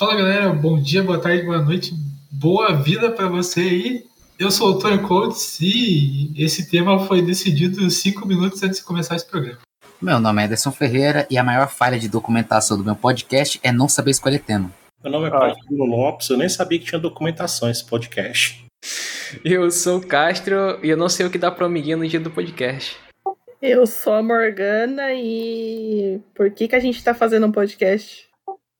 Fala galera, bom dia, boa tarde, boa noite, boa vida para você aí. Eu sou o Tony Coates e esse tema foi decidido cinco minutos antes de começar esse programa. Meu nome é Ederson Ferreira e a maior falha de documentação do meu podcast é não saber escolher tema. Meu nome é Paulo Lopes, eu nem sabia que tinha documentação esse podcast. Eu sou o Castro e eu não sei o que dá pro amiguinho no dia do podcast. Eu sou a Morgana e por que, que a gente tá fazendo um podcast?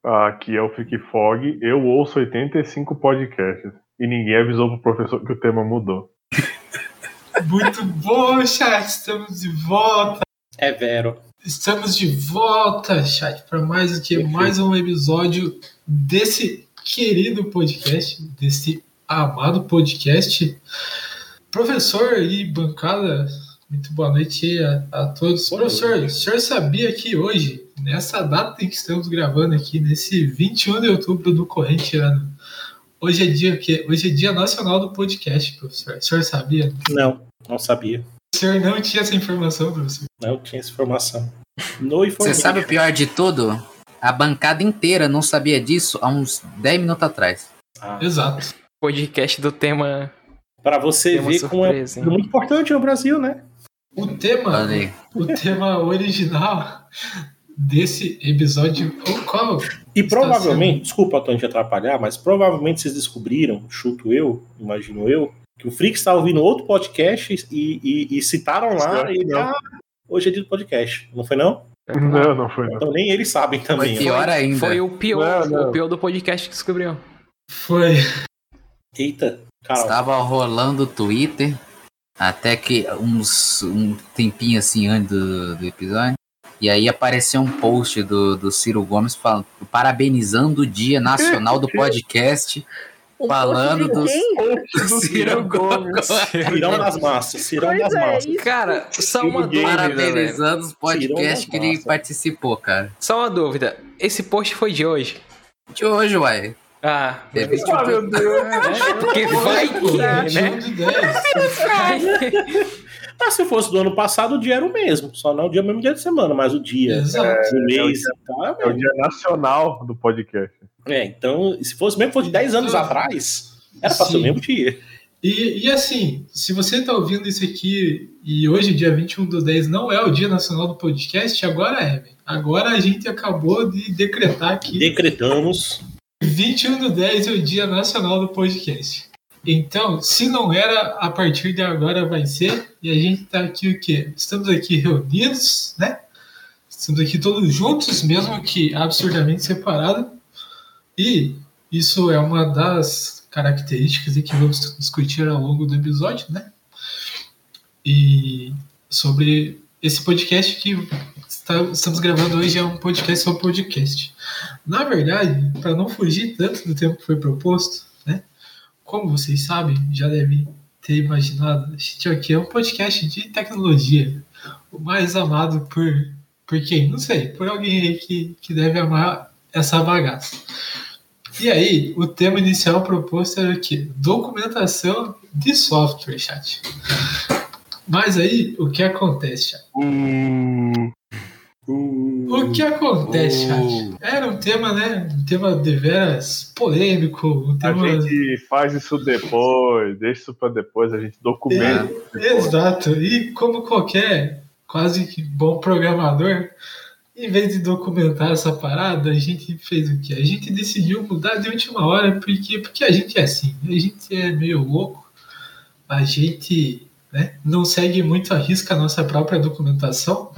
Aqui é o Fique Fog, eu ouço 85 podcasts e ninguém avisou pro professor que o tema mudou. Muito bom, chat, estamos de volta. É Vero. Estamos de volta, chat, para mais do que mais um episódio desse querido podcast, desse amado podcast. Professor e bancada, muito boa noite a, a todos. Boa Professor, noite. o senhor sabia que hoje, nessa data em que estamos gravando aqui, nesse 21 de outubro do corrente ano, hoje é dia que Hoje é dia nacional do podcast, professor. O senhor sabia? Não, não sabia. O senhor não tinha essa informação, professor? Não tinha essa informação. Você sabe o pior de tudo? A bancada inteira não sabia disso há uns 10 minutos atrás. Ah. Exato. Podcast do tema. Para você tema ver como é muito importante no Brasil, né? O tema, o tema original desse episódio, qual? E provavelmente, sendo... desculpa, Antônio, te atrapalhar, mas provavelmente vocês descobriram, chuto eu, imagino eu, que o Freak está ouvindo outro podcast e, e, e citaram lá e ah, hoje é dia do podcast, não foi não? Não, não foi não. Então nem eles sabem também. Foi pior ainda. Foi o pior, não, não. o pior do podcast que descobriu. Foi. Eita, Carol. Estava rolando o Twitter até que uns um tempinho assim antes do, do episódio. E aí apareceu um post do, do Ciro Gomes falando, parabenizando o Dia Nacional do Podcast. falando do, do Ciro Gomes. Cirão das massas. Cirão das é, massas. Cara, só uma dúvida. Parabenizando os podcasts que ele participou, cara. Só uma dúvida. Esse post foi de hoje? De hoje, uai. Ah, deve ah, meu Deus. É, porque vai que, né? Ah, se fosse do ano passado, o dia era o mesmo. Só não o dia mesmo dia de semana, mas o dia, Exato. É, o mês. É, é o dia nacional do podcast. É, então, se fosse mesmo fosse de 10 anos atrás, era para ser o mesmo dia. E, e assim, se você está ouvindo isso aqui e hoje, dia 21 do 10, não é o Dia Nacional do Podcast, agora é. Agora a gente acabou de decretar aqui. Decretamos. 21 do 10 é o Dia Nacional do Podcast. Então, se não era, a partir de agora vai ser. E a gente está aqui o quê? Estamos aqui reunidos, né? Estamos aqui todos juntos, mesmo que absurdamente separados. E isso é uma das características que vamos discutir ao longo do episódio, né? E sobre esse podcast que está, estamos gravando hoje é um podcast sobre podcast. Na verdade, para não fugir tanto do tempo que foi proposto? Como vocês sabem, já devem ter imaginado, a gente aqui é um podcast de tecnologia, o mais amado por, por quem? Não sei, por alguém aí que, que deve amar essa bagaça. E aí, o tema inicial proposto era o quê? Documentação de software, chat. Mas aí, o que acontece, chat? Hum, o que acontece, uh, Era um tema, né? Um tema deveras polêmico. Um tema... A gente faz isso depois, deixa isso para depois, a gente documenta. É, exato. E como qualquer quase que bom programador, em vez de documentar essa parada, a gente fez o quê? A gente decidiu mudar de última hora, porque, porque a gente é assim, a gente é meio louco, a gente né, não segue muito a risca a nossa própria documentação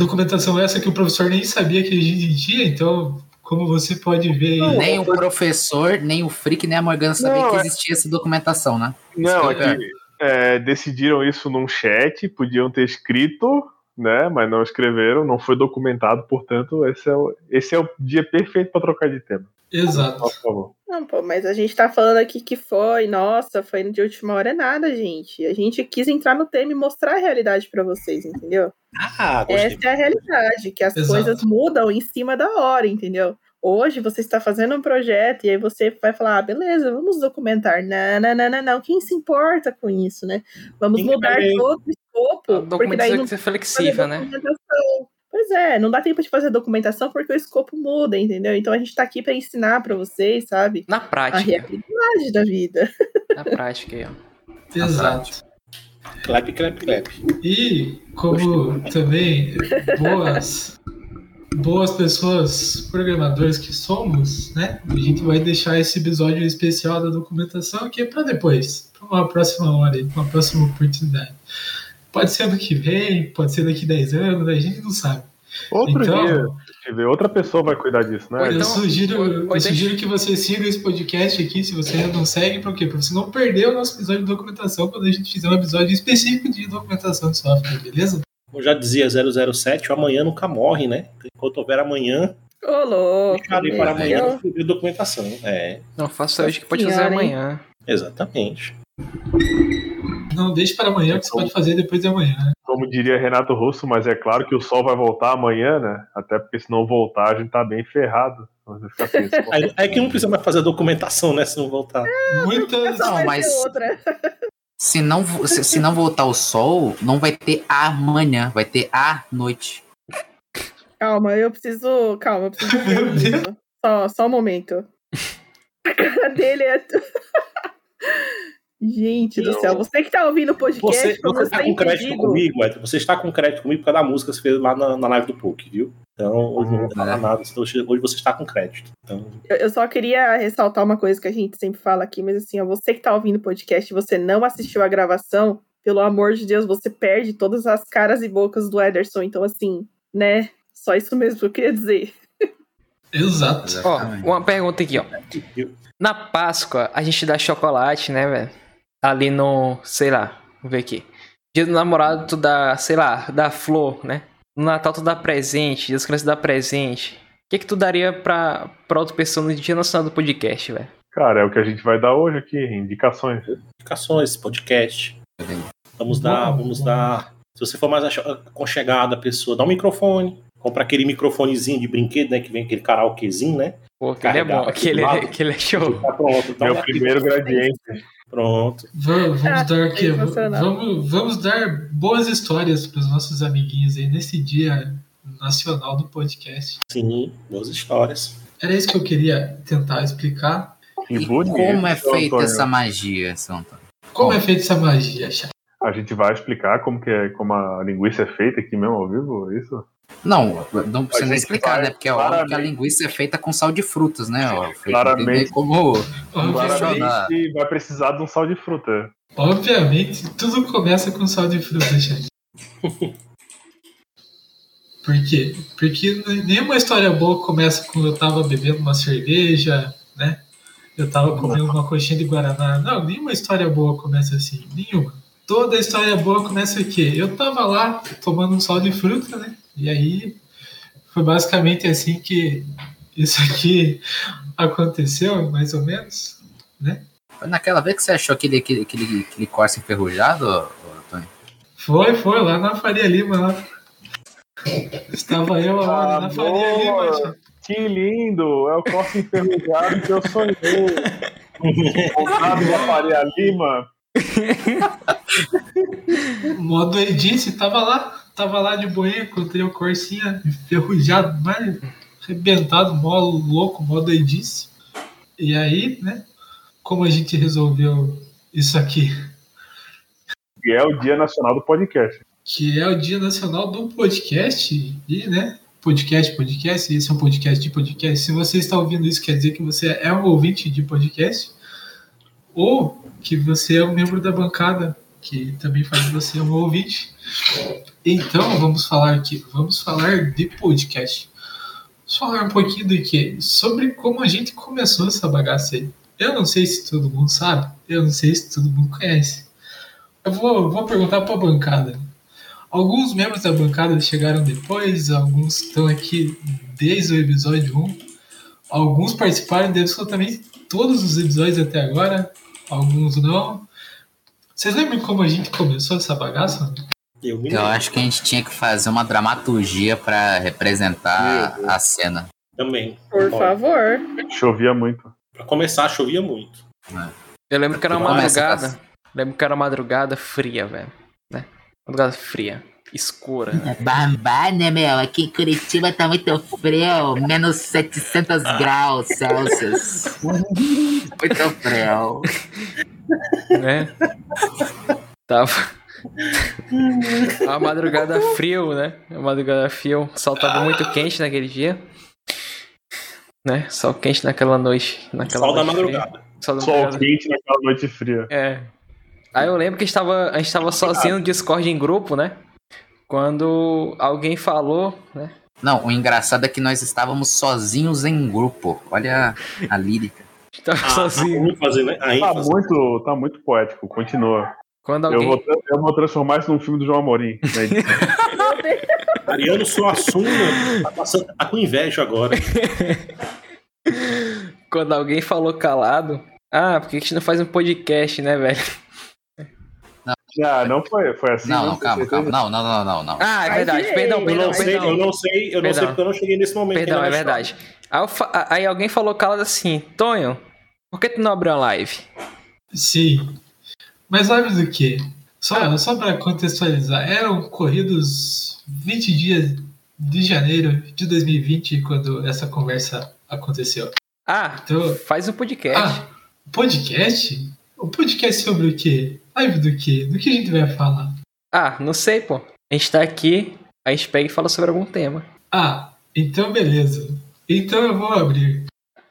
documentação essa que o professor nem sabia que a gente tinha, então, como você pode ver. Não, nem o professor, nem o Frick, nem a Morgana sabia não, que é- existia essa documentação, né? Não, é que é, decidiram isso num chat, podiam ter escrito, né? Mas não escreveram, não foi documentado, portanto, esse é o, esse é o dia perfeito para trocar de tema. Exato. Por favor. Não, pô, mas a gente tá falando aqui que foi, nossa, foi de última hora, é nada, gente. A gente quis entrar no tema e mostrar a realidade para vocês, entendeu? Ah, Essa é a realidade, que as Exato. coisas mudam em cima da hora, entendeu? Hoje você está fazendo um projeto e aí você vai falar, ah, beleza, vamos documentar. Não, não, não, não, não. Quem se importa com isso, né? Vamos Quem mudar todo o escopo. A porque daí não ser flexível, né? Pois é, não dá tempo de fazer documentação porque o escopo muda, entendeu? Então a gente tá aqui para ensinar para vocês, sabe? Na A prática. realidade da vida. Na prática aí, ó. Exato. Clap, clap, clap. E como também boas, boas pessoas programadores que somos, né? A gente vai deixar esse episódio especial da documentação aqui para depois, para uma próxima hora, uma próxima oportunidade. Pode ser ano que vem, pode ser daqui 10 anos, a gente não sabe. Outro Então- dia, se tiver, outra pessoa vai cuidar disso, né? Eu então- sugiro, eu sugiro que você siga esse podcast aqui, se você ainda não segue, por quê? Pra você não perder o nosso episódio de documentação quando a gente fizer um episódio específico de documentação de software, beleza? Como já dizia 007, o amanhã nunca morre, né? Enquanto houver amanhã, Ô, louco. para amanhã documentação. É, Não, faça hoje que pode fazer amanhã. exatamente. Não deixe para amanhã, que você pode fazer depois de amanhã. né? Como diria Renato Russo, mas é claro que o sol vai voltar amanhã, né? Até porque se não voltar, a gente tá bem ferrado. Aí, é que não precisa mais fazer documentação, né? Se não voltar. Muitas. Só Não, mas-. Se não, se, se não voltar o sol, não vai ter amanhã, vai ter a noite. Calma, eu preciso. Calma, eu preciso. Só, só um momento. A cara dele é. Gente do céu, você que tá ouvindo o podcast, Você, você está com crédito digo, comigo, Edson. Você está com crédito comigo por causa da música que você fez lá na, na live do PUC, viu? Então, hoje não vou falar É. nada. então, Hoje você está com crédito. Então, eu, eu só queria ressaltar uma coisa que a gente sempre fala aqui, mas assim, ó, você que tá ouvindo o podcast e você não assistiu a gravação, pelo amor de Deus, você perde todas as caras e bocas do Ederson. Então, assim, né? Só isso mesmo que eu queria dizer. Exato. Ó, uma pergunta aqui, ó. Na Páscoa, a gente dá chocolate, né, velho? Ali no, sei lá, vamos ver aqui. Dia do namorado, tu dá, sei lá, dá flor, né? No Natal, tu dá presente. Dia das crianças, dá presente. O que que tu daria pra, pra outra pessoa no Dia Nacional do Podcast, velho? Cara, é o que a gente vai dar hoje aqui, indicações. indicações, podcast. Vamos dar, vamos dar. Se você for mais aconchegado a pessoa, dá um microfone. Compra aquele microfonezinho de brinquedo, né? Que vem aquele karaokezinho, né? Pô, aquele é bom, aquele, é- aquele é show. Tá pronto. Então, Meu primeiro gradiente. Pronto. Va- Vamos, Ah, dar quê? sensacional. Vamos, vamos dar boas histórias para os nossos amiguinhos aí nesse dia nacional do podcast. Sim, boas histórias. Era isso que eu queria tentar explicar. E bonito, como é feita Antônio. essa magia, São Antônio? Como é feita essa magia, Chá? A gente vai explicar como, que é, como a linguiça é feita aqui mesmo ao vivo, é isso? Não, não precisa gente explicar, né? Porque é óbvio que a claramente- linguiça é feita com sal de frutas, né? Ó, Claramente. como Obviamente, Funciona. E vai precisar de um sal de fruta. obviamente, tudo começa com sal de fruta, Chá. Por quê? Porque nenhuma história boa começa quando eu tava bebendo uma cerveja, né? Eu tava comendo uma coxinha de Guaraná. Não, nenhuma história boa começa assim. Nenhuma. Toda história boa começa o quê? Eu tava lá tomando um sal de fruta, né? E aí foi basicamente assim que isso aqui aconteceu, mais ou menos, né? Foi naquela vez que você achou aquele, aquele, aquele, aquele Corsa enferrujado, Antônio? Foi, foi, lá na Faria Lima, lá. Estava eu hora na Faria Lima, Amor. tia. Que lindo! É o corte enferrujado que eu sonhei. Comprado na Faria Lima. modo Edice, tava lá, tava lá de boinha, encontrei o Corsinha enferrujado, mais arrebentado, mó louco, modo Edice. E aí, né, como a gente resolveu isso aqui, Que é o Dia Nacional do Podcast. que é o Dia Nacional do Podcast, e, né, podcast, podcast, esse é um podcast de podcast. Se você está ouvindo isso, quer dizer que você é um ouvinte de podcast, ou que você é um membro da bancada, que também faz você um ouvinte. Então, vamos falar aqui, vamos falar de podcast. Vamos falar um pouquinho do que? Sobre como a gente começou essa bagaça aí. Eu não sei se todo mundo sabe, eu não sei se todo mundo conhece. Eu vou, vou perguntar para a bancada. Alguns membros da bancada chegaram depois, alguns estão aqui desde o episódio 1. Alguns participaram de absolutamente todos os episódios até agora, alguns não. Vocês lembram como a gente começou essa bagaça? Eu me Eu lembro acho que a gente tinha que fazer uma dramaturgia pra representar a cena. também. Por favor. Chovia muito. Pra começar, chovia muito. Eu lembro que era uma Começa, madrugada. Lembro que era uma madrugada fria, velho. Né? Madrugada fria. escura. É bambá, né, meu? Aqui em Curitiba tá muito frio. Menos 700 graus Celsius. Muito frio. né? Tava. A madrugada frio, né? A madrugada frio. O sol tava muito quente naquele dia. Né? Sol quente naquela noite. Naquela Sol da noite fria. madrugada. Sol da Sol madrugada. quente naquela noite fria. É. Aí eu lembro que a gente tava, a gente tava sozinho no Discord em grupo, né? Quando alguém falou, né? Não, o engraçado é que nós estávamos sozinhos em grupo. Olha a lírica. A gente tava Ah, sozinho. vamos fazer, né? A Tá muito, tá muito poético, continua. Quando Eu alguém. vou, tra- eu vou transformar isso num filme do João Amorim. né? Ariano Suassuna tá, passando, tá com inveja agora. Quando alguém falou calado. Ah, por que a gente não faz um podcast, né, velho? ah, não foi, foi assim. Não, né? não, calma, calma. Não, não, não, não, não. Ah, é verdade. gente. Perdão, Eu perdão, não sei, eu perdão. não sei, eu não sei Perdão. porque eu não cheguei nesse momento. Perdão, ainda é verdade. Aí, eu fa- aí alguém falou calado assim: Tonho, por que tu não abriu uma live? Sim. Mas live do quê? Só, só para contextualizar, eram corridos 20 dias de janeiro de 2020 quando essa conversa aconteceu. Ah, Então, faz um podcast. ah, podcast? O podcast sobre o quê? Live do quê? Do que a gente vai falar? Ah, não sei, pô. A gente tá aqui, a gente pega e fala sobre algum tema. Ah, então beleza. Então eu vou abrir.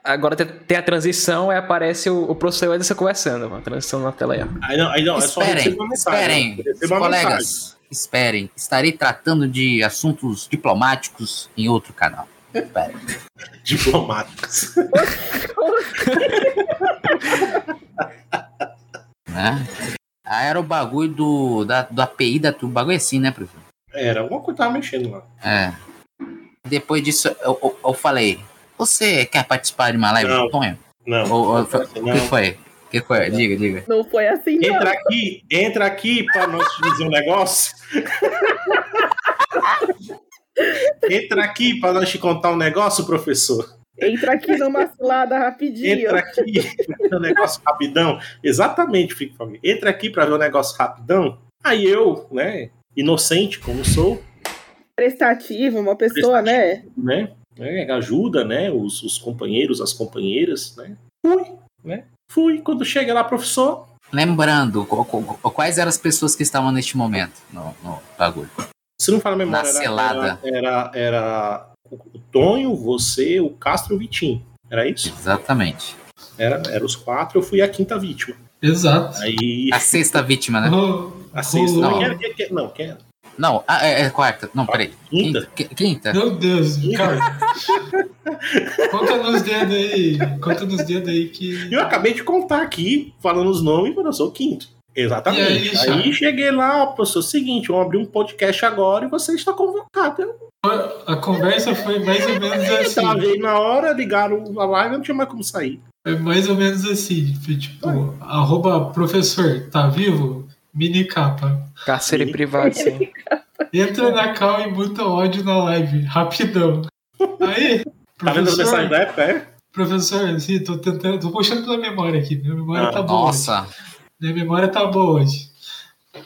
Agora tem, a transição e aparece o, o professor Ederson conversando. A transição na tela aí. Aí não, aí não, é só Esperem, receber uma mensagem. esperem, Receber uma mensagem. colegas, esperem. Estarei tratando de assuntos diplomáticos em outro canal. Esperem. Diplomáticos. Né? Ah, era o bagulho do, da, do API da do bagulho é assim, né, professor? Era, alguma coisa tava mexendo lá. É. Depois disso, eu, eu, eu falei, você quer participar de uma live Não. do Tonho? Não. Ou, ou, não, o que foi? O que foi? Diga, diga. Não foi assim, não. Entra aqui, entra aqui para nós te dizer um negócio. entra aqui para nós te contar um negócio, professor. Entra aqui numa cilada rapidinho. Entra aqui pra ver um negócio rapidão. Exatamente, Fico Família. Entra aqui para ver um negócio rapidão. Aí eu, né, inocente como sou, Prestativo, uma pessoa, né? né, né, ajuda, né, os, os companheiros, as companheiras, né. Fui, né. Fui. Quando chega lá, professor, Lembrando, qu- qu- quais eram as pessoas que estavam neste momento no, no bagulho? se não fala a memória, Na era, era, era, era o Tonho, você, o Castro e o Vitinho. Era isso? Exatamente. Era, era os quatro, eu fui a quinta vítima. Exato. Aí. A sexta vítima, né? Ro- A sexta. Não, quem era, quem- quem- não, quem era? Não, ah, é, é quarta. Não, peraí. Quinta? Quinta? Quinta? Meu Deus, cara. Conta nos dedos aí. Conta nos dedos aí que. Eu acabei de contar aqui, falando os nomes, quando eu sou o quinto. Exatamente. E Aí, aí, cheguei lá, professor, seguinte, vamos abrir um podcast agora e você está convocado. Eu A conversa foi mais ou menos assim. travei na hora, ligaram a live, não tinha mais como sair. Foi mais ou menos assim. Foi tipo, arroba professor, tá vivo? Mini capa. Cárcere Sim. privado, sim. Entra na cal e muta ódio na live, rapidão. Aí, Tá vendo as mensagens professor, da época? É? professor, assim, tô tentando, tô puxando pela memória aqui. Minha memória Ah, tá boa. Nossa, Hoje. Minha memória tá boa hoje.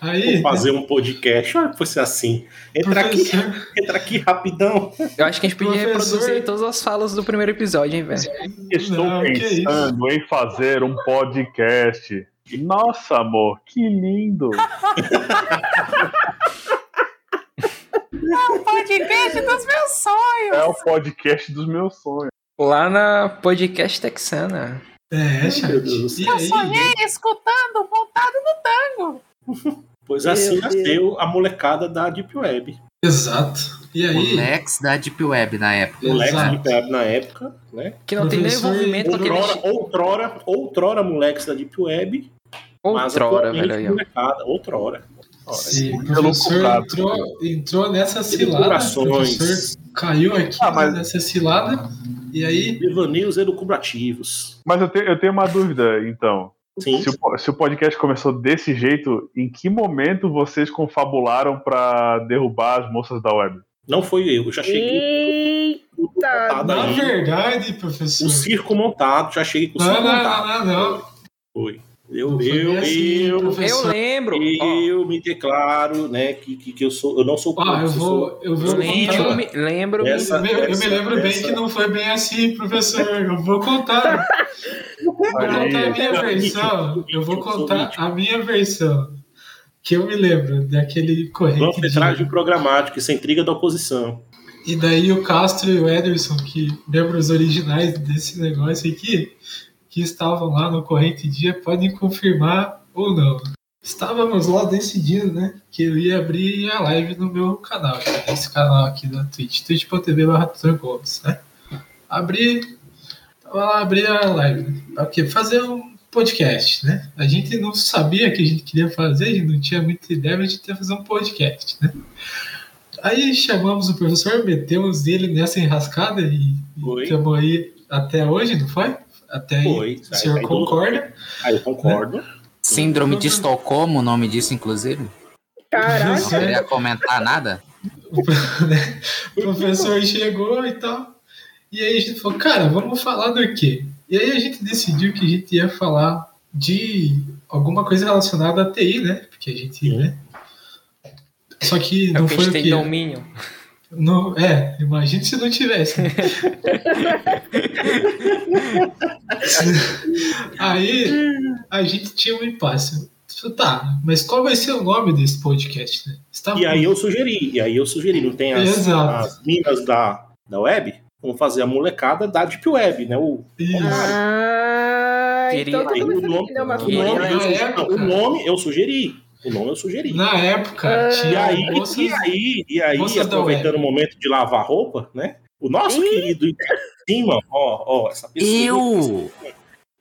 Aí, Vou fazer um podcast. Olha, fosse assim. Entra aqui, professor, entra aqui rapidão. Eu acho que a gente podia Professor- reproduzir todas as falas do primeiro episódio, hein, velho? Estou Não, que pensando em fazer um podcast. Nossa, amor, que lindo! podcast dos meus sonhos. É o podcast dos meus sonhos. Lá na podcast texana. é, chat. Meu Deus. E aí, escutando, montado no tango. Pois assim nasceu a molecada da Deep Web. Exato. E O aí, Lex da Deep Web na época. Moleques da Exato. Deep Web na época, né? Que não tem nem Professor- envolvimento com aquele. Outrora, outrora, outrora moleques da Deep Web. Outrora, velho. aí, ó. molecada, outrora. Outrora. sim, o professor comprado. entrou, entrou nessa cilada. O professor caiu aqui Ah, mas- nessa cilada. E aí, Devaneios elucubrativos. Mas eu, te- eu tenho uma dúvida, então. Sim. Se o, se o podcast começou desse jeito, em que momento vocês confabularam pra derrubar as moças da web? Não foi eu, eu já cheguei tudo Eita, na aí. verdade, professor. O circo montado, já cheguei com o Não, circo não, montado. não, não, não. Foi. Eu, eu, bem assim, eu, Eu professor. lembro. eu me declaro, né, que, que, que eu sou, eu não sou Ó, eu sou- vou, eu vou eu lembro, me, lembro. Essa- Eu me, eu me essa- lembro bem essa- que não foi bem assim, professor. Eu vou contar. Vou contar a minha Eu versão. Eu vou eu contar a minha versão. Que eu me lembro daquele corrente Panfletragem de... programática, isso é intriga da oposição. E daí o Castro e o Ederson, que membros originais desse negócio aqui, que estavam lá no corrente dia, podem confirmar ou não. Estávamos lá decidindo, né? Que eu ia abrir a live no meu canal, esse canal aqui da Twitch, twitch.tv barra né? Abri, tava lá, abri a live, né? Pra quê? Fazer um podcast, né? A gente não sabia o que a gente queria fazer, a gente não tinha muita ideia, mas a gente ia fazer um podcast, né? Aí chamamos o professor, metemos ele nessa enrascada e estamos aí até hoje, não foi? Até aí, Foi. o senhor Aí- concorda? Aí eu concordo. Síndrome de Estocolmo, o nome disso, inclusive. Não Caraca. queria comentar nada. O né? O professor chegou e tal. E aí a gente falou, cara, vamos falar do quê? E aí a gente decidiu que a gente ia falar de alguma coisa relacionada à TI, né? Porque a gente, Sim. né? Só que É não o que a foi gente o tem que. domínio. Não, é, imagine se não tivesse. né? Aí a gente tinha um impasse. Tá, mas qual vai ser o nome desse podcast? Né? Você tá E aí eu sugeri, e aí eu sugeri, não tem as, as minas da, da web? Vamos fazer a molecada da Deep Web, né? O. Ah, então aí o a nome, o eu sugeri, não, o nome eu sugeri. O nome eu sugeri. Na época, Ah. E tinha aí, moças- e aí, e aí aproveitando o momento de lavar roupa, né? O nosso Ih. querido em cima, ó, ó, essa pessoa. Eu! Falou,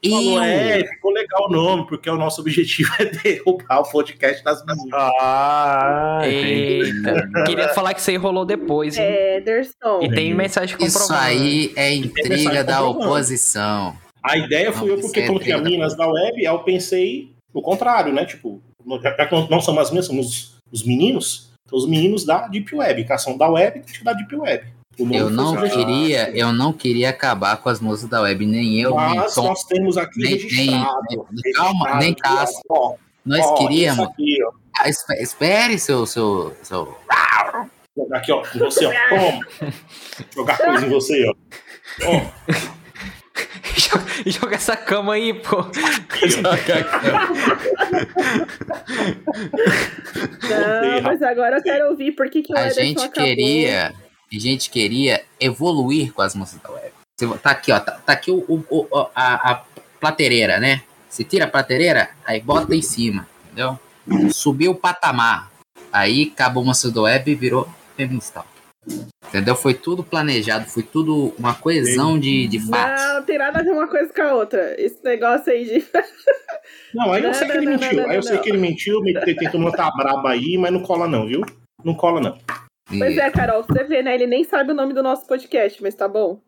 Eu! é, ficou legal o nome, porque o nosso objetivo é derrubar o podcast das meninas. Ah. Eita. Queria falar que isso aí rolou depois, hein? É, Ederson. E tem mensagem comprovada. Isso aí é intriga da oposição. A ideia fui Não, eu, porque é como tinha minas da web, eu pensei o contrário, né? Tipo, já que não- somos as minhas, somos os meninos, então os meninos da Deep Web, que são da web, tem que da Deep Web. Eu não sugerido. queria, eu não queria acabar com as moças da web, nem eu, nem Mas Tom. nós temos aqui nem- registrado. nem- calma, nem Cássio. ó, Nós ó, queríamos. Aqui, ó. Ah, espe- espere, seu, seu, seu. Aqui, ó, em você, ó. Toma. Jogar coisa em você, ó. Ó, Joga- Joga essa cama aí, pô. Não, mas agora eu quero ouvir por que, que o A Ederson gente acabou. A gente queria evoluir com as moças da web. Você- Tá aqui, ó, tá, tá aqui o, o- o- a, a plateireira, né? Você tira a plateireira, aí bota em cima, entendeu? Subiu o patamar. Aí acabou a moça da web e virou feminista. Entendeu? Foi tudo planejado, foi tudo uma coesão de, de fatos. Não, não tem nada a ver uma coisa com a outra. Esse negócio aí de. Não, aí eu Não, sei que ele não, não, mentiu. não, aí eu não, sei não. que ele mentiu, me- tentou montar braba aí, mas não cola não, viu? Não cola não. Pois é, Carol, você vê, né? Ele nem sabe o nome do nosso podcast, mas tá bom.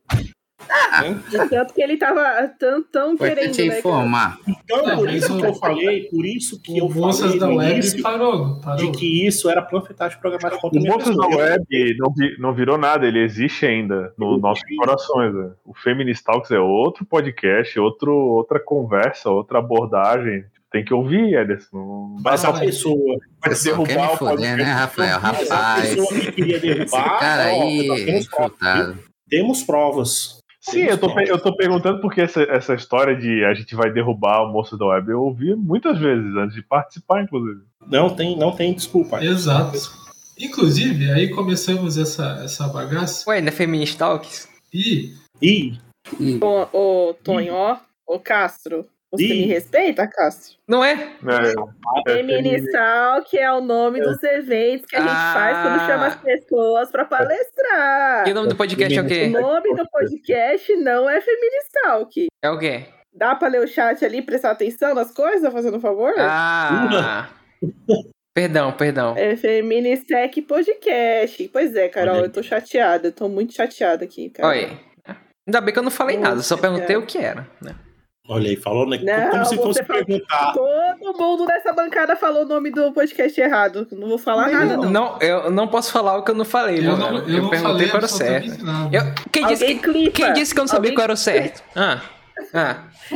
De tanto que ele tava tão, tão querendo, Importante é né? cara? informar. Então, Não, por isso que eu falei, por isso que eu o Moças falei da no Web início parou, parou. de que isso era panfletagem programática contra O Monstros da. Web não, não virou nada, ele existe ainda nos nossos corações. né? O Feminist Talks é outro podcast, outro, outra conversa, outra abordagem. Tem que ouvir, Ederson. Mas a Vai. pessoa vai me derrubar o foder, né, Rafael? Rapaz, pessoa que queria esse derrubar, cara ó, aí é temos provas, temos provas. Sim, eu tô, pe- eu tô perguntando porque essa, essa história de a gente vai derrubar o moço da web eu ouvi muitas vezes, antes de participar, inclusive. Não tem, não tem desculpa. Exato. Inclusive, aí começamos essa, essa bagaça Ué, não é Feminist Talks? e Ih, E- Ô, Tonho, ó. Ô, Castro. Você Ih. me respeita, Castro? Não é? É, é que é o nome dos eventos que a gente Ah. faz quando chama as pessoas pra palestrar. E o nome do podcast é o O quê? nome do podcast não é Feministalk. É o quê? Dá pra ler o chat ali e prestar atenção nas coisas, fazendo um favor? Ah. Perdão, perdão. É Feministec Podcast. Pois é, Carol, Olha eu tô chateada. Eu tô muito chateada aqui, cara. Olha aí. Ainda bem que eu não falei nada, só perguntei o que era. né? Olha aí, falou, né? Não, Como se fosse falou- perguntar. Todo mundo nessa bancada falou o nome do podcast errado. Não vou falar nada, não. Não, eu não posso falar o que eu não falei, eu não, eu não perguntei falei qual era o certo. Eu- quem, disse que, quem disse que eu não sabia Alguém- qual era o certo? Ah, Ah.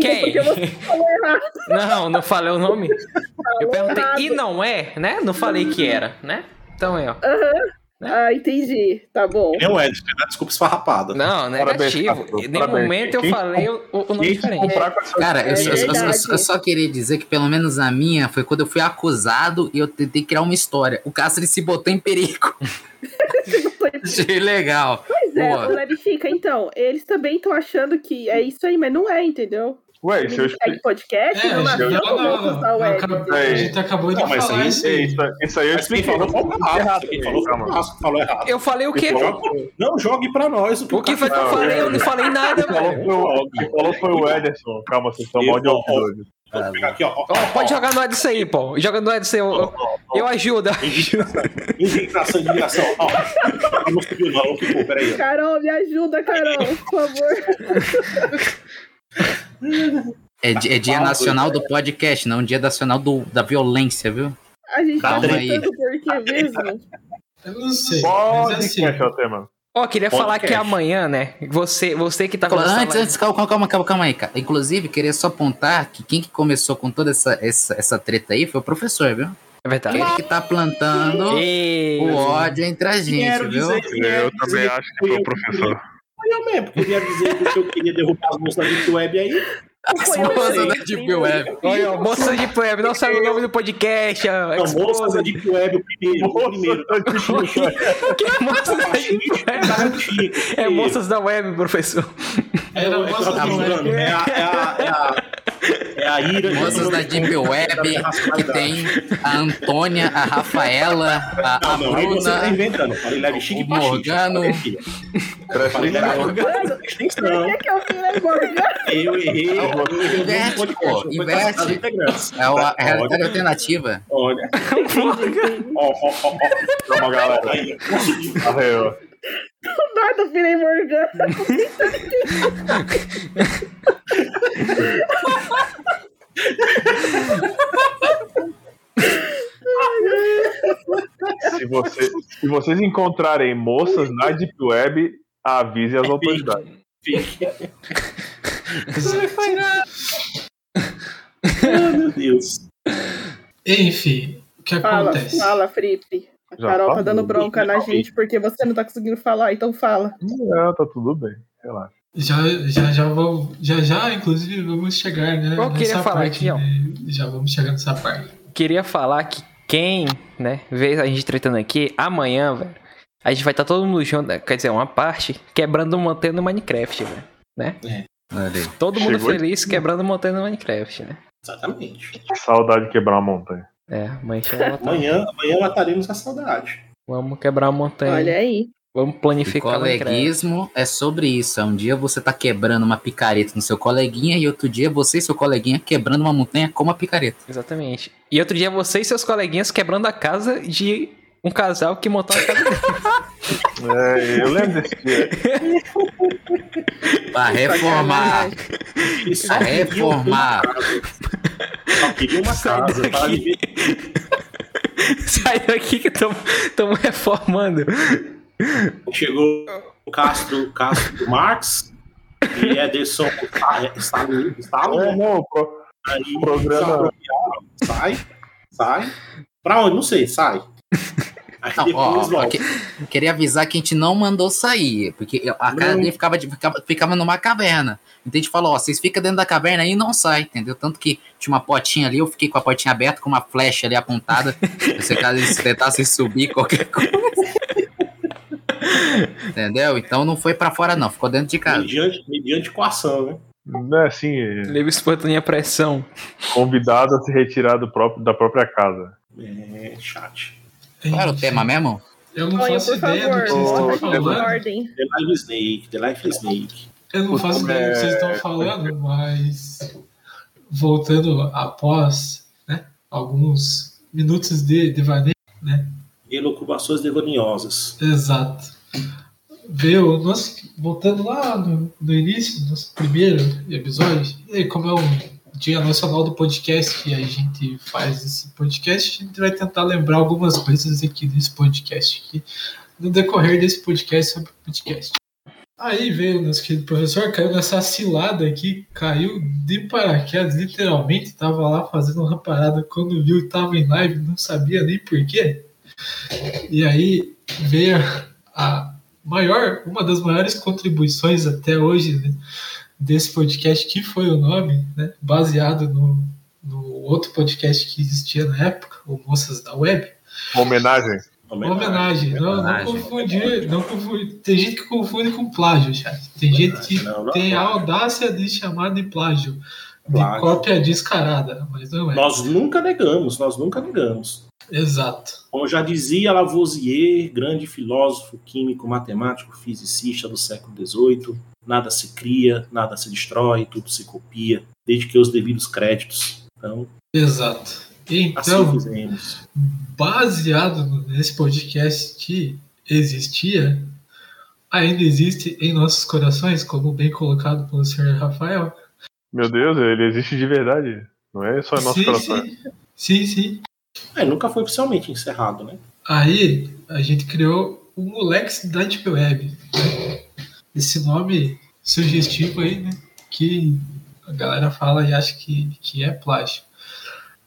Quem? Você falou errado. Não, não falei o nome. Eu perguntei, errado. e não é, né? Não falei que era, né? Então é, ó. Ah, entendi. Tá bom. Nem o Edson, né? desculpa esfarrapada. Não, Parabéns, negativo. Em nenhum momento eu falei o, o nome diferente. comprar com essa Cara, eu, É só- eu só- eu verdade. só- eu só queria dizer que pelo menos a minha foi quando eu fui acusado e eu tentei criar uma história. O Castro se botou em perigo. Achei legal. Pois é, Boa. o Leve Fica, então, eles também estão achando que é isso aí, mas não é, entendeu? Ué, se eu Minissérie podcast É, não nasceu não, não, não, o Ed. acabou- a gente acabou de Não, mas falar isso aí. Isso, isso aí eu Mas quem expliquei. falou foi o Carrasco. Quem falou foi o Calma. Carrasco que falou errado. Eu falei o quê? Jogue- Não, jogue pra nós. O que foi que eu Não, falei? Eu não falei nada, velho. quem falou foi o Ederson. Calma, vocês estão mal de ouvido. Aqui, ó. ó, Ó, pode ó, jogar no Edson aí, pô. Joga no Edson aí. Eu, eu, ajudo. eu ajudo. Indignação, indignação. Ó, não subiu não, não peraí. Carol, me ajuda, Carol, por favor. É, é dia Fala, nacional do podcast, não dia nacional do, da violência, viu? A gente tá Calma aí. tentando por quê mesmo? Eu não sei. Pode Mas assim, que é o tema. Ó, queria Podcast. falar que amanhã, né? Você, você que tá essa antes, antes, calma, calma, calma, calma aí, cara. Inclusive, queria só apontar que quem que começou com toda essa, essa, essa treta aí foi o professor, viu? É verdade. Ele que tá plantando E... o ódio entre a gente, viu? dizer é Eu também acho que foi o professor. Foi eu mesmo, porque eu ia dizer que eu queria derrubar as moças da Deep Web aí. As moças da Deep Web. Olha, ó, moça de web, não sabe o nome do podcast. ó, Não, moças da Deep Web, o primeiro. O primeiro. Que é moças da Deep Web? É moças da web, professor. É, é, moça tá do jurando, web. é a, é a, é a, é a ira. Moças da Deep Web, que tem a Antônia, a Rafaela, a, a Não, não, aí você tá Bruna, inventando. Falei leve chique o. Morgano. Falei leve atenção. que eu falei Morgan? Eu errei. Inverte, pô, inverte. é a, realidade alternativa. Olha. Ó, ó, ó, ó. Calma, galera. Aí, ó. Nada, eu virei Morgan. Se, você- se vocês encontrarem moças na Deep Web, avise as autoridades. Fique. Ah, meu Deus. Enfim, o que Fala, acontece? fala, Fripe. A Já Carol tá dando bronca na gente porque você não tá conseguindo falar, então fala. Não, tá tudo bem. Relaxa. Já, já, já, vou, já, já, inclusive, vamos chegar, né? Eu queria nessa falar parte, aqui, ó. né? Já vamos chegar nessa parte. Queria falar que quem, né, vê a gente tretando aqui, amanhã, velho, a gente vai estar todo mundo junto, quer dizer, uma parte, quebrando montanha no Minecraft, velho. Né? Aí. Todo mundo Chegou feliz quebrando montanha no Minecraft, né? Exatamente. Que saudade de quebrar uma montanha. É, amanhã tá. Amanhã, amanhã mataremos a saudade. Vamos quebrar a montanha. Olha aí. Vamos planificar o coleguismo é sobre isso. É um dia você tá quebrando uma picareta no seu coleguinha e outro dia você e seu coleguinha quebrando uma montanha com uma picareta. Exatamente. E outro dia você e seus coleguinhas quebrando a casa de um casal que montou a casa. É, eu lembro desse dia. Pra reformar. Pra reformar. uma casa. Só queriam uma Sai casa daqui. viver. Sai daqui que estamos reformando. Chegou o Castro, Castro Marx e Ederson Stalin. É, né? não, pro- Aí, programa- Sai, sai. Pra onde? Não sei, sai. Aí Não, ó, depois ó, volta. que- queria avisar que a gente não mandou sair, porque a casa Não. dele ficava, ficava, ficava numa caverna. Então a gente falou, ó, vocês ficam dentro da caverna aí e não sai, entendeu? Tanto que tinha uma portinha ali, eu fiquei com a portinha aberta, com uma flecha ali apontada, se caso eles tentassem subir qualquer coisa. entendeu? Então não foi pra fora não, ficou dentro de casa. Mediante, mediante coação, né? não é assim, Livre espontânea pressão. convidado a se retirar do próprio, da própria casa. É, chat. Qual era o tema mesmo? Eu não Olha, faço por ideia do favor, que vocês estão falando. ordem. The Life Snake, The Life Snake. Eu não faço ideia do que vocês estão falando, mas voltando após né, alguns minutos de devaneio, né? Elucubações devoniosas. Exato. Veio, nós, voltando lá no, no início do nosso primeiro episódio, e como é um dia nacional do podcast que a gente faz esse podcast, a gente vai tentar lembrar algumas coisas aqui desse podcast, aqui, no decorrer desse podcast sobre podcast. Aí veio o nosso querido professor, caiu nessa cilada aqui, caiu de paraquedas, literalmente, tava lá fazendo uma parada quando viu que tava em live, não sabia nem porquê. E aí veio a maior, uma das maiores contribuições até hoje né, desse podcast, que foi o nome, né, baseado no, no outro podcast que existia na época, o Moças da Web. Uma homenagem. Homenagem. Não, não Homenagem. confundir, não confundir. Tem gente que confunde com plágio, já. Tem gente que Não, não tem a audácia de chamar de plágio. De Plágio. cópia descarada, mas não é. Nós nunca negamos, nós nunca negamos. Exato. Como já dizia Lavoisier, grande filósofo, químico, matemático, fisicista do século XVIII, nada se cria, nada se destrói, tudo se copia, desde que os devidos créditos. Então, Exato. assim Então, fizemos. baseado nesse podcast que existia, ainda existe em nossos corações, como bem colocado pelo senhor Rafael. Meu Deus, ele existe de verdade. Não é só em nosso sim, coração. sim, sim, sim. É, nunca foi oficialmente encerrado, né? Aí a gente criou o Moleques da Deep Web. né? Esse nome sugestivo aí, né? Que a galera fala e acha que, que é plágio.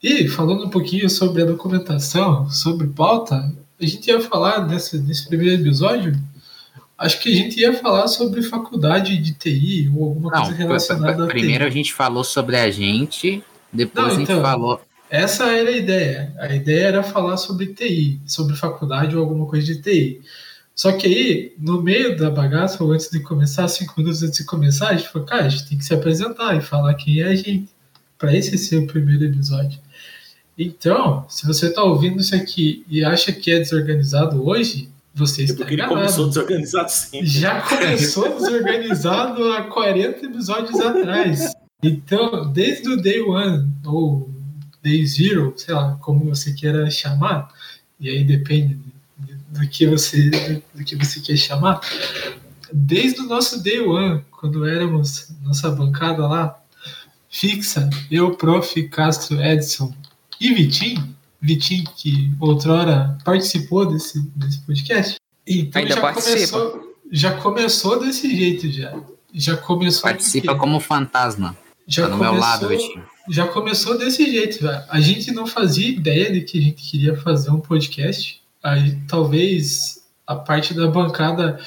E falando um pouquinho sobre a documentação, sobre pauta, a gente ia falar nesse, nesse primeiro episódio. Acho que a gente ia falar sobre faculdade de TI ou alguma Não, coisa relacionada a primeiro TI. a gente falou sobre a gente, depois Não, a gente então. falou. Essa era a ideia. A ideia era falar sobre TI, sobre faculdade ou alguma coisa de TI. Só que aí, no meio da bagaça, ou antes de começar, cinco minutos antes de começar, a gente falou, cara, a gente tem que se apresentar e falar quem é a gente. Para esse ser o primeiro episódio. Então, se você está ouvindo isso aqui e acha que é desorganizado hoje, você está porque ele enganado. começou desorganizado sempre. Já começou desorganizado há 40 episódios atrás. Então, desde o Day One, ou Day Zero, sei lá, como você queira chamar, e aí depende do que você, do que você quer chamar, desde o nosso Day One, quando éramos nossa bancada lá, fixa, eu, Prof, Castro, Edson e Vitinho, Vitinho que outrora participou desse, desse podcast, então Ainda já participa. começou, já começou desse jeito já. Já começou Participa como fantasma. já Tá no meu lado, começou- Vitinho. já começou desse jeito, velho. A gente não fazia ideia de que a gente queria fazer um podcast. Aí talvez a parte da bancada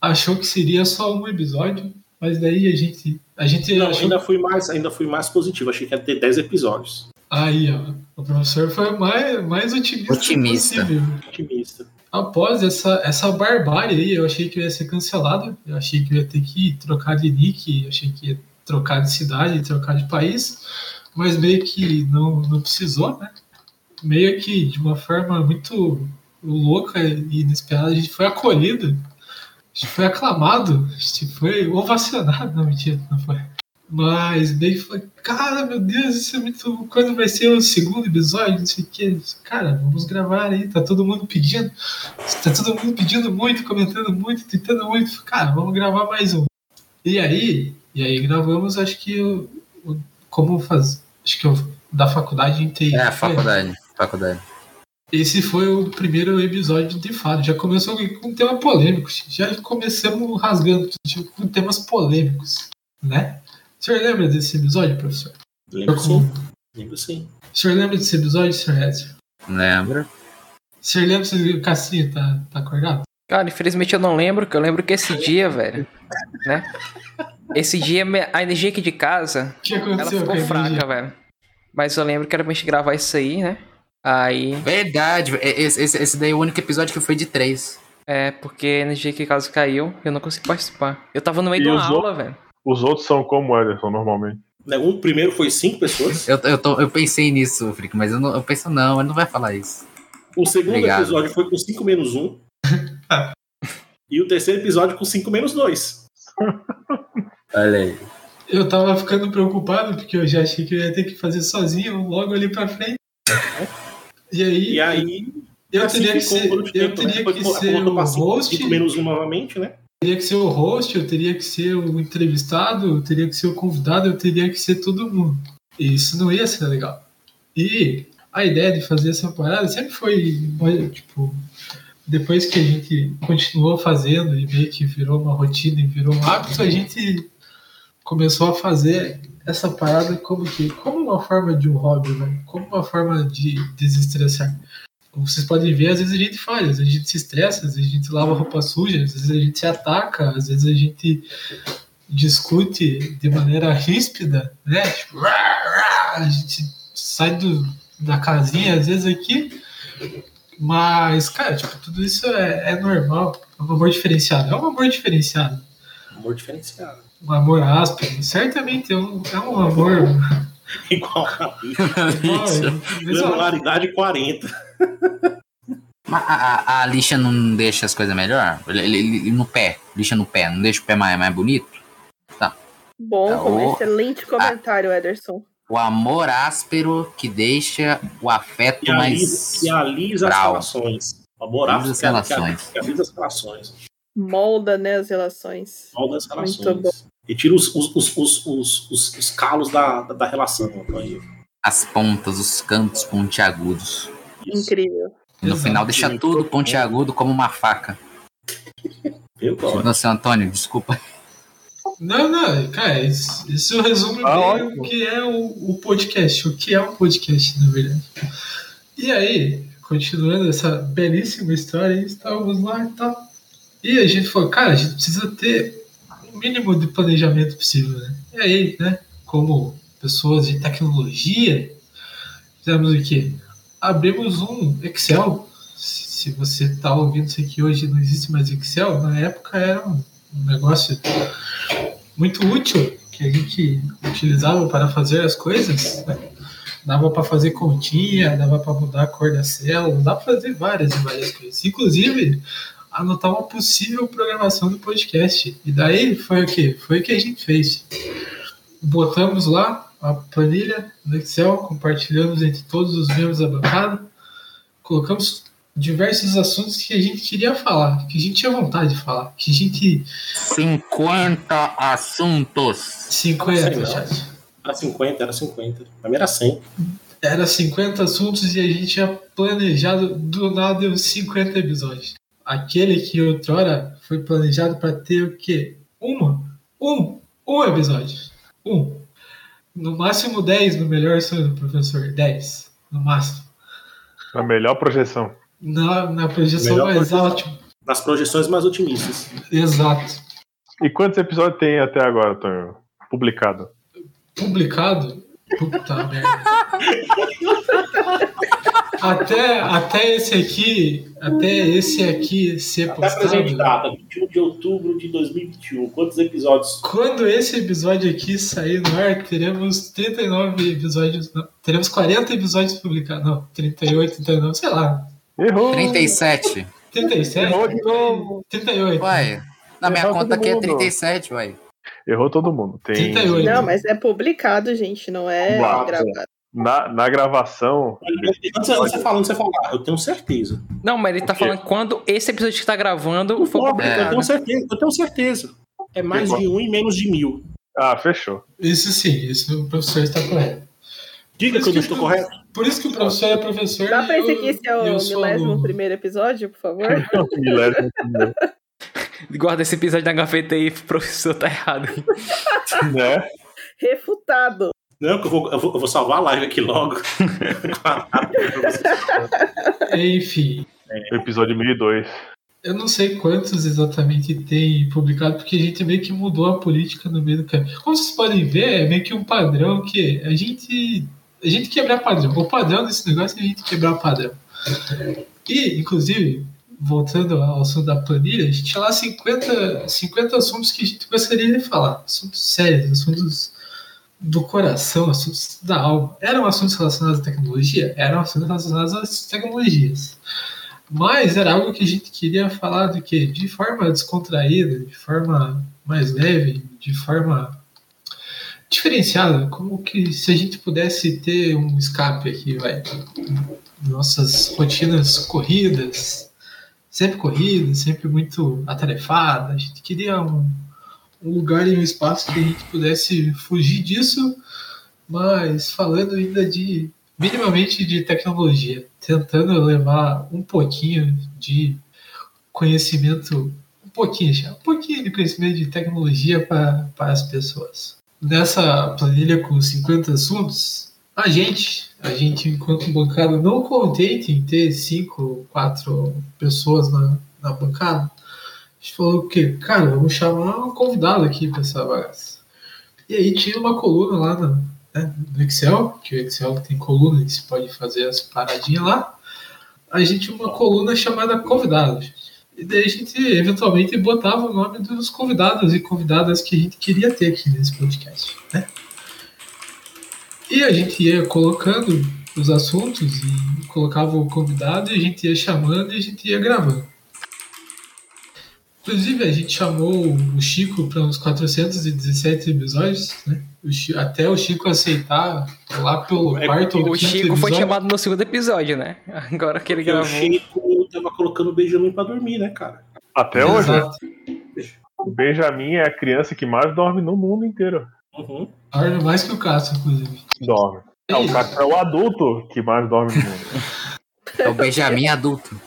achou que seria só um episódio, mas daí a gente a gente Não, achou ainda fui mais, ainda fui mais positivo. Achei que ia ter 10 episódios. aí, ó, o professor foi mais mais otimista, Otimista. possível. Otimista. Após essa essa barbárie aí, eu achei que eu ia ser cancelado, eu achei que eu ia ter que trocar de nick, eu achei que ia trocar de cidade, trocar de país, mas meio que não, não precisou, né? Meio que de uma forma muito louca e inesperada, a gente foi acolhido, a gente foi aclamado, a gente foi ovacionado, não, mentira, não foi. Mas que foi, cara, meu Deus, isso é muito. Quando vai ser o segundo episódio? Não sei o que. Cara, vamos gravar aí, tá todo mundo pedindo. Tá todo mundo pedindo muito, comentando muito, tentando muito. Cara, vamos gravar mais um. E aí, e aí gravamos, acho que como faz. Acho que o da faculdade inteira. É, faculdade. Faculdade. Esse foi o primeiro episódio de fato. Já começou com um tema polêmico. Já começamos rasgando com temas polêmicos, né? O senhor lembra desse episódio, professor? Lembro sim. Lembro sim. O senhor lembra desse episódio, senhor Edson? Lembra? O senhor lembra se o Cassinho tá, tá acordado? Cara, infelizmente eu não lembro, que eu lembro que esse dia, velho, né? Esse dia a energia aqui de casa, ela ficou fraca, energia? velho. Mas eu lembro que era pra gente gravar isso aí, né? Aí, Verdade. Esse, esse, esse daí é o único episódio que foi de três. é porque a energia aqui de casa caiu, eu não consegui participar. Eu tava no meio E de uma aula, velho. Os outros são como o Ederson, normalmente. Né, Um primeiro foi cinco pessoas. Eu, eu, tô, eu pensei nisso, Frick, mas eu, não, eu penso, não, ele não vai falar isso. O segundo Obrigado. episódio foi com 5 menos 1. e o terceiro episódio com 5 menos 2. Olha aí. Eu tava ficando preocupado porque eu já achei que eu ia ter que fazer sozinho logo ali pra frente. E aí, E aí. eu assim teria que ser, eu tempo, né? teria Depois que ser o host, menos 1 novamente, né? teria que ser o host, eu teria que ser o entrevistado, eu teria que ser o convidado, eu teria que ser todo mundo. E isso não ia ser legal. E a ideia de fazer essa parada sempre foi, tipo, depois que a gente continuou fazendo e meio que virou uma rotina e virou um hábito, a gente começou a fazer essa parada como que como uma forma de um hobby, né? como uma forma de desestressar. Como vocês podem ver, às vezes a gente falha, às vezes a gente se estressa, às vezes a gente lava roupa suja, às vezes a gente se ataca, às vezes a gente discute de maneira ríspida, né? Tipo, a gente sai do, da casinha, às vezes aqui, mas, cara, tipo, tudo isso é, é normal, é um amor diferenciado, é um amor diferenciado. Amor diferenciado. Um amor áspero, certamente é um, é um amor. Igual a. Regularidade 40. Mas a, a, a lixa não deixa as coisas melhor? Ele, ele- ele- no pé, lixa no pé, não deixa o pé mais, mais bonito? Bom, É, o- excelente comentário, Ederson. O amor áspero que deixa o afeto Que mais. que alisa as relações. Amor Alisa áspero as que relações. que alisa as relações. Molda, né, as relações. Molda as Muito relações. E tira os, os, os, os, os, os- os calos da, da, da relação. Antônio. As pontas, os cantos pontiagudos. Isso. Incrível. E no Exato. final deixa tudo pontiagudo como uma faca. Eu gosto. Não, seu Antônio, desculpa. Não, não, cara, isso, isso resume Ah, bem ótimo. o que é o, o podcast, o que é um podcast, na verdade. E aí, continuando essa belíssima história, estávamos lá e tal. E a gente falou, cara, a gente precisa ter mínimo de planejamento possível, né? E aí, né, como pessoas de tecnologia, fizemos o quê? Abrimos um Excel. Se você está ouvindo isso aqui hoje, não existe mais Excel. Na época era um um negócio muito útil que a gente utilizava para fazer as coisas. né? Dava para fazer continha, dava para mudar a cor da célula, dava para fazer várias e várias coisas. Inclusive, anotar uma possível programação do podcast. E daí foi o que? Foi o que a gente fez. Botamos lá a planilha no Excel, compartilhamos entre todos os membros da bancada, colocamos diversos assuntos que a gente queria falar, que a gente tinha vontade de falar, que a gente 50 assuntos. 50, Não sei chat. Era 50, era 50. Pra mim era 100. Era 50 assuntos e a gente tinha planejado do nada os 50 episódios. Aquele que outrora foi planejado para ter o quê? Uma? Um? Um episódio. Um. No máximo 10 no melhor sonho do professor. 10. No máximo. A melhor projeção. Na, na projeção Melhor mais projeção. alta. Nas projeções mais otimistas. Exato. E quantos episódios tem até agora, Tonho? Publicado. publicado. Puta merda. Até, até esse aqui, até esse aqui ser Até postado. data, 21 de outubro de 2021. Quantos episódios? Quando esse episódio aqui sair no ar, teremos 39 episódios. Não, teremos 40 episódios publicados. Não, 38, 39, sei lá. Errou! 37. 37? Errou de novo. 38. Uai, na minha Errou conta aqui é mundo. 37, uai. Errou todo mundo. Tem 38. Não, mas é publicado, gente, não é Uau. gravado. Na, na gravação. Antes de você falar, antes de você falar, eu tenho certeza. Não, mas ele tá falando quando esse episódio que tá gravando importa, eu tenho certeza. Eu tenho certeza. É mais de um e menos de mil. Ah, fechou. Isso sim, isso o professor está correto. Diga que eu não estou correto. Por isso que o professor é professor. Dá pra esse aqui esse é o sou milésimo primeiro episódio, por favor? Milésimo primeiro, Guarda esse episódio na gaveta aí, professor, tá errado. né? Refutado. Não, que eu vou, eu vou, eu vou salvar a live aqui logo. Enfim, O episódio 1002. eu não sei quantos exatamente tem publicado, porque a gente meio que mudou a política no meio do caminho. Como vocês podem ver, é meio que um padrão que a gente. A gente quebrar padrão. O padrão desse negócio é a gente quebrar padrão. E, inclusive, voltando ao assunto da planilha, a gente tinha lá 50, 50 assuntos que a gente gostaria de falar. Assuntos sérios, assuntos do coração, assuntos da alma. Eram assuntos relacionados à tecnologia? Eram assuntos relacionados às tecnologias. Mas era algo que a gente queria falar do que? De forma descontraída, de forma mais leve, de forma diferenciada, como que se a gente pudesse ter um escape aqui, vai. Nossas rotinas corridas, sempre corridas, sempre muito atarefadas. A gente queria um, um lugar e um espaço que a gente pudesse fugir disso, mas falando ainda de minimamente de tecnologia, tentando levar um pouquinho de conhecimento, um pouquinho, já, um pouquinho de conhecimento de tecnologia para as pessoas. Nessa planilha com 50 assuntos, a gente, a gente enquanto bancada não contente em ter cinco, quatro pessoas na, na bancada, a gente falou que, cara, vamos chamar um convidado aqui para essa bagaça. E aí tinha uma coluna lá no, né, no Excel, que o Excel tem coluna se pode fazer as paradinhas lá. A gente tinha uma coluna chamada convidados. E daí a gente eventualmente botava o nome dos convidados e convidadas que a gente queria ter aqui nesse podcast, né? E a gente ia colocando os assuntos e colocava o convidado e a gente ia chamando e a gente ia gravando. Inclusive, a gente chamou o Chico para uns 417 episódios, né? O Chico, até o Chico aceitar lá pelo é, quarto ou O Chico episódio. foi chamado no segundo episódio, né? Agora que ele gravou. O Chico tava colocando o Benjamin para dormir, né, cara? Até Exato. hoje. O Benjamin é a criança que mais dorme no mundo inteiro. Uhum. Dorme mais que o Cássio, inclusive. Dorme. É, o Cássio é o adulto que mais dorme no mundo. É o Benjamin adulto.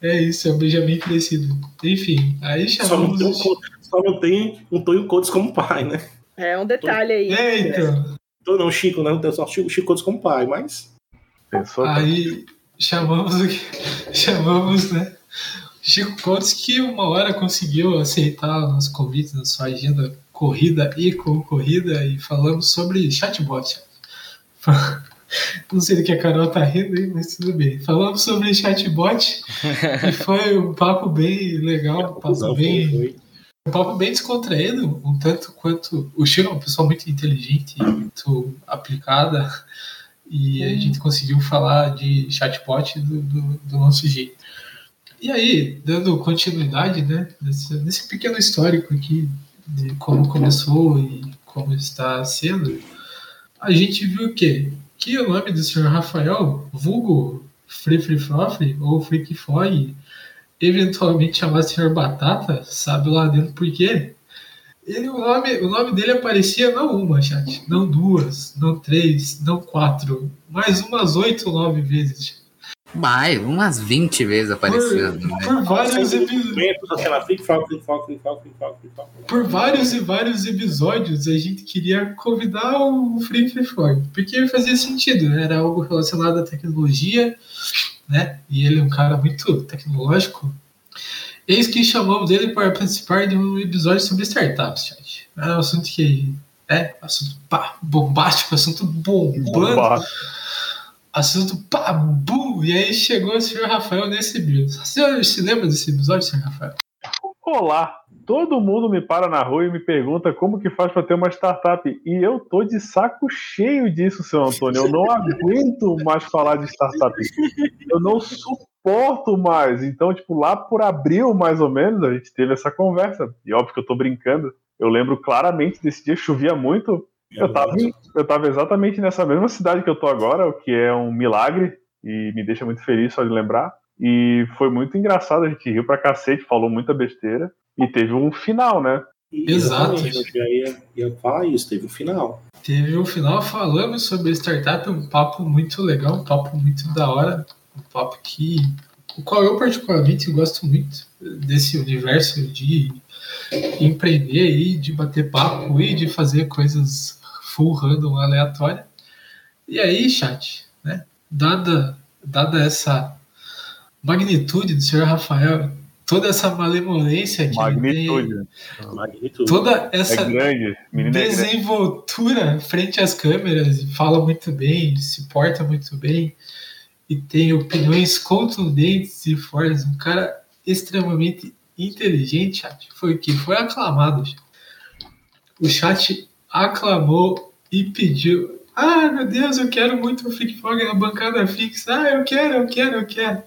É isso, é o Benjamin crescido. Enfim, aí chamamos... Só não tem um, só não tem um Tonho Codes como pai, né? É um detalhe aí. É, então. Então, não, Chico, não tem só o Chico Codes como pai, mas... Pensou aí chamamos, chamamos, né? Chico Codes que uma hora conseguiu aceitar o nosso convite na sua agenda corrida e concorrida e falamos sobre chatbot. Não sei do que a Carol tá rindo, mas tudo bem. Falamos sobre chatbot e foi um papo bem legal, um papo bem, um papo bem descontraído, um tanto quanto o Chico é uma pessoa muito inteligente, muito aplicada e a gente conseguiu falar de chatbot do, do, do nosso jeito. E aí, dando continuidade, né, nesse, nesse pequeno histórico aqui de como começou e como está sendo, a gente viu o quê? Que o nome do senhor Rafael, vulgo Free Free Frofre ou Freak Fog, eventualmente chamado senhor Batata, sabe lá dentro por quê? Ele, o, nome, o nome dele aparecia não uma, chat, não duas, não três, não quatro, mas umas oito nove vezes. Mais, umas 20 vezes apareceu. Por, né? por vários episódios. Por vários e vários episódios a gente queria convidar o Free Free Ford, porque fazia sentido, né? era algo relacionado à tecnologia, né? E ele é um cara muito tecnológico. Eis que chamamos ele para participar de um episódio sobre startups, chat. É um assunto que é assunto pá, bombástico, assunto bombando. Bombástico assunto pá, bum, e aí chegou o senhor Rafael nesse vídeo. O senhor se lembra desse episódio, senhor Rafael? Olá, todo mundo me para na rua e me pergunta como que faz para ter uma startup. E eu tô de saco cheio disso, seu Antônio. Eu não aguento mais falar de startup. Eu não suporto mais. Então, tipo, lá por abril, mais ou menos, a gente teve essa conversa. E óbvio que eu tô brincando. Eu lembro claramente desse dia, chovia muito. Eu tava, eu tava exatamente nessa mesma cidade que eu tô agora, o que é um milagre e me deixa muito feliz só de lembrar. E foi muito engraçado, a gente riu pra cacete, falou muita besteira e teve um final, né? Exato. Eu já ia, ia falar isso, teve um final. Teve um final falando sobre startup, um papo muito legal, um papo muito da hora, um papo que o qual eu particularmente gosto muito desse universo de empreender e de bater papo e de fazer coisas full random aleatória. E aí, chat, né? Dada, dada essa magnitude do senhor Rafael, toda essa malemolência que magnitude. ele tem, magnitude. toda essa é grande. desenvoltura é grande. frente às câmeras, fala muito bem, se porta muito bem e tem opiniões contundentes e fortes, um cara extremamente inteligente, chat. Foi o que foi aclamado. O chat aclamou e pediu. Ah, meu Deus, eu quero muito o Freak Fog na bancada fixa. Ah, eu quero, eu quero, eu quero.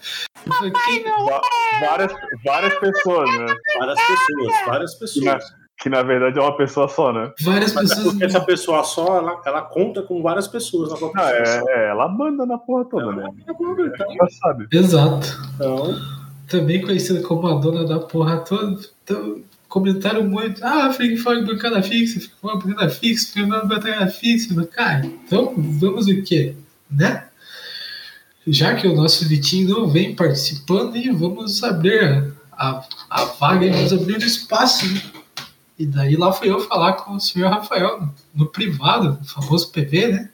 Eu falei, que... várias, várias pessoas, né? Várias pessoas, várias pessoas. Que na, que na verdade é uma pessoa só, né? Várias Mas é pessoas. Porque essa pessoa só, ela, ela conta com várias pessoas na própria ah, é, é, ela manda na porra toda, ela né? Manda, então. Ela sabe. Exato. Então também conhecida como a dona da porra toda. Então, comentaram muito. Ah, Freak Fog bancada fixa, Freak Fog bancada fixa, Fog bancada fixa. Cara, então vamos o quê? Né? Já que o nosso Vitinho não vem participando, e vamos abrir a, a vaga e nos abriu espaço. Né? E daí lá fui eu falar com o senhor Rafael, no, no privado, o famoso PV, né?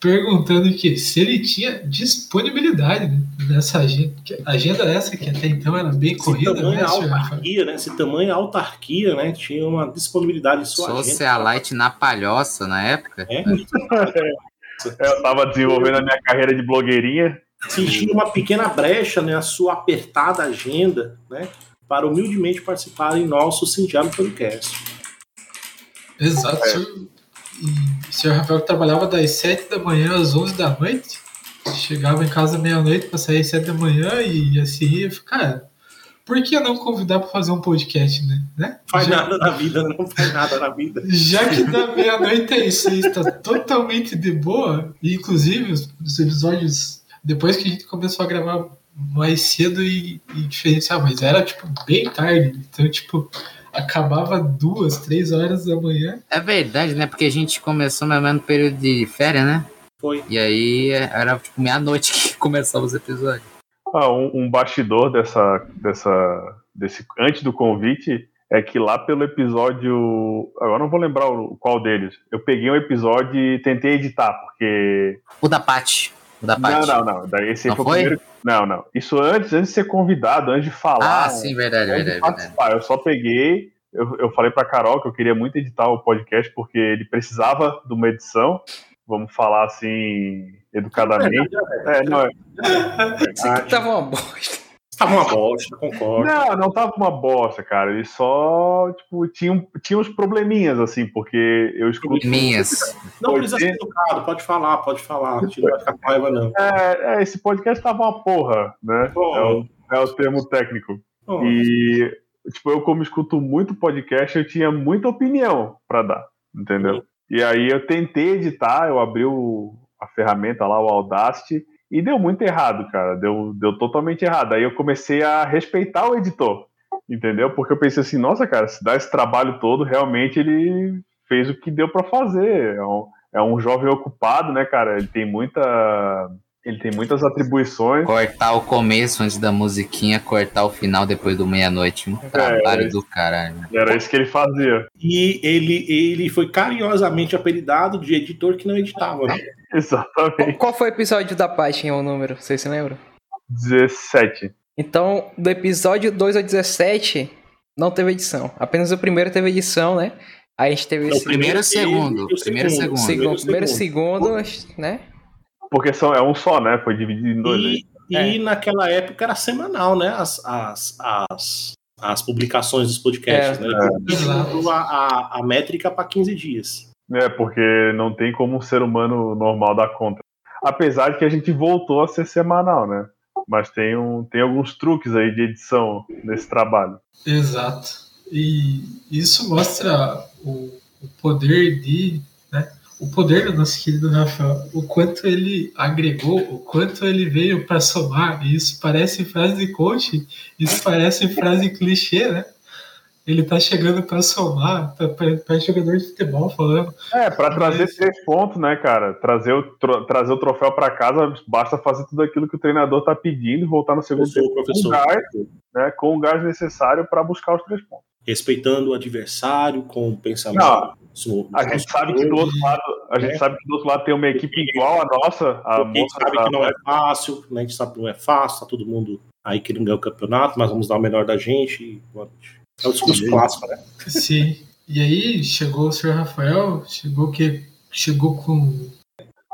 Perguntando que se ele tinha disponibilidade nessa agenda, agenda essa que até então era bem Esse corrida, tamanho né, Rafael? autarquia, né? Esse tamanho autarquia, né? Tinha uma disponibilidade em sua agenda. Socialite na palhoça na época. É, Eu tava desenvolvendo a minha carreira de blogueirinha. se tinha uma pequena brecha na sua apertada agenda, né? Para humildemente participar em nosso singelo podcast. Exato. É. E o senhor Rafael trabalhava das 7 da manhã às 11 da noite. Chegava em casa meia-noite para sair 7 da manhã e assim ia ficar. Por que não convidar para fazer um podcast, né? né? Faz já, nada na vida, não faz nada na vida. já que da meia-noite às 6 está totalmente de boa, e inclusive os, os episódios, depois que a gente começou a gravar mais cedo e, e diferenciar, mas era tipo bem tarde, então tipo, acabava duas, três horas da manhã. É verdade, né? Porque a gente começou mais ou menos no período de férias, né? Foi. E aí era tipo meia-noite que começava os episódios. Ah, um, um bastidor dessa, dessa, desse antes do convite é que lá pelo episódio, agora não vou lembrar o, qual deles. Eu peguei um episódio e tentei editar porque O da Paty. O da não, não, não. Daí esse Não foi, foi? o primeiro. Não, não. Isso antes, antes de ser convidado, antes de falar. Ah, sim, verdade, verdade, verdade. Eu só peguei. Eu, eu falei pra Carol que eu queria muito editar o podcast porque ele precisava de uma edição. Vamos falar assim, educadamente. É, não, é, Tava uma bosta. Tava uma bosta, concordo. Não, não tava uma bosta, cara. Ele só, tipo, tinha, um- tinha uns probleminhas, assim, porque eu escuto. Minhas. Não precisa ser educado, pode falar, pode falar. Não vai ficar com raiva, não. É, é, esse podcast tava uma porra, né? É o, é o termo técnico. Bom, E, tipo, eu, como escuto muito podcast, eu tinha muita opinião pra dar, entendeu? E aí eu tentei editar, eu abri o- a ferramenta lá, o Audacity, e deu muito errado, cara. Deu, deu totalmente errado. Aí eu comecei a respeitar o editor, entendeu? Porque eu pensei assim, nossa, cara, se dá esse trabalho todo, realmente ele fez o que deu pra fazer. É um, é um jovem ocupado, né, cara? Ele tem muita. Ele tem muitas atribuições. Cortar o começo antes da musiquinha, cortar o final depois do meia-noite. Um trabalho é. do caralho. Era isso que ele fazia. E ele, ele foi carinhosamente apelidado de editor que não editava, né? Exatamente. Qual foi o episódio da página, o número? Vocês se lembram? 17. Então, do episódio 2 ao 17, não teve edição. Apenas o primeiro teve edição, né? Aí a gente teve Não, esse primeiro e segundo, o primeiro e segundo. segundo, primeiro e segundo. segundo, né? Porque são, é um só, né? Foi dividido em dois. E, e naquela época era semanal, né? As, as, as, as publicações dos podcasts, É. né? Diminuindo a, a, a métrica para 15 dias. É, porque não tem como um ser humano normal dar conta. Apesar de que a gente voltou a ser semanal, né? Mas tem, um, tem alguns truques aí de edição nesse trabalho. Exato. E isso mostra o, o poder de. O poder do nosso querido Rafael, o quanto ele agregou, o quanto ele veio para somar. E isso parece frase de coach, isso parece frase clichê, né? Ele tá chegando para somar, tá para jogador de futebol falando. É, pra trazer Mas- três pontos, né, cara? Trazer o, tro- trazer o troféu pra casa, basta fazer tudo aquilo que o treinador tá pedindo e voltar no segundo sou tempo professor. com o gás, né, com o gás necessário pra buscar os três pontos. Respeitando o adversário, com o pensamento. Não, A gente sabe que do outro lado, a gente É. sabe que do outro lado tem uma equipe igual a nossa, a a gente sabe da- que não é fácil, né? a gente sabe que não é fácil, tá todo mundo aí querendo ganhar o campeonato, mas vamos dar o melhor da gente. e. É o discurso clássico, né? Sim. E aí chegou o senhor Rafael, chegou que chegou com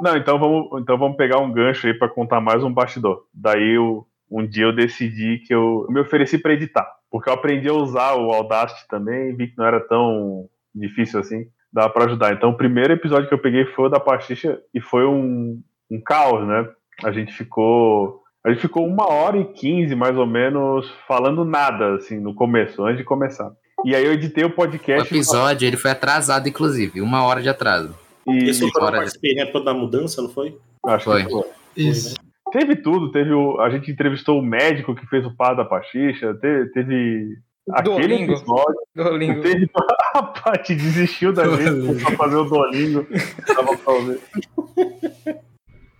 Não, então vamos, então vamos pegar um gancho aí pra contar mais um bastidor. Daí eu, um dia eu decidi que eu, eu me ofereci pra editar, porque eu aprendi a usar o Audacity também, vi que não era tão difícil assim, dava pra ajudar. Então o primeiro episódio que eu peguei foi o da Pasticha e foi um, um caos, né? A gente ficou a gente ficou uma hora e quinze, mais ou menos, falando nada, assim, no começo, antes de começar. E aí eu editei o O podcast episódio ele foi atrasado, inclusive, uma hora de atraso. e Esse foi quando eu participei, né? Quando da mudança, não foi? acho Foi. que foi. isso. Teve tudo, teve o, a gente entrevistou o médico que fez o par da Pachicha, teve, teve aquele Duolingo. episódio, Duolingo. teve a Paty desistiu da gente pra fazer o Duolingo. Tava pra ouvir.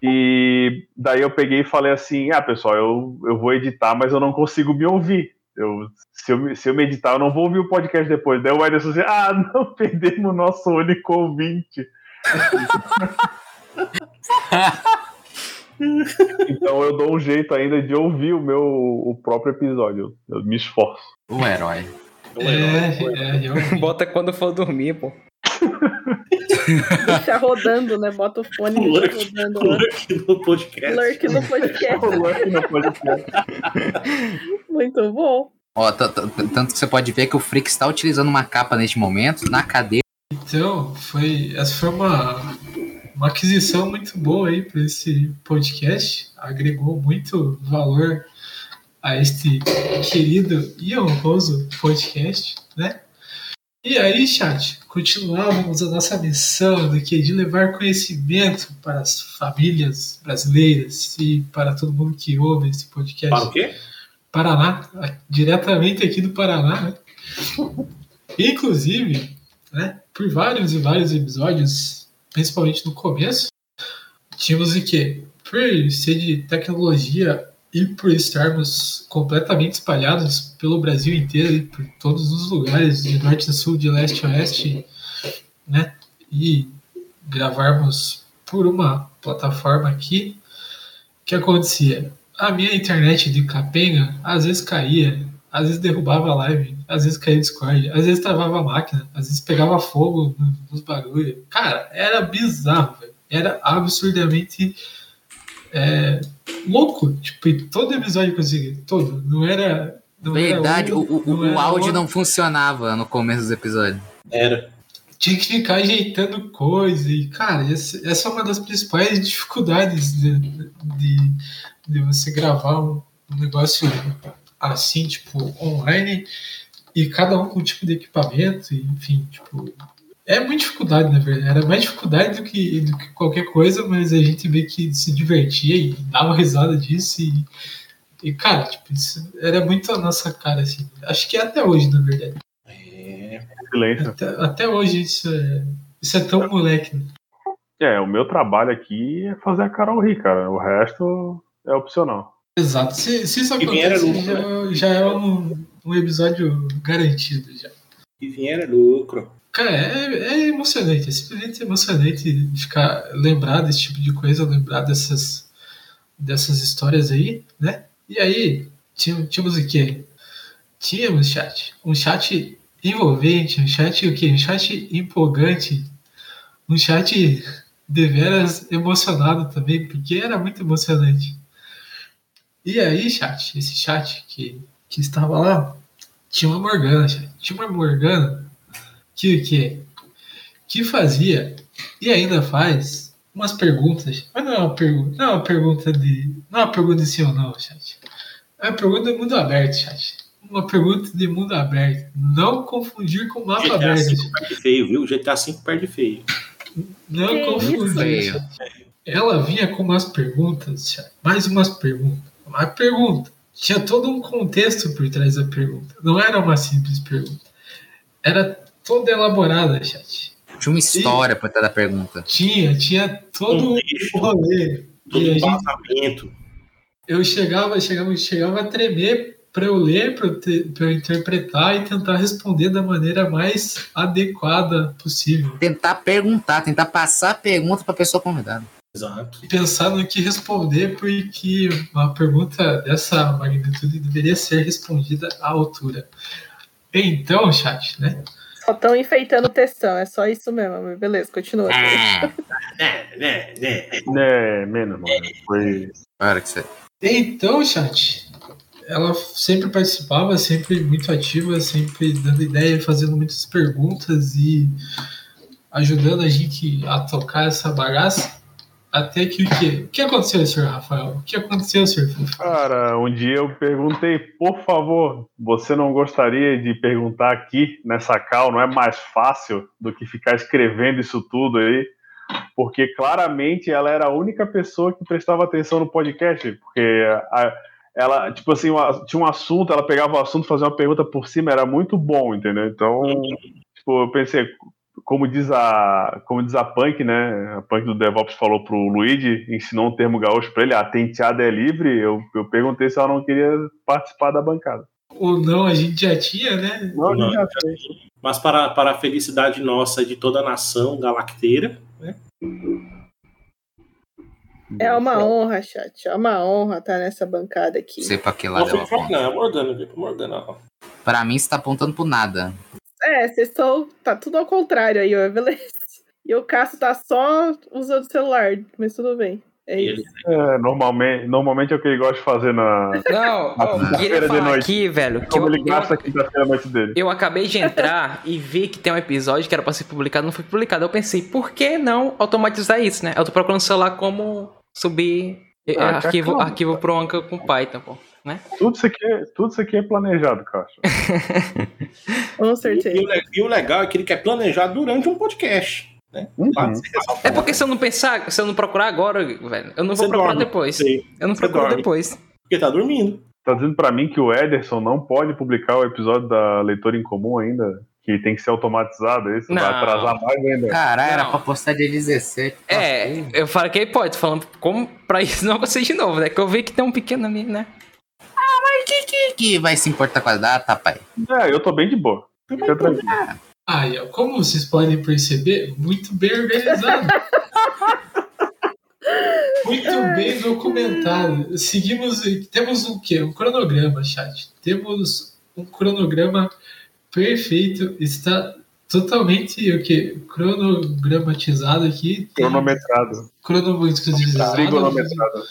E daí eu peguei e falei assim, ah pessoal, eu, eu vou editar, mas eu não consigo me ouvir. Eu, se, eu, se eu meditar, eu não vou ouvir o podcast depois. Daí o Ederson assim, ah, não, perdemos o nosso único ouvinte. então eu dou um jeito ainda de ouvir o meu o próprio episódio. Eu me esforço. O herói. É, é, Bota quando for dormir, pô. Deixa rodando, né? Bota o fone deixa Lurk, rodando. né? lurk no podcast. Lurk no podcast. Lurk no podcast. Muito bom. Ó, tanto que você pode ver que o Freak está utilizando uma capa neste momento na cadeira. Então, foi, essa foi uma, uma aquisição muito boa aí para esse podcast. Agregou muito valor a este querido e honroso podcast, né? E aí, chat, continuávamos a nossa missão do que de levar conhecimento para as famílias brasileiras e para todo mundo que ouve esse podcast. Para o quê? Paraná, diretamente aqui do Paraná, né? Inclusive, né, por vários e vários episódios, principalmente no começo, tínhamos o quê? Por ser de tecnologia e por estarmos completamente espalhados pelo Brasil inteiro por todos os lugares, de norte a sul, de leste a oeste, né? E gravarmos por uma plataforma aqui, o que acontecia? A minha internet de capenga às vezes caía, às vezes derrubava a live, às vezes caía o Discord, às vezes travava a máquina, às vezes pegava fogo no- nos bagulhos. Cara, era bizarro, velho. Era absurdamente é, louco. Tipo, todo episódio que eu consegui, todo. Não era. Não era Verdade, um, o, o, o era áudio outro. não funcionava no começo dos episódios. Era. tinha que ficar ajeitando coisa. E, cara, essa, essa é uma das principais dificuldades de, de, de você gravar um, um negócio assim, tipo, online, e cada um com um tipo de equipamento, e, enfim, tipo. É muita dificuldade, na verdade. Era mais dificuldade do que, do que qualquer coisa, mas a gente vê que se divertia e dava risada disso. E, e cara, tipo, isso era muito a nossa cara, assim. Acho que é até hoje, na verdade. É. Silêncio. Até, até hoje isso é, isso é tão moleque. Né? É, o meu trabalho aqui é fazer a Carol rir, cara. O resto é opcional. Exato. Se, se isso acontece, lucro, já, já é um, um episódio garantido já. E vier lucro. Cara, é, é emocionante, é simplesmente emocionante ficar lembrar desse tipo de coisa, lembrar dessas, dessas histórias aí, né? E aí, tínhamos, tínhamos o quê? Tínhamos chat. Um chat envolvente, um chat o quê? Um chat empolgante, um chat deveras emocionado também, porque era muito emocionante. E aí, chat, esse chat que, que estava lá, tinha uma Morgana, chat. Tinha uma Morgana que o quê? Que fazia e ainda faz umas perguntas. Mas não é uma pergunta, não é uma pergunta de. Não é uma pergunta de sim ou não, chat. É uma pergunta de mundo aberto, chat. Uma pergunta de mundo aberto. Não confundir com mapa GTA aberto. 5 chat. perde feio, viu? GTA 5 perde feio. Não Que confundir. Ela vinha com umas perguntas, chat. mais umas perguntas. Uma pergunta. Tinha todo um contexto por trás da pergunta. Não era uma simples pergunta. Era toda elaborada, chat. Tinha uma história por trás da pergunta. Tinha, tinha todo Um um texto, rolê. todo a um vazamento. eu chegava, chegava, chegava a tremer para eu ler, para eu, te- pra eu interpretar e tentar responder da maneira mais adequada possível. Tentar perguntar, tentar passar a pergunta pra pessoa convidada. Exato. E pensar no que responder, porque uma pergunta dessa magnitude deveria ser respondida à altura. Então, chat, né? Só estão enfeitando o textão, é só isso mesmo. Beleza, continua. Ah, Né, né, né. É, menos, mano. Foi. para que você. Então, chat, ela sempre participava, sempre muito ativa, sempre dando ideia, fazendo muitas perguntas e ajudando a gente a tocar essa bagaça. Até que o que? O que aconteceu, senhor Rafael? O que aconteceu, senhor Fufu? Cara, um dia eu perguntei, por favor, você não gostaria de perguntar aqui nessa cal? Não é mais fácil do que ficar escrevendo isso tudo aí? Porque claramente ela era a única pessoa que prestava atenção no podcast, porque a- ela, tipo assim, uma- tinha um assunto, ela pegava o assunto, fazia uma pergunta por cima, era muito bom, entendeu? Então, tipo, eu pensei, como diz a, como diz a Punk, né? A Punk do DevOps falou pro Luigi, ensinou um termo gaúcho pra ele, a tenteada é livre. Eu, eu perguntei se ela não queria participar da bancada. ou não a gente já tinha, né? Não, Não, já Mas para, para a felicidade nossa de toda a nação galacteira, né? É uma honra, chat. É uma honra estar nessa bancada aqui. Não sei pra que Não, lado foi ela aponta. Morgana, Morgana, pra Morgana. Pra mim, você tá apontando pro nada. É, vocês estão. Tá tudo ao contrário aí, ó, beleza. E o Cássio tá só usando o celular, mas tudo bem. É isso. É, normalmente, normalmente é o que ele gosta de fazer na. Não, Na queria feira de noite. aqui, velho, que Como eu, ele gasta quinta-feira à noite dele. eu acabei de entrar e vi que tem um episódio que era pra ser publicado, não foi publicado. Eu pensei, por que não automatizar isso, né? Eu tô procurando o celular como subir eh, Ah, arquivo, arquivo pro Anchor com Python, pô. Né? Tudo isso aqui é, tudo isso aqui é planejado, Caixa. Com E, certeza. o, le- e o legal é que ele quer planejar durante um podcast. Né? Uhum. É porque se eu não pensar, se eu não procurar agora, velho, eu não vou Você procurar dorme, depois. sei. Eu não Você procuro dorme. depois. Porque tá dormindo. Tá dizendo pra mim que o Ederson não pode publicar o episódio da leitura em comum ainda? Que tem que ser automatizado, é isso? Não. Vai atrasar mais ainda. Caralho, era pra postar dia 17. É, eu falei que ele pode, tô falando como pra isso não acontecer de novo, né? Que eu vi que tem um pequeno ali, né? Quem que vai se importar com a data, pai? É, eu tô bem de boa. Fica tranquilo. Aí, ó, como vocês podem perceber, muito bem organizado. muito bem documentado. Seguimos. Temos o quê? Um cronograma, chat. Temos um cronograma perfeito. Está totalmente o quê? Cronogramatizado aqui. Cronometrado. Trigonometrado.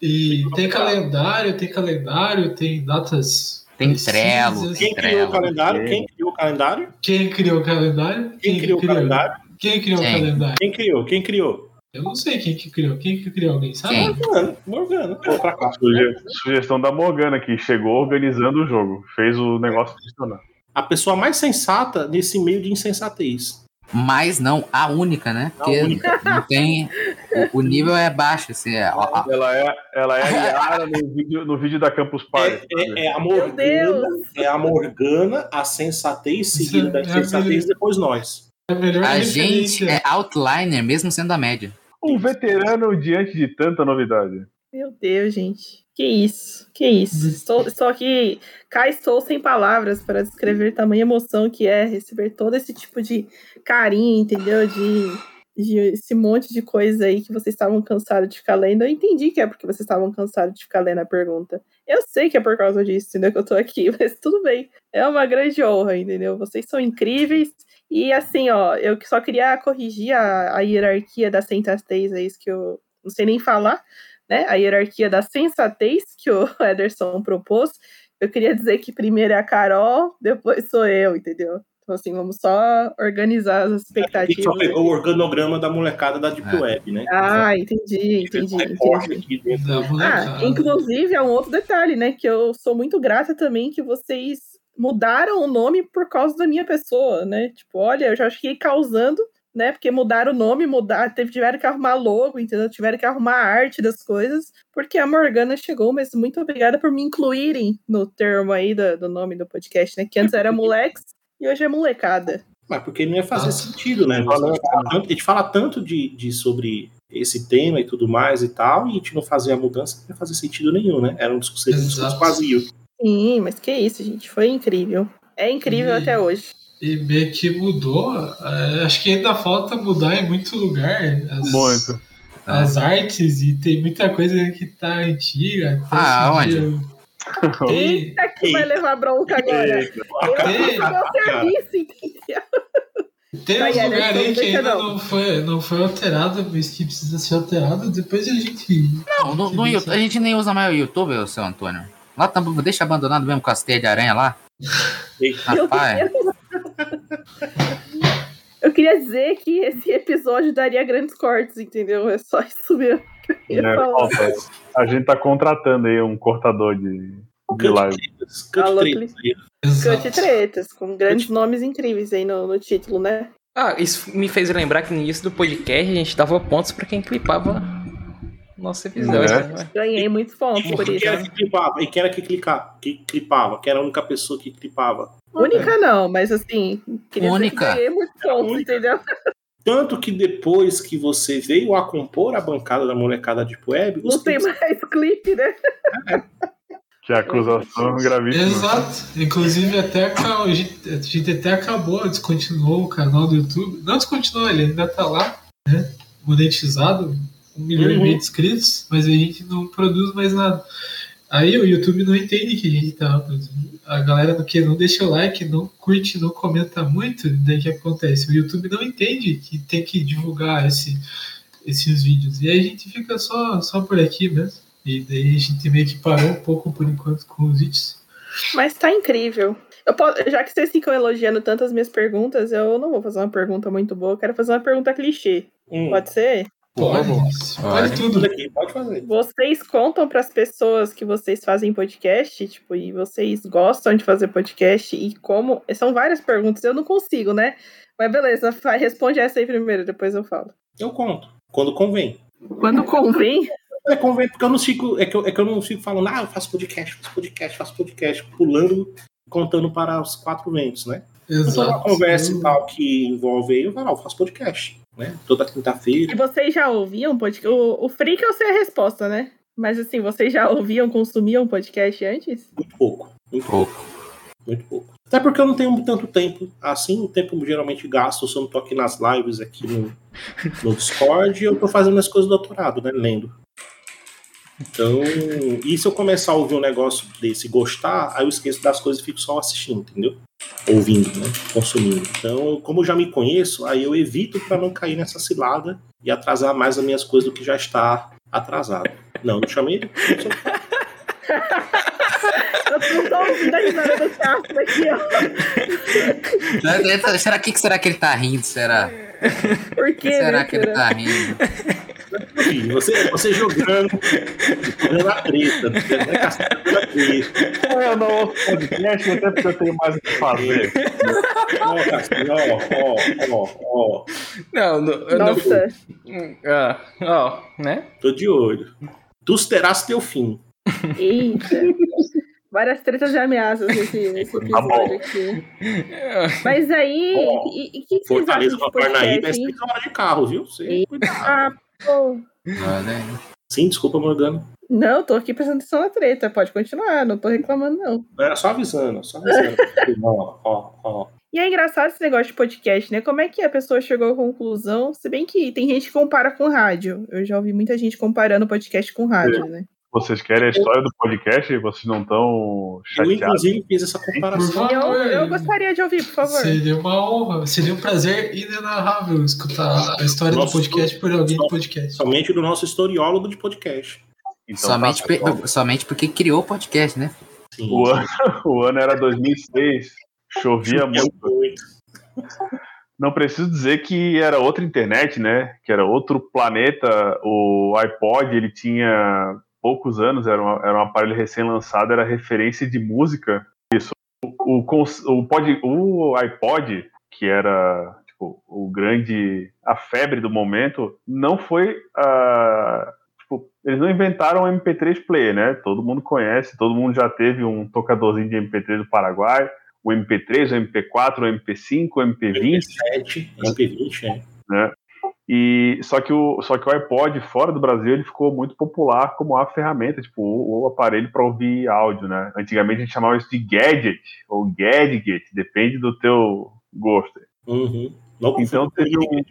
E tem calendário, tem calendário, tem datas. Tem. Trello. Quem criou o calendário? Quem criou o calendário? Quem criou o calendário? Quem criou o calendário? Quem criou Quem? o calendário? Quem criou? Quem criou? Eu não sei quem que criou. Quem que criou? Alguém sabe? Quem? Morgana. Morgana. Suge- Sugestão da Morgana, que chegou organizando o jogo. Fez o negócio funcionar. A pessoa mais sensata nesse meio de insensatez. Mas não a única, né? A Porque única. não tem. O, o nível é baixo, assim. É, ó, ó, Ela é, ela é a Yara no vídeo, no vídeo da Campus Party. É, é- é a Morgana. É a Morgana, a sensatez seguida da É a insensatez, beleza. depois nós. A melhor a gente é outliner, mesmo sendo a média. Um veterano diante de tanta novidade. Meu Deus, gente. Que isso, que isso. Estou, estou aqui, cá estou sem palavras para descrever tamanha emoção que é receber todo esse tipo de carinho, entendeu? De, de esse monte de coisa aí que vocês estavam cansados de ficar lendo. Eu entendi que é porque vocês estavam cansados de ficar lendo a pergunta. Eu sei que é por causa disso, entendeu? Que eu tô aqui, mas tudo bem. É uma grande honra, entendeu? Vocês são incríveis. E assim, ó, eu só queria corrigir a, a hierarquia da sensatez, é isso que eu não sei nem falar né, a hierarquia da sensatez que o Ederson propôs, eu queria dizer que primeiro é a Carol, depois sou eu, entendeu? Então, assim, vamos só organizar as A gente expectativas. só pegou o organograma da molecada da Deep É. Web, né? Ah, entendi, entendi, entendi. Da Ah, inclusive, é um outro detalhe, né? Que eu sou muito grata também que vocês mudaram o nome por causa da minha pessoa, né? Tipo, olha, eu já fiquei causando, né? Porque mudaram o nome, mudar, teve, tiveram que arrumar logo, entendeu? Tiveram que arrumar a arte das coisas, porque a Morgana chegou, mas muito obrigada por me incluírem no termo aí do, do nome do podcast, né? Que antes era moleques e hoje é molecada. Mas porque não ia fazer Nossa. sentido, né? A gente fala tanto, gente fala tanto de, de sobre esse tema e tudo mais e tal, e a gente não fazer a mudança, não ia fazer sentido nenhum, né? Era um discurso, um discurso vazio. Sim, mas que isso, gente. Foi incrível. É incrível E- até hoje. E meio que mudou. é, acho que ainda falta mudar em muito lugar. As, Muito. As artes, e tem muita coisa que tá antiga. Ah, onde? dia. Tem, Eita, que vai levar bronca agora. Eita. Eu o meu serviço, entendeu? tem uns Ederson, lugares aí que ainda não. não foi, não foi alterado, mas que precisa ser alterado. Depois a gente. Não, no, no YouTube, a gente nem usa mais o YouTube, ô, seu Antônio. Lá também, deixa abandonado mesmo com as teias de aranha lá. Rapaz, Eu queria dizer que esse episódio daria grandes cortes, entendeu? É só isso mesmo É, falta. A gente tá contratando aí um cortador de, de live. tretas, cut tretas. Cut com grandes nomes incríveis aí no, no título, né? Ah, isso me fez lembrar que no início do podcast a gente dava pontos pra quem clipava nosso episódio. É. né? Ganhei muitos pontos por Quem isso. era que clipava? E quem era que, clica, que clipava? Quem era a única pessoa que clipava? Única não, mas assim, queria Única. dizer que ganhei muitos pontos, Única. entendeu? Tanto que depois que você veio a compor a bancada da molecada Deep Web, Não tem clipes- mais clipe, né? Que é acusação gravíssima. Exato. Inclusive, até a gente, a gente até acabou, descontinuou o canal do YouTube. Não descontinuou, ele ainda tá lá, né? Monetizado, um milhão e Uhum. meio de inscritos, mas a gente não produz mais nada. Aí o YouTube não entende que a gente tá produzindo. A galera que não deixa o like, não curte, não comenta muito, daí o que acontece? O YouTube não entende que tem que divulgar esse, esses vídeos. E aí a gente fica só, só por aqui mesmo. E daí a gente meio que parou um pouco por enquanto com os vídeos. Mas tá incrível. Eu posso, já que vocês ficam elogiando tantas minhas perguntas, eu não vou fazer uma pergunta muito boa, eu quero fazer uma pergunta clichê. Hum, Pode ser? Pode, pode Pode. tudo. Aqui, pode fazer. Vocês contam pras pessoas que vocês fazem podcast, tipo, e vocês gostam de fazer podcast e como. São várias perguntas, eu não consigo, né? Mas beleza, responde essa aí primeiro, depois eu falo. Eu conto. Quando convém. Quando convém, É convém, porque eu não fico. É que eu, é que eu não fico falando, ah, eu faço podcast, faço podcast, faço podcast, pulando, contando para os quatro ventos, né? Então, Exato. uma conversa e tal que envolve aí, eu falo, ah, eu faço podcast, né? Toda e quinta-feira. vocês já ouviam podcast? O, o Freak eu sei a resposta, né? Mas assim, vocês já ouviam, consumiam podcast antes? Muito pouco. Muito pouco. Pouco. Muito pouco. Até porque eu não tenho tanto tempo. Assim, o tempo geralmente gasto, se eu não tô aqui nas lives aqui no, no Discord, eu tô fazendo as coisas do doutorado, né? Lendo. Então, e se eu começar a ouvir um negócio desse e gostar, aí eu esqueço das coisas e fico só assistindo, entendeu? Ouvindo, né? Consumindo. Então, como eu já me conheço, aí eu evito para não cair nessa cilada e atrasar mais as minhas coisas do que já está atrasado. Não, não chamei ele. Eu não tô ouvindo a risada do Castro aqui, ó. Ele Será que, que será que ele tá rindo? Será? Por quê, será né, que ele cara? tá rindo? Filho, você, você jogando, jogando a treta, né? Caçando a treta. Eu não ouço podcast até porque eu tenho mais o que fazer. Ó, ó, ó, ó, ó. Não, não, eu não. Nossa, Ah, ó, né? Tô de olho. Tu terás teu fim. eita. Várias tretas e ameaças nesse, nesse Tá episódio aqui. Mas aí, Ó, e e o que, que vocês acham Fortaleza de pra Parnaíba é podcast, hein? seis horas de carro, viu? Você E- cuidado. Ah, Sim, desculpa, Morgana. Não, tô aqui prestando atenção na treta. Pode continuar, não tô reclamando, não. Era só avisando, só avisando. ó, ó, ó. E é engraçado esse negócio de podcast, né? Como é que a pessoa chegou à conclusão? Se bem que tem gente que compara com rádio. Eu já ouvi muita gente comparando podcast com rádio, né? Vocês querem a história do podcast? Vocês não estão Eu, chateados? inclusive, fiz essa comparação. Eu, eu gostaria de ouvir, por favor. Seria uma honra, seria um prazer inenarrável escutar a história Nossa, do podcast por alguém do podcast. Somente do nosso historiólogo de podcast. Então, somente, tá, pe- bom. somente porque criou o podcast, né? Sim. o, ano, o ano era 2006. Chovia muito. Não preciso dizer que era outra internet, né? Que era outro planeta. O iPod, ele tinha poucos anos, era, uma- era um aparelho recém-lançado, era referência de música. Isso. O, o, o, pod, o iPod, que era tipo, o grande. a febre do momento, não foi. ah, tipo, eles não inventaram o MP3 player, né? Todo mundo conhece, todo mundo já teve um tocadorzinho de MP3 do Paraguai. O MP3, o MP4, o MP5, o MP20. MP7, MP20, é. E só que o só que o iPod fora do Brasil ele ficou muito popular como a ferramenta, tipo o, o aparelho para ouvir áudio, né? Antigamente a gente chamava isso de gadget ou gadget, depende do teu gosto. Uhum. Então teve um,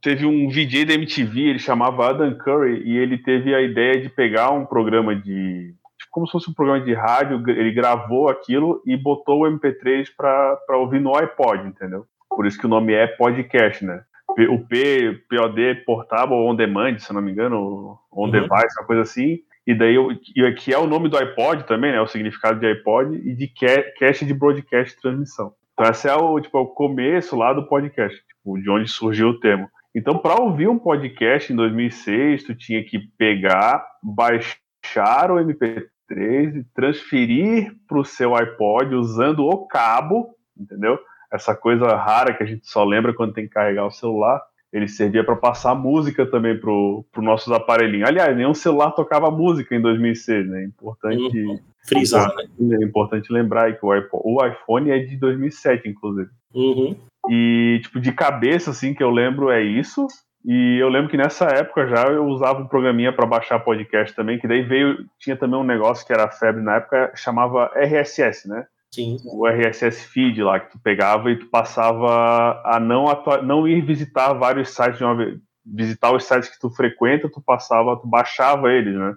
teve um VJ da MTV, ele chamava Adam Curry e ele teve a ideia de pegar um programa de tipo, como se fosse um programa de rádio, ele gravou aquilo e botou o MP3 para ouvir no iPod, entendeu? Por isso que o nome é podcast, né? O P, POD, Portable On Demand, se não me engano, On Uhum. Device, uma coisa assim. E daí, o- que é o nome do iPod também, né? O significado de iPod e de ca- cache de broadcast transmissão. Então, esse é o, tipo, é o começo lá do podcast, tipo, de onde surgiu o termo. Então, para ouvir um podcast em 2006, tu tinha que pegar, baixar o MP3 e transferir para o seu iPod usando o cabo, entendeu? Essa coisa rara que a gente só lembra quando tem que carregar o celular. Ele servia para passar música também pro, pro nossos aparelhinhos. Aliás, nenhum celular tocava música em 2006, né? Importante, Uhum. frisar, né? é importante lembrar aí que o iPhone, o iPhone é de 2007, inclusive. Uhum. E, tipo, de cabeça, assim, que eu lembro é isso. E eu lembro que nessa época já eu usava um programinha para baixar podcast também, que daí veio, tinha também um negócio que era febre na época, chamava RSS, né? Sim. O RSS feed lá, que tu pegava e tu passava a não, atua- não ir visitar vários sites de uma vez. Visitar os sites que tu frequenta, tu passava, tu baixava eles, né?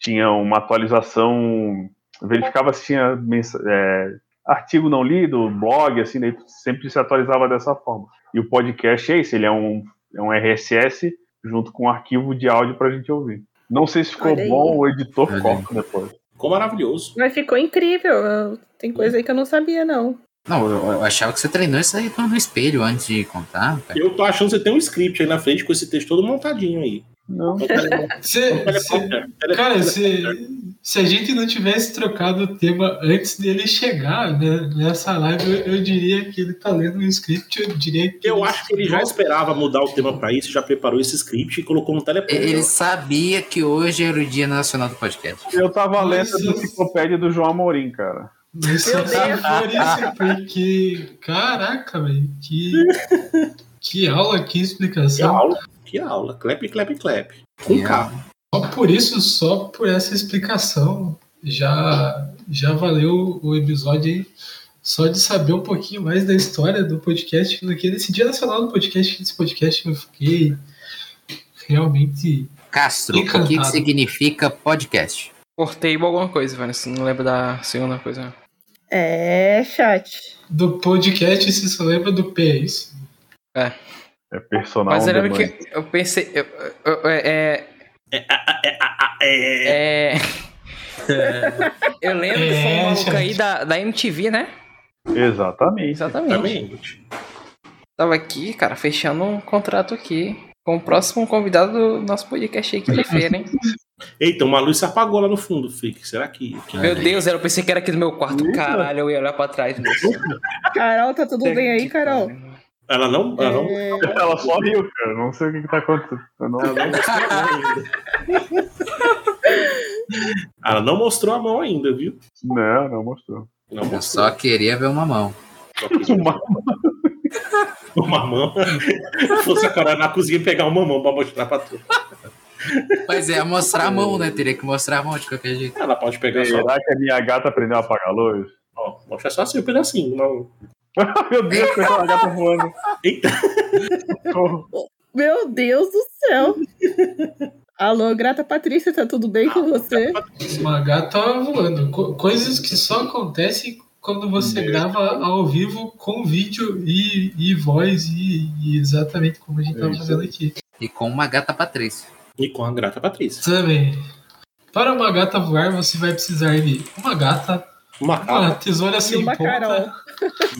Tinha uma atualização, verificava se tinha mensa- é, artigo não lido, blog, assim, daí tu sempre se atualizava dessa forma. E o podcast é isso, ele é um, é um RSS junto com um arquivo de áudio pra gente ouvir. Não sei se ficou bom, o editor corta depois. Ficou maravilhoso. Mas ficou incrível. Tem coisa aí que eu não sabia, não. Não, eu, eu achava que você treinou isso aí no espelho antes de contar. cara. Eu tô achando que você tem um script aí na frente com esse texto todo montadinho aí. Não. Cê- cê- cara, se, se a gente não tivesse trocado o tema antes dele chegar né, nessa live, eu, eu diria que ele tá lendo um script, eu diria que. Eu acho que ele já esperava mudar o tema pra isso, já preparou esse script e colocou no teleprompter. Ele sabia que hoje era o Dia Nacional do Podcast. Eu tava lendo Mas a enciclopédia do João Amorim, cara. Mas se isso, porque. Caraca, velho, que. Que aula, que Que explicação. aula, que aula. Clap, clap, clap. Com Que K. Só por isso, só por essa explicação, já, já valeu o episódio aí. Só de saber um pouquinho mais da história do podcast, do que nesse dia nacional do podcast, nesse podcast eu fiquei realmente. Castro, o que, que Encantado. significa podcast? Cortei alguma coisa, velho. Não lembro da segunda coisa. É, chat. Do podcast, você só lembra do P, é isso? É personal. Mas eu lembro demais. que eu pensei. eu- eu- eu- é, É, é, eu lembro que foi É, um maluco aí da, da MTV, né? Exatamente. Exatamente. exatamente. Tava aqui, cara, fechando um contrato aqui com o próximo convidado do nosso podcast aí, quinta-feira, hein? Eita, uma luz se apagou lá no fundo, Frick. Será que. que- Meu Deus, eu pensei que era aqui do meu quarto. Caralho, eu ia olhar pra trás. Carol, tá tudo bem aí, Carol? Ela não. Ela não. É, Ela só riu, cara. Não sei o que, que tá acontecendo. Não- Ela não mostrou ainda. Ela não mostrou a mão ainda, viu? Não, não mostrou. Não Eu mostrou. só queria ver uma mão. Só quis uma... uma mão. Fosse a Carol na cozinha e pegar uma mão pra mostrar pra tu. Mas é mostrar a mão, né? Teria que mostrar a mão de qualquer jeito. Ela pode pegar só. Será que a minha gata aprendeu a apagar a luz? Ó, mostra só assim um pedacinho. Não... Meu Deus, foi aquela gata voando. Eita! Meu Deus do céu. Alô, grata Patrícia, tá tudo bem com você? Uma gata voando. Co- coisas que só acontecem quando você grava ao vivo com vídeo e, e voz e, e exatamente como a gente tá Isso. fazendo aqui. E com uma gata Patrícia. E com a grata Patrícia. Também. Para uma gata voar, você vai precisar de uma gata, Uma uma Carol. tesoura sem uma Carol. ponta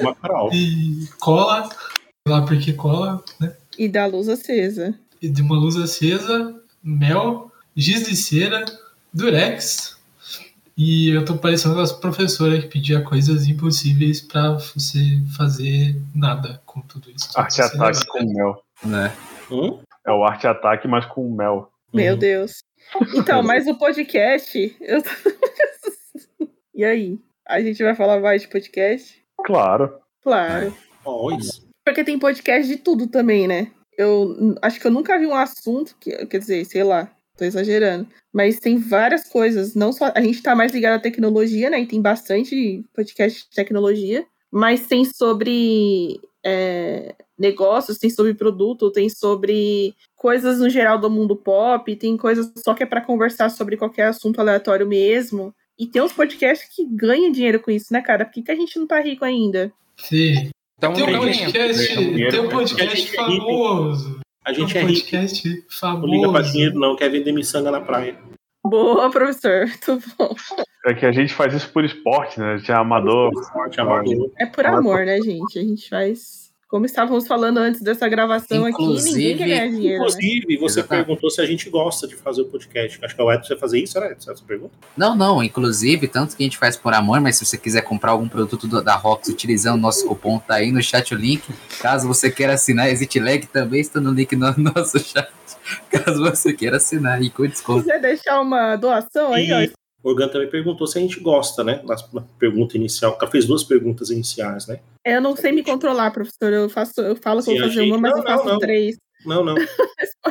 Uma Carol. e cola, sei lá porque cola, né? E da luz acesa. E de uma luz acesa, mel, giz de cera, durex. E eu tô parecendo as professoras que pedia coisas impossíveis pra você fazer nada com tudo isso. Arte ataque com mel. Né? Hum? É o arte ataque, mas com mel. Meu Uhum. Deus. Então, mas o podcast. Eu... e aí? A gente vai falar mais de podcast? Claro. Claro. Ó, isso. Porque tem podcast de tudo também, né? Eu acho que eu nunca vi um assunto que, quer dizer, sei lá, tô exagerando. Mas tem várias coisas. Não só. A gente tá mais ligado à tecnologia, né? E tem bastante podcast de tecnologia. Mas tem sobre é, negócios, tem sobre produto, tem sobre coisas no geral do mundo pop, tem coisas só que é pra conversar sobre qualquer assunto aleatório mesmo. E tem uns podcasts que ganham dinheiro com isso, né, cara? Por que, que a gente não tá rico ainda? Sim. Então, Tem um podcast, tem um podcast a gente é rico. famoso. A Tem um gente é rico. podcast Não liga pra famoso. dinheiro, não. Quer vender miçanga na praia. Boa, professor. Muito bom. É que a gente faz isso por esporte, né? A gente é amador. É por amor, né, gente? A gente faz. Como estávamos falando antes dessa gravação aqui, ninguém Inclusive- quer ganhar dinheiro. Né? Inclusive, você Exatamente. perguntou se a gente gosta de fazer o podcast. Acho que é o Edson vai fazer isso, era Edson, essa pergunta? Não, não, inclusive, tanto que a gente faz por amor, mas se você quiser comprar algum produto do- da Rox utilizando o nosso cupom, tá aí no chat o link. Caso você queira assinar, existe lag também, está no link no nosso chat. Caso você queira assinar e com Se desconto. quiser deixar uma doação aí, ó. E o Organ também perguntou se a gente gosta, né? Na pergunta inicial. Ela fez duas perguntas iniciais, né? Eu não sei me controlar, professor. Eu faço, eu falo que eu vou fazer achei- uma, mas não, eu faço não, não. três. Não, não.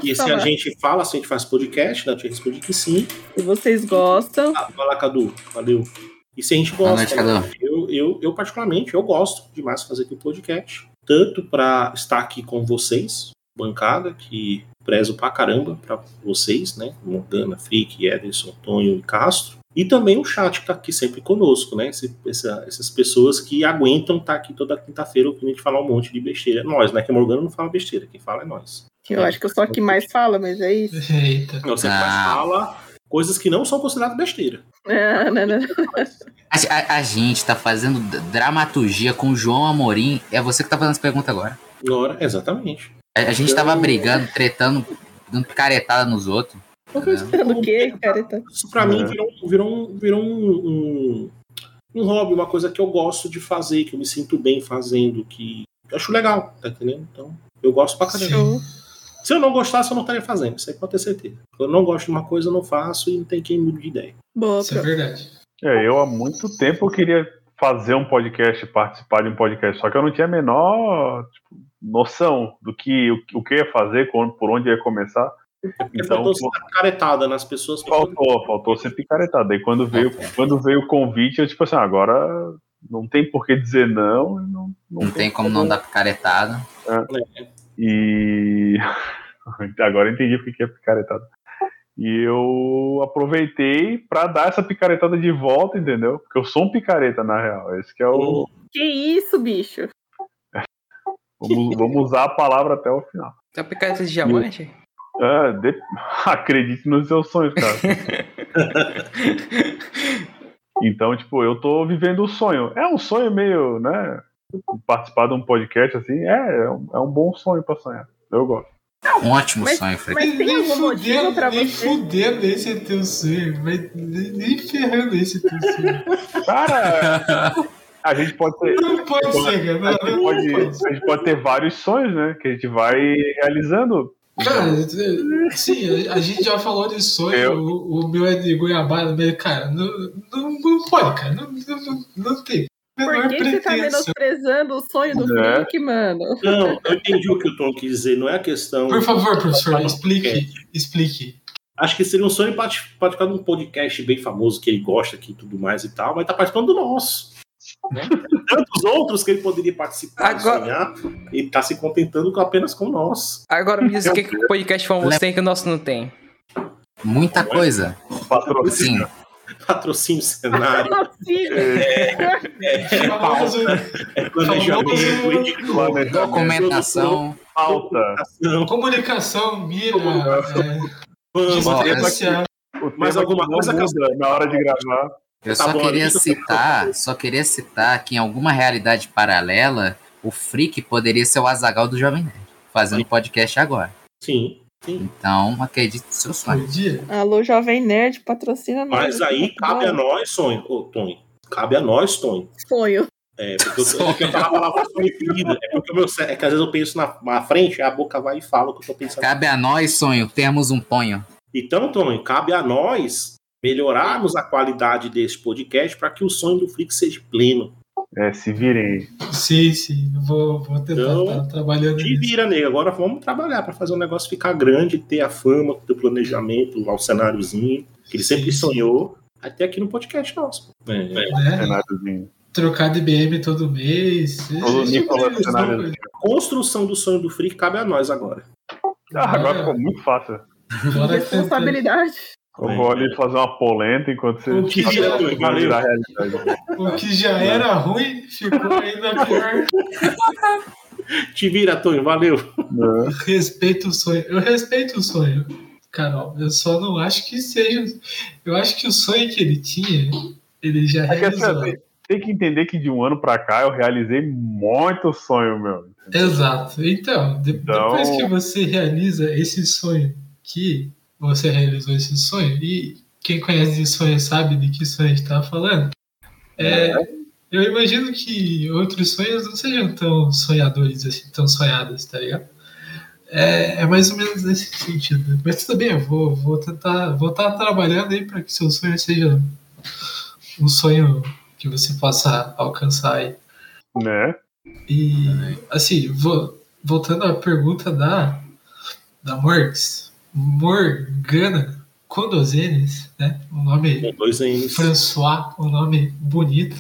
E se a falar. gente fala, se a gente faz podcast, né, a gente responde que sim. Se vocês gostam, Ah, vai lá, Cadu. Valeu. E se a gente Boa gosta, noite, né? Eu, eu, eu particularmente, eu gosto demais de fazer aqui o podcast. Tanto para estar aqui com vocês, bancada, que prezo pra caramba pra vocês, né? Morgana, Frick, Ederson, Tonho e Castro. E também o chat que tá aqui sempre conosco, né? Esse- essa- essas pessoas que aguentam estar aqui toda quinta-feira ouvindo a gente falar um monte de besteira. Nós, né? Que a Morgana não fala besteira, quem fala é nós. eu acho que eu sou a que mais fala, mas é isso. Eita. Você Ah. mais fala coisas que não são consideradas besteira. Ah, não, não. A, a- a gente tá fazendo dramaturgia com o João Amorim. É você que tá fazendo essa pergunta agora. Agora, exatamente. A, a gente tava brigando, tretando, dando picaretada nos outros. Que, cara? Tá- Isso pra É. mim virou, virou, um, virou um, um, um hobby, uma coisa que eu gosto de fazer, que eu me sinto bem fazendo, que eu acho legal, tá entendendo? Então, eu gosto pra caramba. Se eu não gostasse, eu não estaria fazendo, isso aí pode ter certeza. Eu não gosto de uma coisa, eu não faço e não tem quem mude de ideia. Boa, Isso é verdade. É, eu há muito tempo eu queria fazer um podcast, participar de um podcast, só que eu não tinha a menor tipo, noção do que o, o que ia fazer, por onde ia começar. Porque Então, faltou ser caretada nas pessoas. pra poder- faltou, faltou ser picaretado. Aí quando veio, quando veio o convite, eu tipo assim, agora não tem por que dizer não, e não, Não tem como não dar picaretada. E agora eu entendi porque que é picaretada. E eu aproveitei pra dar essa picaretada de volta, entendeu? Porque eu sou um picareta, na real. Esse que é o. Que isso, bicho? Vamos, vamos usar a palavra até o final. Tá picareta de diamante? Ah, de- Acredite nos seus sonhos, cara. Então, tipo, eu tô vivendo o sonho. É um sonho meio, né? Participar de um podcast assim, é, é um, é um bom sonho pra sonhar. Eu gosto. É um ótimo Mas- sonho, Fred. Mas tem algum motivo pra nem você? fudendo esse é teu sonho. Mas nem, nem ferrando esse teu sonho. Cara, a gente pode ter. Não pode ser, cara. A gente, pode. a gente pode ter vários sonhos, né? Que a gente vai realizando. Cara, sim, a gente já falou de sonho, Eu- o, o meu é de Goiabada, mas, cara, não, não, não pode, cara, não, não, não tem. Por Menor que você tá pretensão. menosprezando o sonho do É. Freak, mano? Não, eu entendi o que o Tom quis dizer, não é a questão. Por favor, professor, explique, explique. Acho que seria um sonho part- participar de um podcast bem famoso que ele gosta aqui e tudo mais e tal, mas tá participando do nosso. Né? Tantos outros que ele poderia participar Agora- e sonhar, e tá se contentando com, apenas com nosso. Agora me diz o que, que o podcast famoso tem que o nosso não tem. Muita coisa. Patrocínio. Sim. Patrocínio cenário, Famoso, é Famoso- editor, Planejamento. Documentação. Falta. comunicação, mira, é, distância. O Mais alguma coisa, na hora de gravar. Eu Tá só bom, queria citar, só queria citar que em alguma realidade paralela, o Freak poderia ser o Azagal do Jovem Nerd, fazendo podcast agora. Sim, sim. Então, acredite no seu sonho. Alô, Jovem Nerd, patrocina nós. Mas aí cabe a nós, sonho, ô, Tony. Cabe a nós, Tony. Sonho. É, porque eu, é porque eu tava falando a palavra sonho. É porque o meu é que às vezes eu penso na, na frente, a boca vai e fala o que eu tô pensando. Cabe a nós, sonho, termos um ponho. Então, Tony, cabe a nós melhorarmos a qualidade desse podcast para que o sonho do Freak seja pleno. É, se virem. Sim, sim, vou, vou tentar Então, estar trabalhando Te nisso. vira, nego. Agora vamos trabalhar para fazer o negócio ficar grande, ter a fama, ter o planejamento, lá o cenáriozinho, que ele sempre Sim, sim. sonhou, até aqui no podcast nosso. É, Né? Cenáriozinho. Trocar de BM todo mês. Todo cenário. coisa. Construção do sonho do Freak cabe a nós agora. Ah, agora ficou muito fácil. Responsabilidade. Eu vou ali fazer uma polenta enquanto você O que já-. O que já era ruim ficou ainda pior. Te vira, Tony, valeu. Né? Respeito o sonho. Eu respeito o sonho, Carol. Eu só não acho que seja. Eu acho que o sonho que ele tinha, ele já É assim, realizou. tem, tem que entender que de um ano pra cá eu realizei muito sonho, meu. Exato. Então, de- Então- depois que você realiza esse sonho, que você realizou esse sonho, e quem conhece de sonho sabe de que sonho a gente estava falando, é, eu imagino que outros sonhos não sejam tão sonhadores assim, tão sonhados, tá ligado? É, é mais ou menos nesse sentido. Mas tudo bem, eu vou, vou tentar, vou estar trabalhando aí para que seu sonho seja um sonho que você possa alcançar aí. Né? E assim, vo- voltando à pergunta da, da Morgs, Morgana Condozenes, né? Um nome Com dois N's. François, um nome bonito,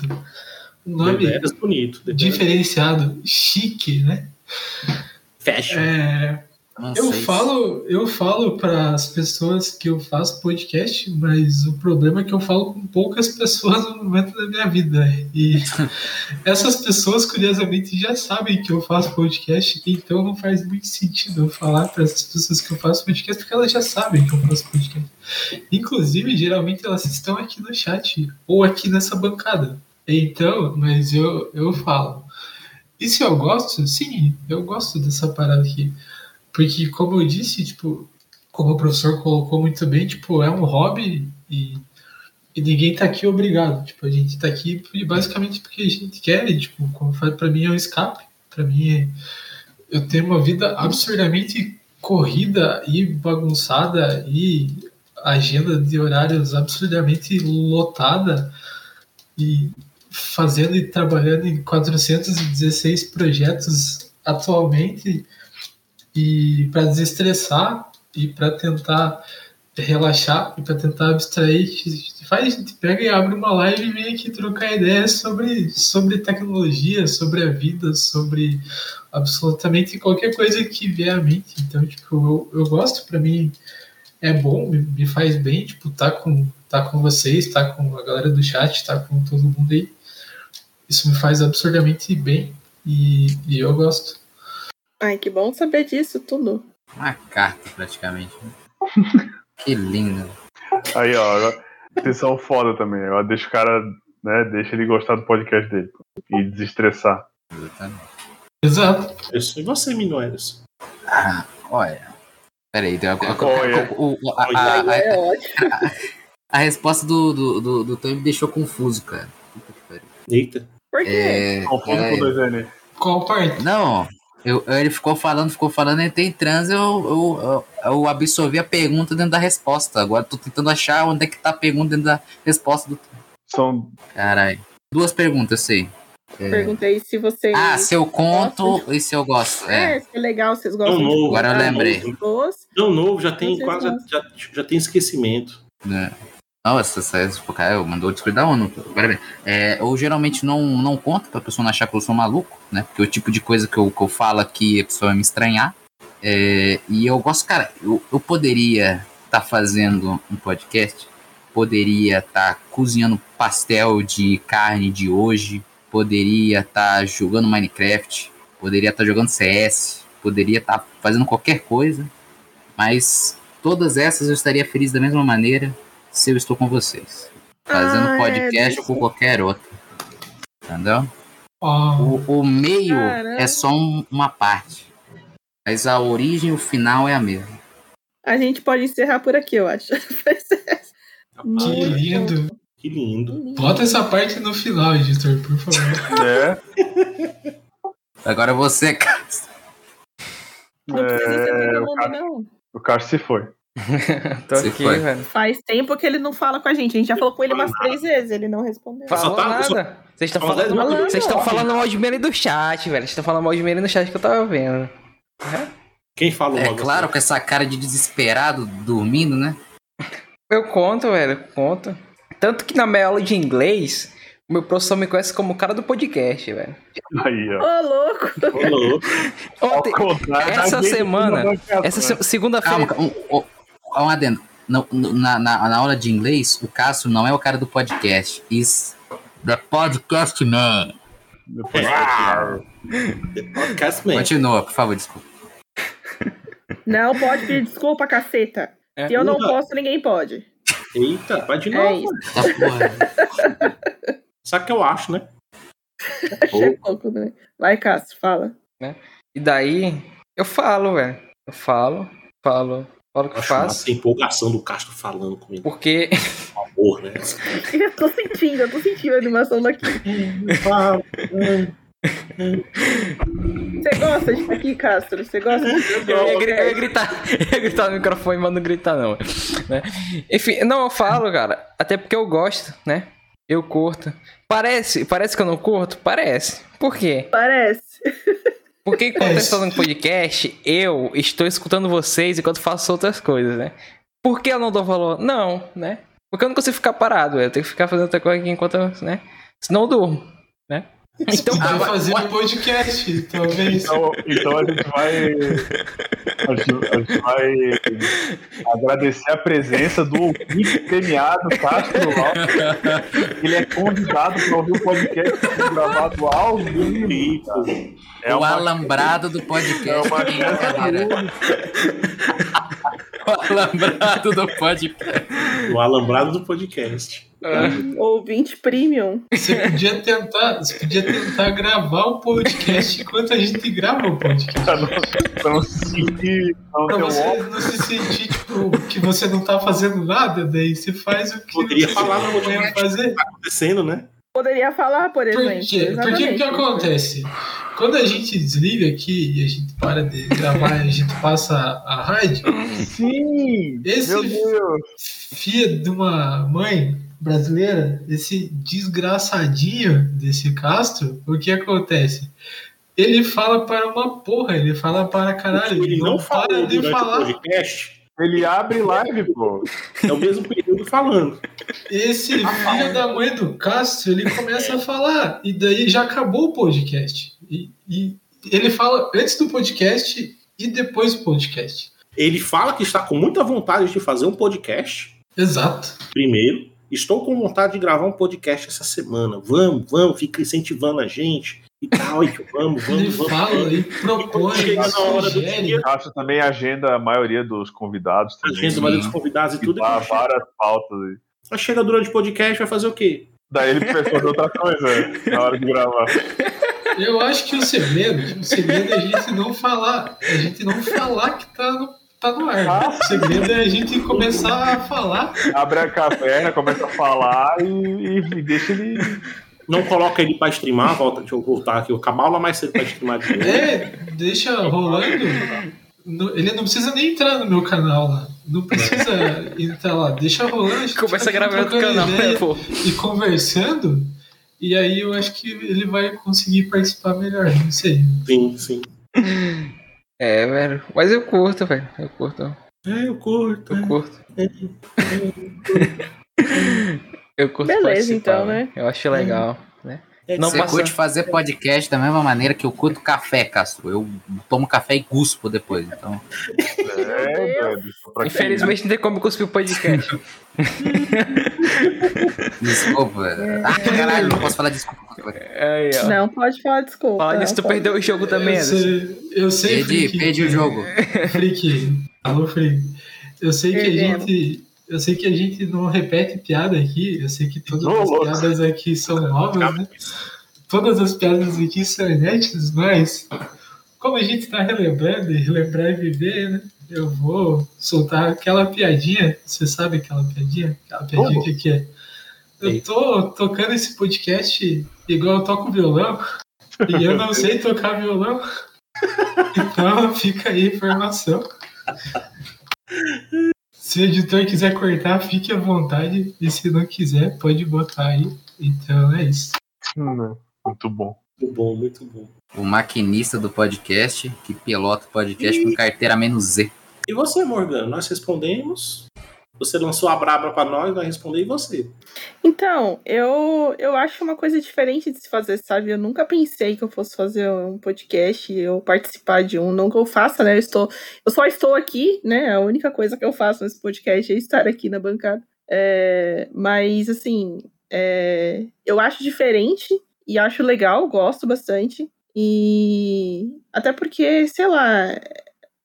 um nome bonito. diferenciado, chique, né? Fashion. É, Não eu sei se- falo, eu falo para as pessoas que eu faço podcast, mas o problema é que eu falo com poucas pessoas no momento da minha vida. E essas pessoas, curiosamente, já sabem que eu faço podcast, então não faz muito sentido eu falar para essas pessoas que eu faço podcast, porque elas já sabem que eu faço podcast. Inclusive, geralmente elas estão aqui no chat ou aqui nessa bancada. Então, mas eu, eu falo. E se eu gosto? Sim, eu gosto dessa parada aqui. Porque, como eu disse, tipo, como o professor colocou muito bem, tipo, é um hobby e, e ninguém tá aqui obrigado. Tipo, a gente tá aqui basicamente porque a gente quer, e, tipo, como falei, pra mim é um escape. Pra mim, é- eu tenho uma vida absurdamente corrida e bagunçada e agenda de horários absurdamente lotada e fazendo e trabalhando em 416 projetos atualmente e para desestressar e para tentar relaxar e para tentar abstrair, faz, pega e abre uma live e vem aqui trocar ideias sobre, sobre tecnologia, sobre a vida, sobre absolutamente qualquer coisa que vier à mente. Então, tipo, eu, eu gosto, para mim é bom, me, me faz bem, tipo, tá com, tá com vocês, tá com a galera do chat, tá com todo mundo aí. Isso me faz absurdamente bem e, e eu gosto. Ai, que bom saber disso tudo. Uma carta, praticamente. que lindo. Aí, ó, agora, vocês são foda também. Agora deixa o cara, né? Deixa ele gostar do podcast dele pô, e desestressar. Exatamente. Exato. Eu sou e você, Minoelis. Ah, olha. Peraí, deu a, Olha. o- o- a- a- a- é ótimo. a resposta do, do, do, do Tom me deixou confuso, cara. Eita. Por quê? É, Confuso é, com dois N. Qual parte? Não, eu, ele ficou falando, ficou falando, entrei em transe, eu, eu, eu, absorvi a pergunta dentro da resposta. Agora tô tentando achar onde é que tá a pergunta dentro da resposta do. São. Caralho. Duas perguntas, sei. É. Perguntei se vocês. Ah, se eu conto e se eu gosto. É, É. se é legal, vocês gostam Não, de novo, Agora eu lembrei. Não novo, já tem quase. Já, já tem esquecimento. né? Nossa, essa, essa, eu mandou Discord da ONU. Parabéns. É, eu geralmente não, não conto pra pessoa não achar que eu sou maluco, né? Porque o tipo de coisa que eu, que eu falo aqui a pessoa vai me estranhar. É, e eu gosto, cara, eu, eu poderia estar fazendo um podcast, poderia estar cozinhando pastel de carne de hoje, poderia estar jogando Minecraft, poderia estar jogando CS, poderia estar fazendo qualquer coisa, mas todas essas eu estaria feliz da mesma maneira se eu estou com vocês. Fazendo Ah, é, podcast deixa- com qualquer outro. Entendeu? Ó, O, o meio Caramba. é só um- uma parte. Mas a origem e o final é a mesma. A gente pode encerrar por aqui, eu acho. que lindo. Que lindo. Bota essa parte no final, editor, por favor. É. Agora você, cara. Não precisa é o, Cássio, não. o Cássio se foi. Tô Se aqui, foi. velho. Faz tempo que ele não fala com a gente. A gente já falou com ele umas três vezes, ele não respondeu. Falou tá- só- nada. Vocês estão falando, dez minutos. vocês estão falando mal de mim ali do chat, velho. Vocês estão falando mal de mim ali no chat que eu tava vendo. Quem falou É claro, com essa cara de desesperado, dormindo, né? Eu conto, velho, conto. Tanto que na minha aula de inglês, o meu professor me conhece como o cara do podcast, velho. Aí, ó. Ô, louco! Ô, louco. Ontem, essa semana- essa segunda-feira. Um, adendo. No- no- na, na, na aula de inglês, o Cássio não é o cara do podcast. Is the podcast man. Depois- Podcast Man. Continua, por favor, desculpa. Não pode pedir desculpa, caceta. É. Se eu não posso, ninguém pode. Eita, vai de É novo. isso. Porra. Sabe o que eu acho, né? Achei pouco, né? Vai, Cássio, fala. E daí, eu falo, velho. Eu falo, falo, falo o que Eu eu acho faço. empolgação do Castro falando comigo. Porque Por favor, né? Eu tô sentindo, eu tô sentindo a animação daqui. Você gosta de estar aqui, Castro? Você gosta de eu ia, eu ia gritar, eu ia gritar no microfone, mas não gritar, não. Né? Enfim, não, eu falo, cara. Até porque eu gosto, né? Eu curto. Parece, parece que eu não curto? Parece. Por quê? Parece. Porque quando É eu estou no podcast, eu estou escutando vocês enquanto faço outras coisas, né? Por que eu não dou valor? Não, né? Porque eu não consigo ficar parado, eu tenho que ficar fazendo outra coisa aqui enquanto eu, né? Senão eu durmo, né? Então, Podia agora- fazer um podcast, talvez. Então, então a gente vai. A gente, vai agradecer a presença do ouvinte premiado Castro Lopes. Ele é convidado para ouvir o podcast gravado ao vivo. É o uma, alambrado do é podcast. uma que brincadeira. O alambrado do podcast. O alambrado do podcast. Ouvinte premium. Você podia tentar, você podia tentar gravar o podcast enquanto a gente grava o podcast. pra não, não se sentir. Não Pra um você não se sentir, tipo, que você não tá fazendo nada, daí você faz o que Poderia você falar no ia podcast. fazer. Acontecendo, né? Poderia falar, por Por exemplo. o Exatamente. que acontece? Quando a gente desliga aqui e a gente para de gravar e a gente passa a rádio, Sim! Esse- Meu Deus! filha de uma mãe brasileira, esse desgraçadinho desse Castro, o que acontece? Ele fala para uma porra, ele fala para caralho, ele não para falou de falar. podcast. Ele abre live, pô. É o mesmo período falando. Esse filho da mãe do Castro, ele começa a falar, e daí já acabou o podcast. E, e ele fala antes do podcast e depois do podcast. Ele fala que está com muita vontade de fazer um podcast. Exato. Primeiro, estou com vontade de gravar um podcast essa semana. Vamos, vamos, fica incentivando a gente e tal. E que vamos, Ele vamos, vamos. fala e propõe, Chega na hora do dia, Acho também agenda a maioria dos convidados a também. gente vai dos convidados e tudo. Dá E várias pautas. aí. quando chega durante o podcast, vai fazer o quê? Daí ele pensou em outra coisa na hora de gravar. Eu acho que o segredo, o segredo é a gente não falar, a gente não falar que tá no, tá no ar. O segredo é a gente começar a falar. Abre a caverna, começa a falar e, e deixa ele. Não coloca ele pra streamar, volta, deixa eu voltar aqui, o Cabala mais cedo pra streamar de novo. É, deixa rolando. Ele não precisa nem entrar no meu canal lá. Não precisa entrar lá. Deixa rolando. começa a gravar no canal, né, pô? E conversando. E aí eu acho que ele vai conseguir participar melhor. Não sei. Sim, sim. É, velho. Mas eu curto, velho. Eu curto. É, eu curto. Eu é. curto. Eu curto Beleza, então, né? Eu acho legal, né? É, Não Você passa- curte fazer podcast da mesma maneira que eu curto café, Castro. Eu tomo café e cuspo depois. Então, É, Infelizmente não tem como cuspir o podcast. desculpa. Ah, caralho, não posso falar desculpa. Aí. Não pode falar desculpa. Fala nisso, não tu pode. perdeu o jogo também, eu sei, eu sei Perdi, perdi o jogo. Freak. Alô, Freak. Eu sei que a gente. Eu sei que a gente não repete piada aqui. Eu sei que todas Ô, as louco. piadas aqui são novas, né? Todas as piadas aqui são inéditas, mas como a gente tá relembrando e relembrar e viver, né? Eu vou soltar aquela piadinha. Você sabe aquela piadinha? Aquela piadinha que, que é? Eu tô tocando esse podcast igual eu toco violão. E eu não sei tocar violão. Então fica aí a informação. Se o editor quiser cortar, fique à vontade. E se não quiser, pode botar aí. Então é isso. Hum, Muito bom. Muito bom, muito bom. O maquinista do podcast que pilota o podcast com carteira menos Z. E você, Morgana? Nós respondemos. Você lançou a braba pra nós, nós respondemos e você. Então, eu, eu acho uma coisa diferente de se fazer, sabe? Eu nunca pensei que eu fosse fazer um podcast ou participar de um. Não que eu faça, né? Eu, estou, eu só estou aqui, né? A única coisa que eu faço nesse podcast é estar aqui na bancada. É, mas, assim, é, eu acho diferente e acho legal, gosto bastante. E até porque, sei lá,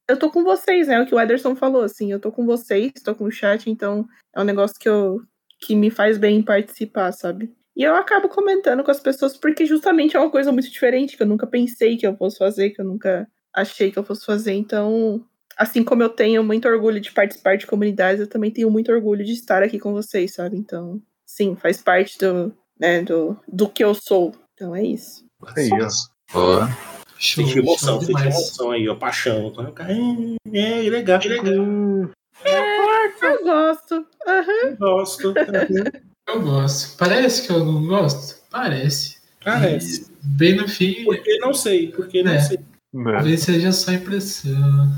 eu tô com vocês, né? O que o Ederson falou, assim, eu tô com vocês, tô com o chat, então é um negócio que eu que me faz bem participar, sabe? E eu acabo comentando com as pessoas porque justamente é uma coisa muito diferente que eu nunca pensei que eu fosse fazer, que eu nunca achei que eu fosse fazer. Então, assim como eu tenho muito orgulho de participar de comunidades, eu também tenho muito orgulho de estar aqui com vocês, sabe? Então, sim, faz parte do, né, do, do que eu sou. Então é isso. Aí, ó. Pô, Show, Senti emoção, senti emoção aí, ó. Paixão. É, é legal, legal. Eu gosto. Aham. Gosto. Eu gosto. Parece que eu não gosto? Parece. Parece. Bem no fim, Porque não sei, porque não É. sei. Né? Talvez seja só impressão.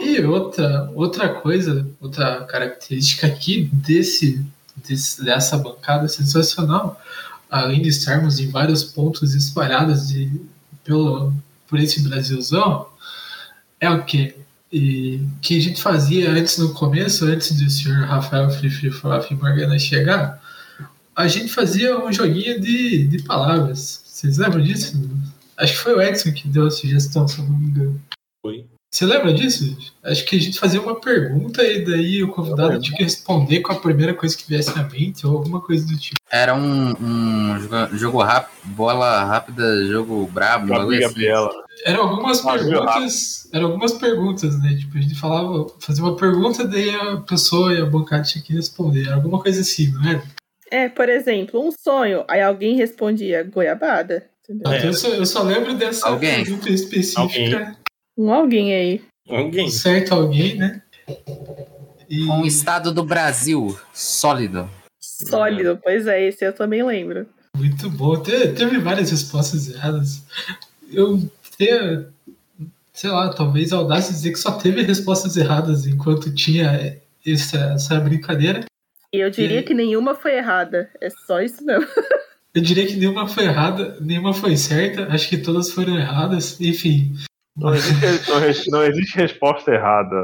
E outra, outra coisa, outra característica aqui desse, desse, dessa bancada sensacional, além de estarmos em vários pontos espalhados de, pelo, por esse Brasilzão, é o que? E que a gente fazia antes no começo, antes do senhor Rafael Frifrifrof e Morgana chegar, a gente fazia um joguinho de, de palavras. Vocês lembram disso? Acho que foi o Edson que deu a sugestão, se eu não me engano. Foi. Você lembra disso? Acho que a gente fazia uma pergunta e daí o convidado tinha que responder com a primeira coisa que viesse à mente ou alguma coisa do tipo. Era um, um jogo, jogo rápido, bola rápida, jogo brabo, bagulho Gabi assim. Gabriela. Eram algumas Ah, perguntas. Eram algumas perguntas, né? Tipo, a gente falava, fazia uma pergunta, daí a pessoa e a bancada tinha que responder. Era alguma coisa assim, não era? É, por exemplo, um sonho. Aí alguém respondia goiabada. Entendeu? É. Eu, só, eu só lembro dessa Alguém. pergunta específica. Um alguém aí. Alguém. Um certo alguém, né? E, Um estado do Brasil sólido. Sólido. Pois é, esse eu também lembro. Muito bom. Te- teve várias respostas erradas. Eu tenho, sei lá, talvez a audácia dizer que só teve respostas erradas enquanto tinha essa, essa brincadeira. E eu diria E- que nenhuma foi errada. É só isso mesmo. Eu diria que nenhuma foi errada, nenhuma foi certa. Acho que todas foram erradas. Enfim, Não existe, não não existe resposta errada.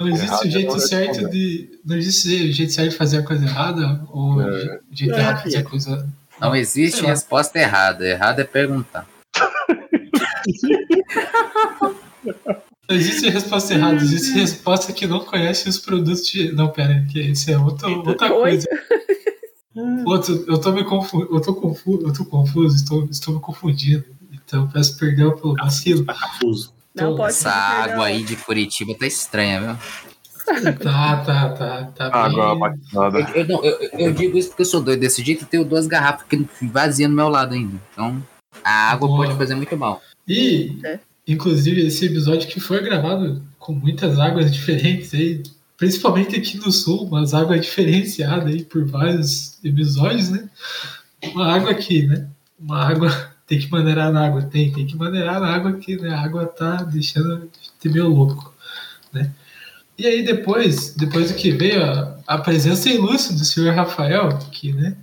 não existe o é jeito não certo de. Não existe o jeito certo de fazer a coisa errada ou É. o jeito É, errado de fazer a coisa. Não existe resposta errada. Errado é perguntar. Não existe resposta errada, existe resposta que não conhece os produtos de. Não, pera, que isso é outra, outra Oi? coisa. Outro, eu tô me confuso, eu tô confuso, eu tô confuso, estou, estou me confundindo. Então peço perdão pelo vacilo. Tá confuso. Não Então, pode Essa perdão. água aí de Curitiba tá estranha, viu? Tá, tá, tá, tá Água bem. abaixada. Eu, eu não- eu- eu digo isso porque eu sou doido desse jeito. Eu tenho duas garrafas que vazia no meu lado ainda. Então, a água Boa. pode fazer muito mal. E, É. inclusive, esse episódio que foi gravado com muitas águas diferentes aí, principalmente aqui no sul, umas águas diferenciadas aí por vários episódios, né? Uma água aqui, né? Uma água. Tem que maneirar na água, tem, tem que maneirar na água que né, a água tá deixando ter meio louco, né? E aí depois, depois do que veio a, a presença ilustre do senhor Rafael, que, né?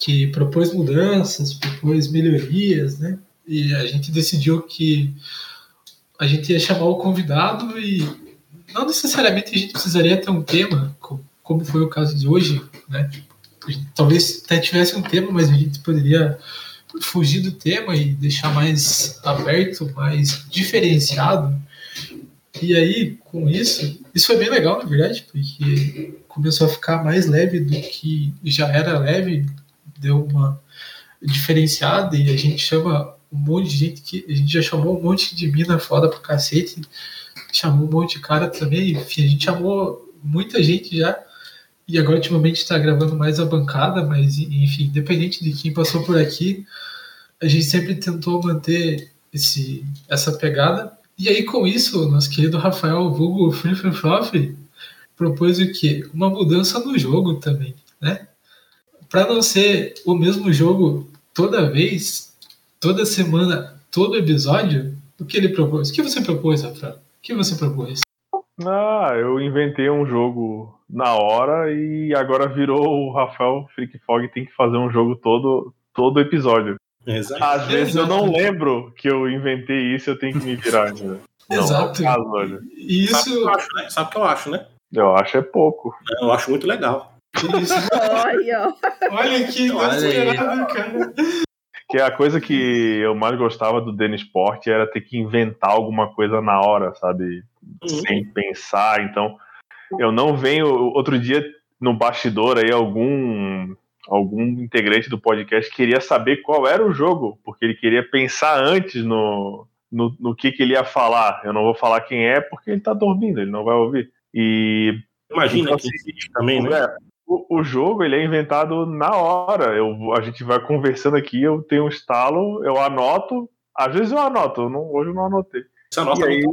Que propôs mudanças, propôs melhorias, né? E a gente decidiu que a gente ia chamar o convidado e não necessariamente a gente precisaria ter um tema, co- como foi o caso de hoje, né? Talvez até tivesse um tema, mas a gente poderia fugir do tema e deixar mais aberto, mais diferenciado. E aí, com isso, isso foi bem legal, na verdade, porque começou a ficar mais leve do que já era leve, deu uma diferenciada e a gente chama um monte de gente que a gente já chamou um monte de mina foda pra cacete, chamou um monte de cara também, enfim, a gente chamou muita gente já. E agora ultimamente tá gravando mais a bancada, mas enfim, independente de quem passou por aqui, a gente sempre tentou manter esse, essa pegada. E aí com isso, nosso querido Rafael Vulgo Free Free Fluff propôs o quê? Uma mudança no jogo também, né? Para não ser o mesmo jogo toda vez, toda semana, todo episódio, o que ele propôs? O que você propôs, Rafael? O que você propôs? Ah, eu inventei um jogo na hora e agora virou o Rafael Freak Fog tem que fazer um jogo todo, todo episódio. Exato. Às vezes eu não lembro que eu inventei isso eu tenho que me virar ainda. Não, Exato. é o caso, olha. E Sabe o que isso, eu acho, né? Sabe o que eu acho, né? Eu acho é pouco. Eu acho muito legal. isso Olha, olha que inesperado, cara. Que a coisa que eu mais gostava do Dennis Sport era ter que inventar alguma coisa na hora, sabe? Uhum. Sem pensar. Então, eu não venho. Outro dia, no bastidor aí, algum algum integrante do podcast queria saber qual era o jogo, porque ele queria pensar antes no, no, no que, que ele ia falar. Eu não vou falar quem é, porque ele tá dormindo, ele não vai ouvir. E Imagina Então, que existe também, né? é, o, o jogo ele é inventado na hora. Eu, a gente vai conversando aqui, eu tenho um estalo, eu anoto. Às vezes eu anoto, eu não- hoje eu não anotei. Você anota E aí,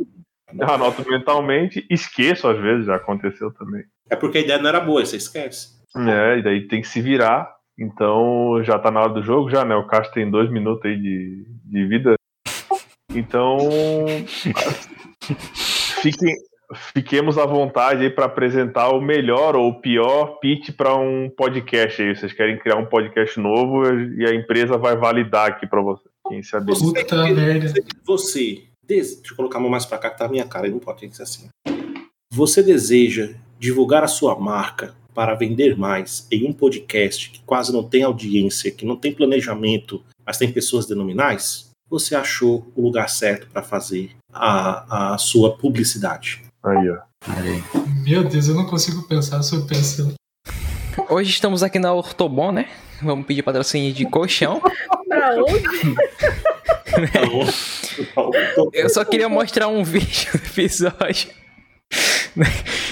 eu anoto mentalmente, esqueço às vezes, já aconteceu também. É porque a ideia não era boa, você esquece. É, e daí tem que se virar. Então já tá na hora do jogo, já, né? O Castro tem dois minutos aí de, de vida. Então, fiquem, fiquemos à vontade aí para apresentar o melhor ou o pior pitch para um podcast aí. Vocês querem criar um podcast novo e a empresa vai validar aqui para você. Quem se. Puta merda. Você, des- deixa eu colocar a mão mais pra cá que tá a minha cara, e não pode ter que ser assim. Você deseja divulgar a sua marca para vender mais em um podcast que quase não tem audiência, que não tem planejamento, mas tem pessoas denominais? Você achou o lugar certo para fazer a, a sua publicidade. Aí, ó. Aí. Meu Deus, eu não consigo pensar se eu penso. Hoje estamos aqui na Ortobon, né? Vamos pedir patrocínio de colchão. Pra onde? Eu só queria mostrar um vídeo do episódio.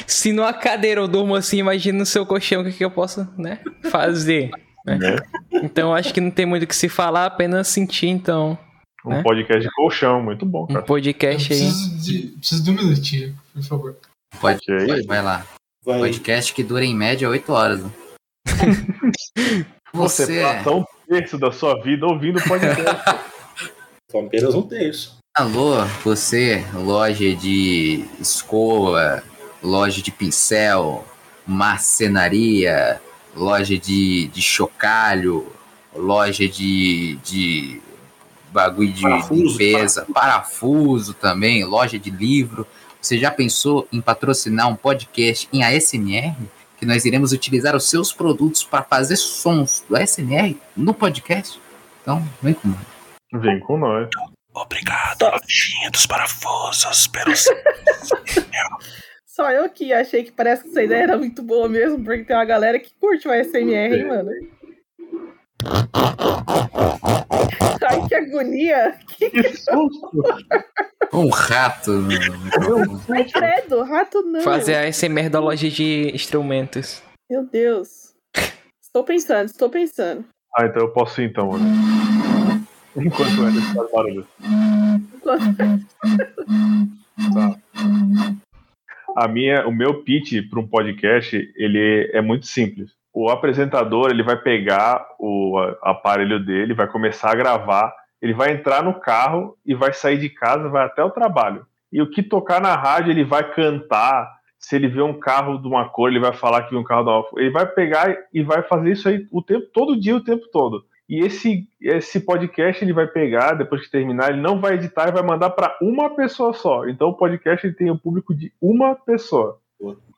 Se numa cadeira eu durmo assim, imagina no seu colchão o que, que eu posso, né, fazer. Né? Então acho que não tem muito o que se falar, apenas sentir, então. Um Né? podcast de colchão, muito bom, Um cara. Eu podcast aí. preciso de, preciso de um minutinho, por favor. Pode, aí? pode, vai lá. Vai, Podcast que dura em média 8 horas. Você Você, passa um terço da sua vida ouvindo podcast. foi apenas um terço. alô, você, loja de escova, loja de pincel, marcenaria, loja de, de chocalho, loja de, de bagulho de Parafuso, limpeza, parafuso também, loja de livro. Você já pensou em patrocinar um podcast em ASMR? Que nós iremos utilizar os seus produtos para fazer sons do ASMR no podcast? Então, vem comigo. Vem com nós. Obrigado, lojinha dos parafusos, pelos. Só eu que achei que parece que essa ideia era muito boa mesmo, porque tem uma galera que curte o ASMR, hein, mano? Ai, que agonia! Que susto! Um rato. Ai, credo, rato não. Fazer a SMR da loja de instrumentos. Meu Deus. Estou pensando, estou pensando. Ah, então eu posso ir então, mano. Enquanto o Ederson faz barulho. A minha, o meu pitch para um podcast, ele é muito simples. O apresentador, ele vai pegar o aparelho dele, vai começar a gravar, ele vai entrar no carro e vai sair de casa, vai até o trabalho. E o que tocar na rádio, ele vai cantar. Se ele vê um carro de uma cor, ele vai falar que viu um carro uma cor. Ele vai pegar e vai fazer isso aí o tempo todo dia, o tempo todo. E esse, esse podcast ele vai pegar, depois que terminar, ele não vai editar e vai mandar para uma pessoa só. Então o podcast ele tem o público de uma pessoa.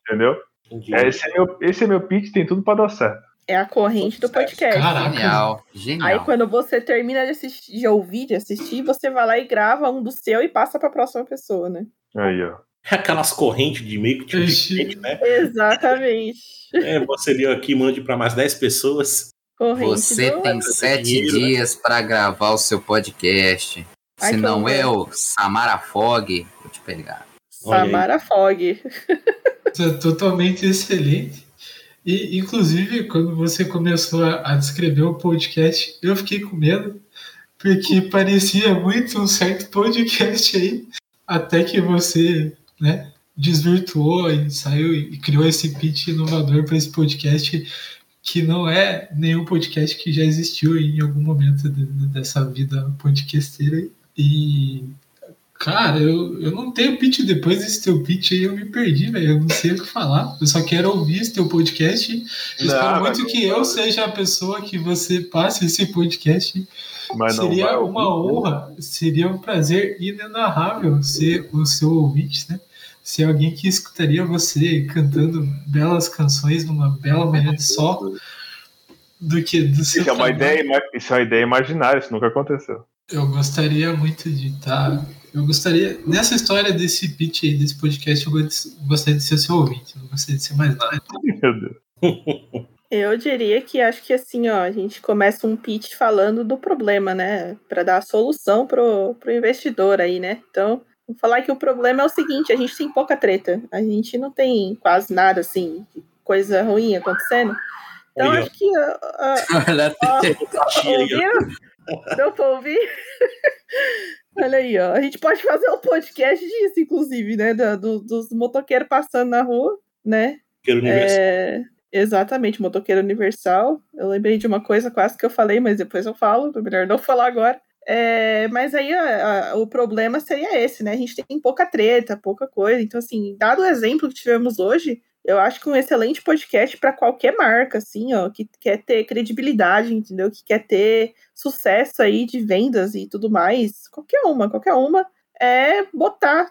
Entendeu? Entendi. É, esse, é meu, esse é meu pitch, tem tudo para dar certo. É a corrente do podcast. Caraca. Genial, Aí genial. quando você termina de assistir, de ouvir, de assistir, você vai lá e grava um do seu e passa pra próxima pessoa, né? Aí, ó. Aquelas correntes de meio que tipo de gente, né? Exatamente. É, você leu aqui, mande para mais 10 pessoas. Corrente Você do... tem sete né? dias para gravar o seu podcast. Ai, Se não horror. eu, Samara Fog, vou te pegar. Samara Fog. Tá Totalmente excelente. E, inclusive, quando você começou a, a descrever o podcast, eu fiquei com medo, porque parecia muito um certo podcast aí, até que você, né, desvirtuou e saiu e criou esse pitch inovador para esse podcast, que não é nenhum podcast que já existiu em algum momento de- dessa vida podcasteira. aí. E Cara, eu, eu não tenho pitch depois desse teu pitch aí, eu me perdi, velho. Eu não sei o que falar. Eu só quero ouvir esse teu podcast. Eu espero Não, muito mas que eu seja a pessoa que você passe esse podcast. Mas seria uma ouvir. honra, seria um prazer inenarrável ser o seu ouvinte, né? Ser alguém que escutaria você cantando belas canções numa bela manhã de sol do que do seu Isso é, uma trabalho. ideia, isso é uma ideia imaginária, isso nunca aconteceu. Eu gostaria muito de estar. Eu gostaria. Nessa história desse pitch aí, desse podcast, eu gost- gostaria de ser seu ouvinte. Eu não gostaria de ser mais nada. Meu Deus. Eu diria que acho que assim, ó, a gente começa um pitch falando do problema, né? Pra dar a solução pro, pro investidor aí, né? Então, vou falar que o problema é o seguinte: a gente tem pouca treta. A gente não tem quase nada, assim, coisa ruim acontecendo. Então, acho que. Tia aí, ó. Ouviram? Deu pra ouvir? Olha aí, ó. A gente pode fazer um podcast disso, inclusive, né? da- do- dos motoqueiros passando na rua, né? Quero universo. É, exatamente, motoqueiro universal. Eu lembrei de uma coisa quase que eu falei, mas depois eu falo, é melhor não falar agora. É, mas aí a, a, o problema seria esse, né? A gente tem pouca treta, pouca coisa. Então, assim, dado o exemplo que tivemos hoje, eu acho que um excelente podcast para qualquer marca, assim, ó, que quer ter credibilidade, entendeu? Que quer ter sucesso aí de vendas e tudo mais. Qualquer uma, qualquer uma, é botar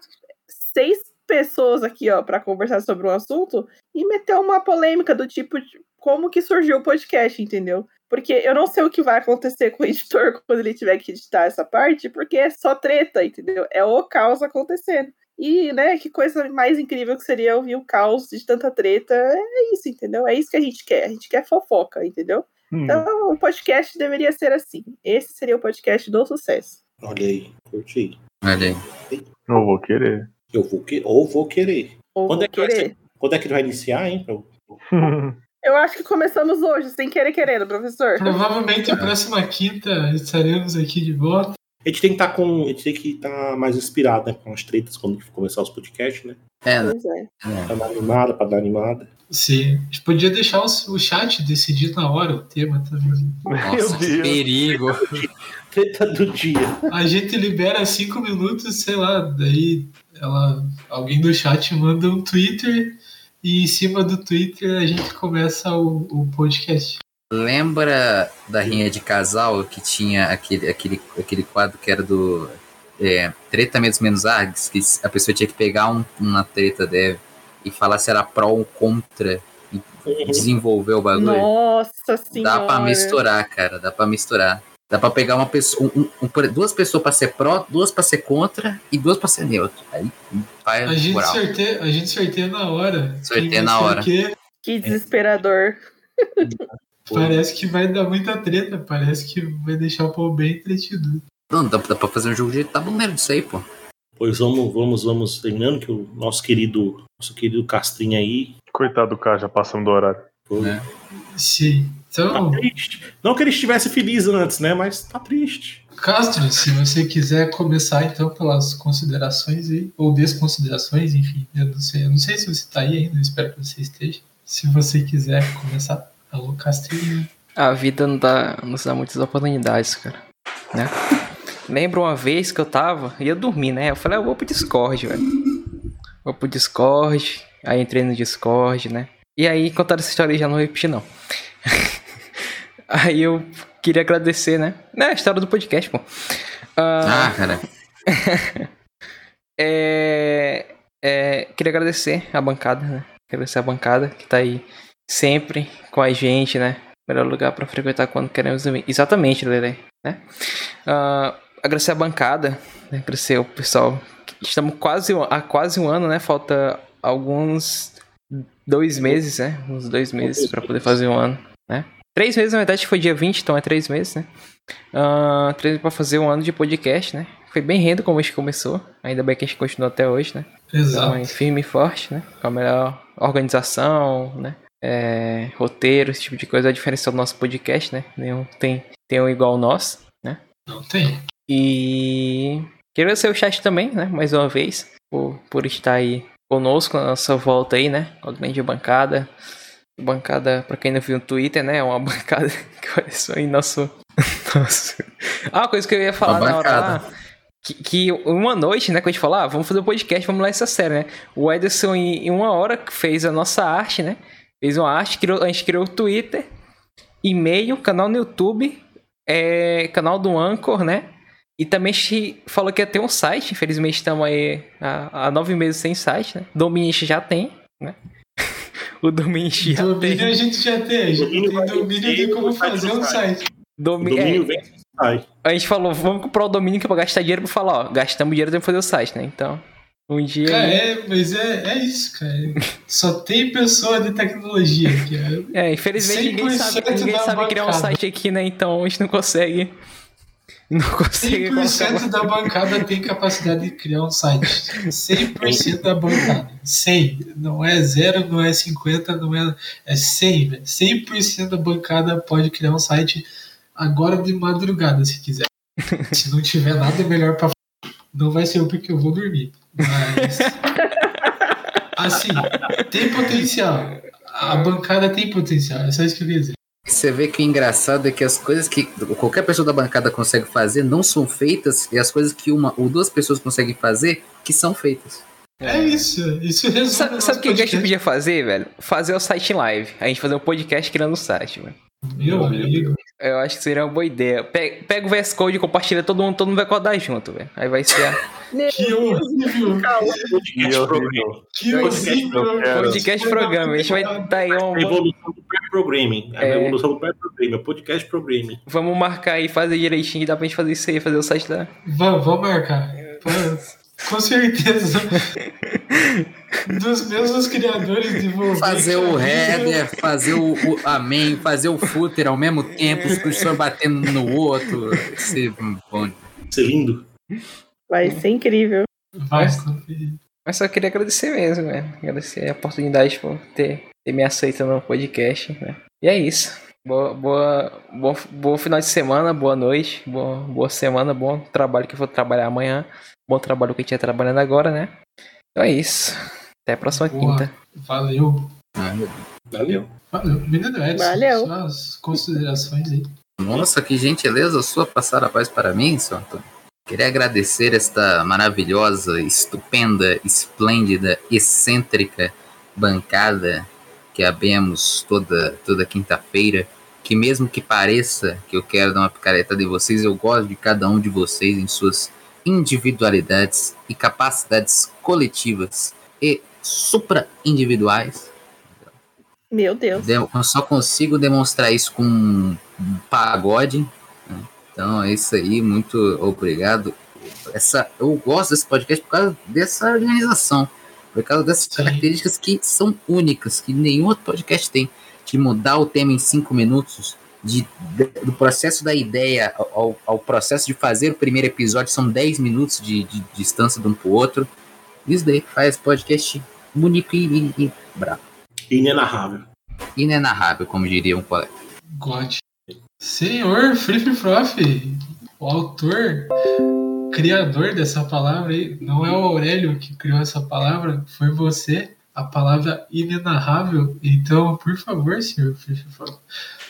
seis pessoas aqui, ó, para conversar sobre um assunto e meter uma polêmica do tipo de como que surgiu o podcast, entendeu? Porque eu não sei o que vai acontecer com o editor quando ele tiver que editar essa parte, porque é só treta, entendeu? É o caos acontecendo. E, né, que coisa mais incrível que seria ouvir o caos de tanta treta. É isso, entendeu? É isso que a gente quer. A gente quer fofoca, entendeu? Hum. Então, o podcast deveria ser assim. Esse seria o podcast do sucesso. Olha aí, curti. Olha aí. Eu vou querer. Eu vou que... Ou vou querer. Ou quando, vou é que querer. Vai quando é que ele vai iniciar, hein? Eu acho que começamos hoje, sem querer querendo, professor. Provavelmente a próxima quinta estaremos aqui de volta. A gente tem que estar tá com. A gente tem que estar tá mais inspirado, né? Com as tretas quando começar os podcasts, né? É, Pois é. Pra dar animada, pra dar animada. Sim. A gente podia deixar o, o chat decidir na hora o tema também. Nossa, que perigo. Treta do dia. A gente libera cinco minutos, sei lá, daí ela, alguém do chat manda um Twitter e em cima do Twitter a gente começa o, o podcast. Lembra da rinha de casal que tinha aquele, aquele, aquele quadro que era do é, Treta Menos Menos Args, que a pessoa tinha que pegar um, uma treta deve e falar se era pró ou contra e desenvolver o bagulho? Nossa senhora. Dá pra misturar, cara, dá pra misturar. Dá pra pegar uma pessoa, um, um, duas pessoas pra ser pró, duas pra ser contra e duas pra ser neutro. Aí vai A gente, moral. sorteia, a gente sorteia na hora. Sorteia na hora. Que desesperador. Parece que vai dar muita treta, parece que vai deixar o povo bem entretido. Não, dá, dá pra fazer um jogo de tabuleiro disso aí, pô. Pois vamos, vamos, vamos terminando que o nosso querido, nosso querido Castrinha aí. Coitado do cara, já passamos do horário. Pô, É. Sim. Tá Então, triste. Não que ele estivesse feliz antes, né? Mas tá triste. Castro, se você quiser começar então pelas considerações aí, ou desconsiderações, enfim, eu não sei, eu não sei se você tá aí ainda, eu espero que você esteja. Se você quiser começar, alô Castrinho. A vida não dá, nos dá muitas oportunidades, cara. Né? Lembro uma vez que eu tava, ia dormir, né? Eu falei, ah, eu vou pro Discord, velho. Vou pro Discord. Aí entrei no Discord, né? E aí, contaram essa história e já não vou repetir, não. aí eu queria agradecer, né? É a história do podcast, pô. Ah, Ah, cara. é, é, queria agradecer a bancada, né? Agradecer a bancada que tá aí sempre com a gente, né? Melhor lugar pra frequentar quando queremos dormir. Exatamente, Lele, né? Ah, agradecer a bancada, né? agradecer o pessoal. Estamos quase há quase um ano, né? Falta alguns dois meses, né? Uns dois meses pra poder fazer um ano, né? Três meses, na verdade, foi dia 20, então é três meses, né? Ah, três meses pra fazer um ano de podcast, né? Foi bem rendo como a gente começou. Ainda bem que a gente continua até hoje, né? Então, Exato. é firme e forte, né? Com a melhor organização, né? É, roteiro, esse tipo de coisa. A diferença do nosso podcast, né? Nenhum tem, tem um igual nosso, né? Não tem. E quero agradecer o chat também, né? Mais uma vez, por, por estar aí conosco na nossa volta aí, né? Com a grande bancada. Bancada, pra quem não viu no Twitter, né? É uma bancada que apareceu aí nosso. nosso... Ah, uma coisa que eu ia falar na hora lá. Que, que uma noite, né, que a gente falou, ah, vamos fazer um podcast, vamos lá essa série, né? O Ederson, em uma hora, fez a nossa arte, né? Fez uma arte, criou, a gente criou o Twitter, e-mail, canal no YouTube, é, canal do Anchor, né? E também a gente falou que ia ter um site, infelizmente estamos aí há, há nove meses sem site, né? Domínio a gente já tem, né? o domínio a gente já Domínio tem. a gente já tem. A gente Domínio tem domínio tem como fazer um site. Domi- domínio é, vem sai. a gente falou, vamos comprar o domínio que é pra gastar dinheiro pra falar, ó, gastamos dinheiro pra fazer o site, né? Então, um dia. Cara, é, mas é, é isso, cara. Só tem pessoa de tecnologia aqui. é. Infelizmente ninguém 100% sabe, ninguém sabe criar um site aqui, né? Então a gente não consegue. Não consegue colocar. 100% da bancada tem capacidade de criar um site. 100% da bancada. 100. Não é 0, não é 50, não é. É 100, velho. 100% da bancada pode criar um site agora de madrugada, se quiser. Se não tiver nada melhor pra fazer, não vai ser eu porque eu vou dormir. Mas. Assim, tem potencial. A bancada tem potencial. É só isso que eu queria dizer. Você vê que o engraçado é que as coisas que qualquer pessoa da bancada consegue fazer não são feitas, e as coisas que uma ou duas pessoas conseguem fazer, que são feitas. É isso, isso resume. Sabe, o que a gente podia fazer, velho? Fazer o site em live. A gente fazer um podcast criando o site, velho. Meu amigo. Eu acho que seria uma boa ideia. Pega, pega o VS Code e compartilha todo mundo, todo mundo vai codar junto, velho. Aí vai ser a Que horrível. calma. Que horrível. Que horrível. podcast programa. A gente vai dar aí A um. evolução do pré-programming. A É. evolução do pré-programming. Podcast programming. Vamos marcar aí, fazer direitinho. Dá pra gente fazer isso aí, fazer o site da. Vamos, vamos marcar. Pô, Com certeza. Dos mesmos criadores de Volbeat. Fazer o header, fazer o, o amém, fazer o footer ao mesmo tempo, os cursores batendo no outro. Esse, bom, Ser lindo. Vai ser incrível. Vai conferir. Mas só queria agradecer mesmo, velho. Agradecer a oportunidade por ter, ter me aceito no podcast, né? E é isso. Boa, boa, boa, bom final de semana, boa noite, boa, boa semana, bom trabalho que eu vou trabalhar amanhã. Bom trabalho que a gente tá trabalhando agora, né? Então é isso. Até a próxima Boa. quinta. Valeu. Valeu. Valeu. Menino Edson, Valeu. só as considerações aí. Nossa, que gentileza sua passar a paz para mim, seu Antônio. Queria agradecer esta maravilhosa, estupenda, esplêndida, excêntrica bancada que abemos toda, toda quinta-feira. Que mesmo que pareça que eu quero dar uma picaretada em vocês, eu gosto de cada um de vocês em suas individualidades e capacidades coletivas e supra-individuais. Meu Deus. Eu só consigo demonstrar isso com um pagode. né? Então é isso aí, muito obrigado. Essa, eu gosto desse podcast por causa dessa organização, por causa dessas Sim. características que são únicas, que nenhum outro podcast tem. De mudar o tema em cinco minutos, de, de- do processo da ideia ao, ao processo de fazer o primeiro episódio, são 10 minutos de, de distância de um pro outro. Isso daí faz podcast único e, e, e bravo. Inenarrável. Inenarrável, como diria um colega. God. Senhor Free Prof, o autor, criador dessa palavra aí, não é o Aurélio que criou essa palavra, foi você, a palavra inenarrável. Então, por favor, senhor Prof,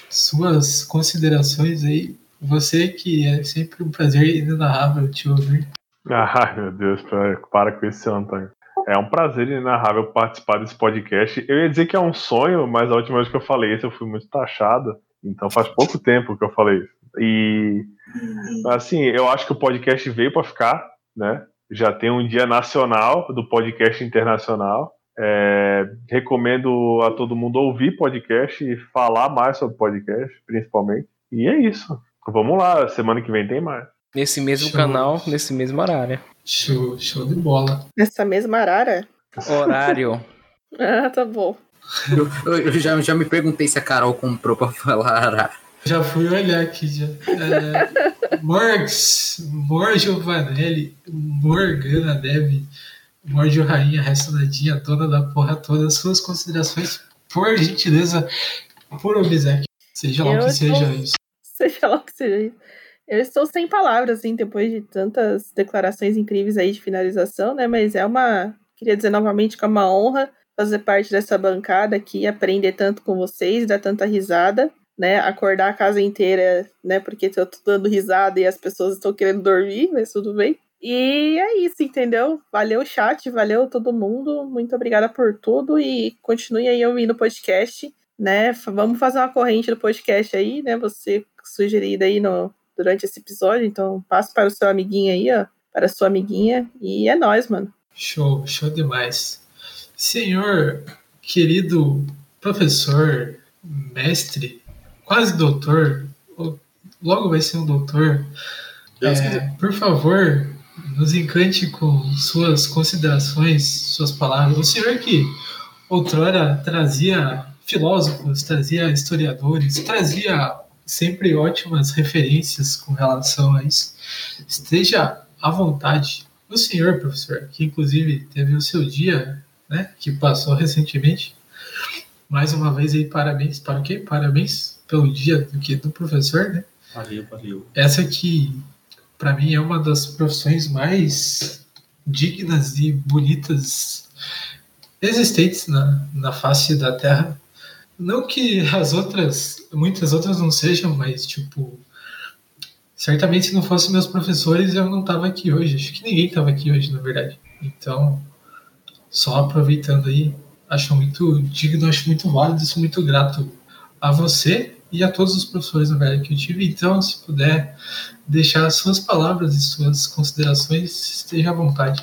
suas considerações aí, você que é sempre um prazer inenarrável te ouvir. Ai, meu Deus, para, com isso, Antônio. É um prazer inenarrável participar desse podcast. Eu ia dizer que é um sonho, mas a última vez que eu falei isso eu fui muito taxado. Então faz pouco tempo que eu falei isso. E assim, eu acho que o podcast veio para ficar, né? Já tem um dia nacional do podcast internacional. É, recomendo a todo mundo ouvir podcast e falar mais sobre podcast, principalmente. E é isso. Vamos lá, semana que vem tem mais. Nesse mesmo Show. canal, nesse mesmo horário. Show, show de bola. Nessa mesma arara? Horário. Ah, tá bom. Eu, eu já, já me perguntei se a Carol comprou pra falar. Já fui olhar aqui já. É, Morgs, Mor Giovanelli, Morgana Dev, Morgio Rainha, Ressonadinha, dona da porra toda, suas considerações, por gentileza, por Obsec. Seja lá o que seja isso. Seja lá o que seja isso. Eu estou sem palavras, assim, depois de tantas declarações incríveis aí de finalização, né? Mas é uma. Queria dizer novamente que é uma honra fazer parte dessa bancada aqui, aprender tanto com vocês, dar tanta risada, né? Acordar a casa inteira, né? Porque eu tô dando risada e as pessoas estão querendo dormir, mas tudo bem. E é isso, entendeu? Valeu, chat, valeu todo mundo. Muito obrigada por tudo e continue aí ouvindo o podcast né? Vamos fazer uma corrente do podcast aí, né? Você sugerido aí no, durante esse episódio. Então, passe para o seu amiguinho aí, ó. Para a sua amiguinha. E é nóis, mano. Show, show demais. Senhor, querido professor, mestre, quase doutor, ou logo vai ser um doutor, É, por favor, nos encante com suas considerações, suas palavras. O senhor que outrora trazia filósofos, trazia historiadores, trazia sempre ótimas referências com relação a isso. Esteja à vontade. O senhor, professor, que inclusive teve o seu dia, né, que passou recentemente. Mais uma vez aí, parabéns. Para o quê? Parabéns pelo dia do, que, do professor, né? Valeu, valeu. Essa que, para mim, é uma das profissões mais dignas e bonitas existentes na, na face da Terra. Não que as outras, muitas outras não sejam, mas tipo, certamente se não fossem meus professores eu não tava aqui hoje. Acho que ninguém tava aqui hoje, na verdade. Então, só aproveitando aí, acho muito digno, acho muito válido, sou muito grato a você e a todos os professores, na verdade, que eu tive. Então, se puder deixar suas palavras e suas considerações, esteja à vontade.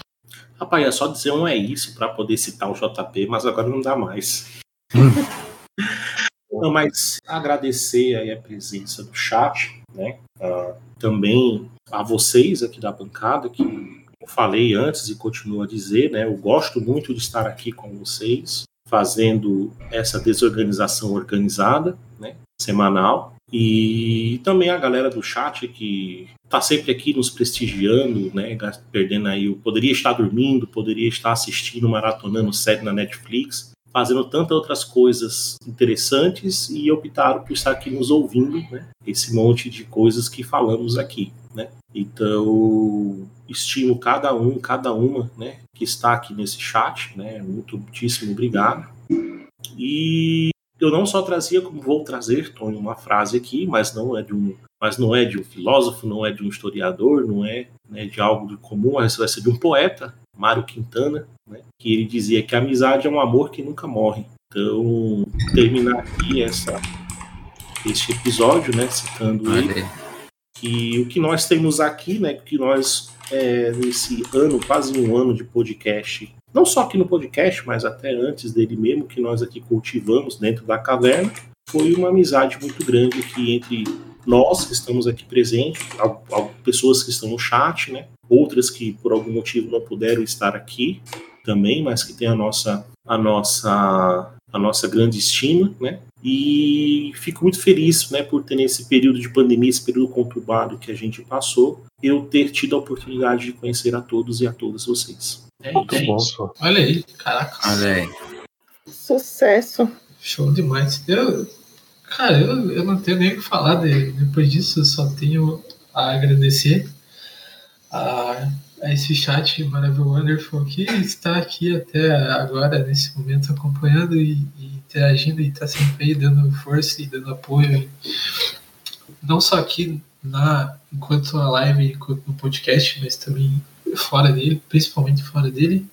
Rapaz, é só dizer um é isso para poder citar o JP, mas agora não dá mais. não, mas agradecer aí a presença do chat, né? Uh, também a vocês aqui da bancada, que eu falei antes e continuo a dizer, né? Eu gosto muito de estar aqui com vocês, fazendo essa desorganização organizada, né? Semanal. E também a galera do chat que está sempre aqui nos prestigiando, né? Perdendo aí, poderia estar dormindo, poderia estar assistindo, maratonando série na Netflix, fazendo tantas outras coisas interessantes e optaram por estar aqui nos ouvindo, né? Esse monte de coisas que falamos aqui, né? Então, estimo cada um, cada uma, né, que está aqui nesse chat, né? Muito, muitíssimo obrigado. E eu não só trazia, como vou trazer, Tony, uma frase aqui, mas não é de um, mas não é de um filósofo, não é de um historiador, não é né, de algo de comum, mas vai ser de um poeta, Mário Quintana, né, que ele dizia que a amizade é um amor que nunca morre. Então, terminar aqui essa, este episódio, né, citando ele, que o que nós temos aqui, né, que nós é, nesse ano, quase um ano de podcast, não só aqui no podcast, mas até antes dele mesmo, que nós aqui cultivamos dentro da caverna, foi uma amizade muito grande aqui entre nós que estamos aqui presentes, pessoas que estão no chat, né? Outras que por algum motivo não puderam estar aqui também, mas que tem a nossa a nossa a nossa grande estima, né? E fico muito feliz, né, por ter nesse período de pandemia, esse período conturbado que a gente passou, eu ter tido a oportunidade de conhecer a todos e a todas vocês. É isso. Olha aí, caraca. Olha aí. Sucesso. Show demais. Eu, cara, eu, eu não tenho nem o que falar de, depois disso, eu só tenho a agradecer a a esse chat maravilhoso Wonderful que está aqui até agora, nesse momento, acompanhando e, e interagindo e está sempre aí dando força e dando apoio. Não só aqui na, enquanto a live, enquanto no podcast, mas também fora dele, principalmente fora dele.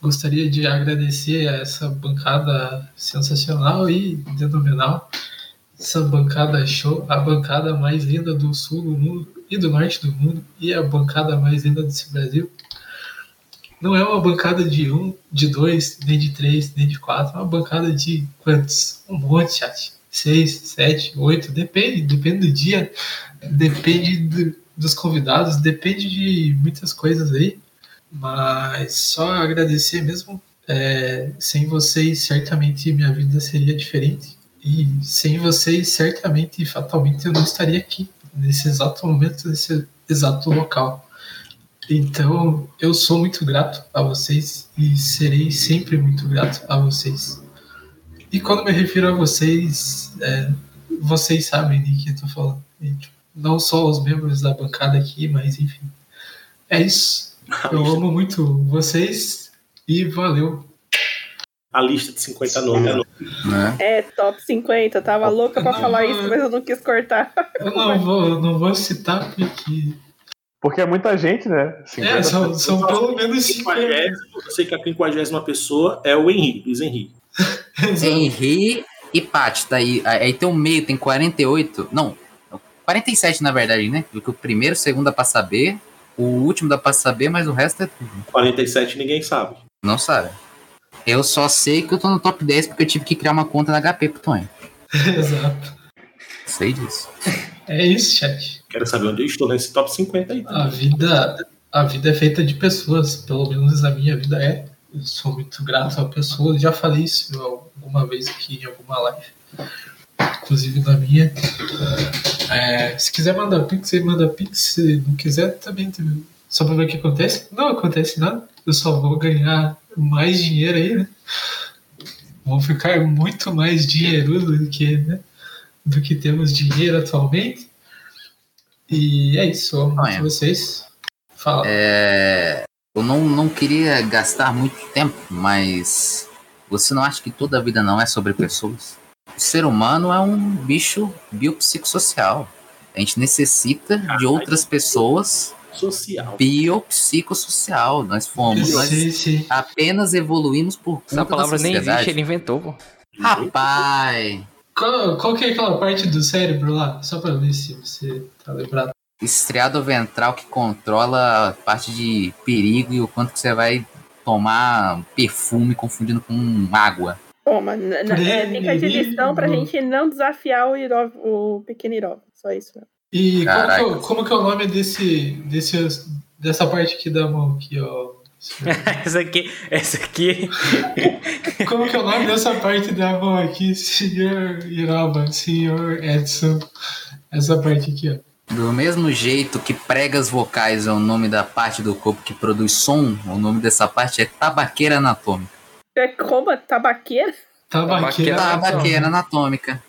Gostaria de agradecer a essa bancada sensacional e fenomenal, essa bancada show, a bancada mais linda do sul do mundo e do norte do mundo e a bancada mais linda desse Brasil. Não é uma bancada de um, de dois, nem de três, nem de quatro, é uma bancada de quantos? Um monte, chat. Seis, sete, oito, depende, depende do dia, depende do, dos convidados, depende de muitas coisas aí. Mas só agradecer mesmo. É, sem vocês, certamente minha vida seria diferente. E sem vocês, certamente e fatalmente eu não estaria aqui nesse exato momento, nesse exato local. Então, eu sou muito grato a vocês e serei sempre muito grato a vocês. E quando me refiro a vocês, é, vocês sabem de que eu tô falando. E, tipo, não só os membros da bancada aqui, mas enfim. É isso. Eu amo muito vocês e valeu a lista de 50 nomes. Né? É, top 50. Tava louca pra não, falar isso, mas eu não quis cortar. Eu não vou, não vou citar porque. Porque é muita gente, né? É, são, são pelo menos 50. Eu sei que a 50 pessoa é o Henri, Luiz Henri. Henri e Paty, tá aí. Aí tem o meio, tem 48. Não, 47 na verdade, né? Porque o primeiro, o segundo dá pra saber, o último dá pra saber, mas o resto é tudo. 47 ninguém sabe. Não sabe. Eu só sei que eu tô no top 10 porque eu tive que criar uma conta na HP pro Tonho. Exato. Sei disso. É isso, chat. Quero saber onde eu estou nesse top 50 aí. A vida, a vida é feita de pessoas, pelo menos a minha vida é. Eu sou muito grato a pessoas, já falei isso alguma vez aqui em alguma live. Inclusive na minha. É, se quiser mandar pix, você manda pix. Se não quiser, também. Só pra ver o que acontece. Não acontece nada. Eu só vou ganhar mais dinheiro aí, né? Vão ficar muito mais dinheiro do que, né? do que temos dinheiro atualmente. E é isso, amo vocês. Fala. É, eu não, não queria gastar muito tempo, mas Você não acha que toda a vida não é sobre pessoas? O ser humano é um bicho biopsicossocial. A gente necessita de outras pessoas Social. biopsicossocial. Nós fomos, nós Sim, apenas evoluímos por conta Essa palavra da nem existe, ele inventou, pô. Rapaz, Qual, qual que é aquela parte do cérebro lá? Só pra ver se você tá lembrado. estriado ventral que controla a parte de perigo e o quanto que você vai tomar perfume confundindo com água. Toma, n- n- é, fica de lição pra gente não desafiar o, Irov, o pequeno Irov. Só isso. né? E como que, é o- como que é o nome desse, desse, dessa parte aqui da mão aqui, ó? essa aqui, essa aqui. Como que é o nome dessa parte da mão aqui, senhor Iroba, senhor Edson? Essa parte aqui, ó. Do mesmo jeito que pregas vocais é o nome da parte do corpo que produz som, o nome dessa parte é tabaqueira anatômica. É como? Tabaqueira? Tabaqueira. Tabaqueira. Anatômica.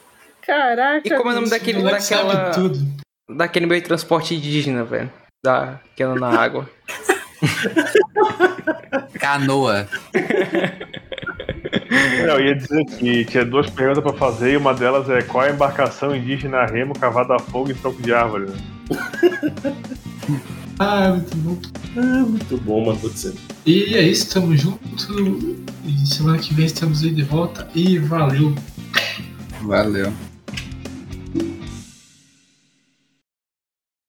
Caraca. E como é o nome daquele- daquela-. Daquele meio de transporte indígena, velho. Da, que anda na água. Canoa. Não, eu ia dizer que tinha duas perguntas pra fazer e uma delas é qual é a embarcação indígena a remo cavada a fogo em tronco de árvore? né? Ah, muito bom. Ah, muito bom, dizendo. E é isso, tamo junto. E semana que vem estamos aí de volta. E valeu. Valeu.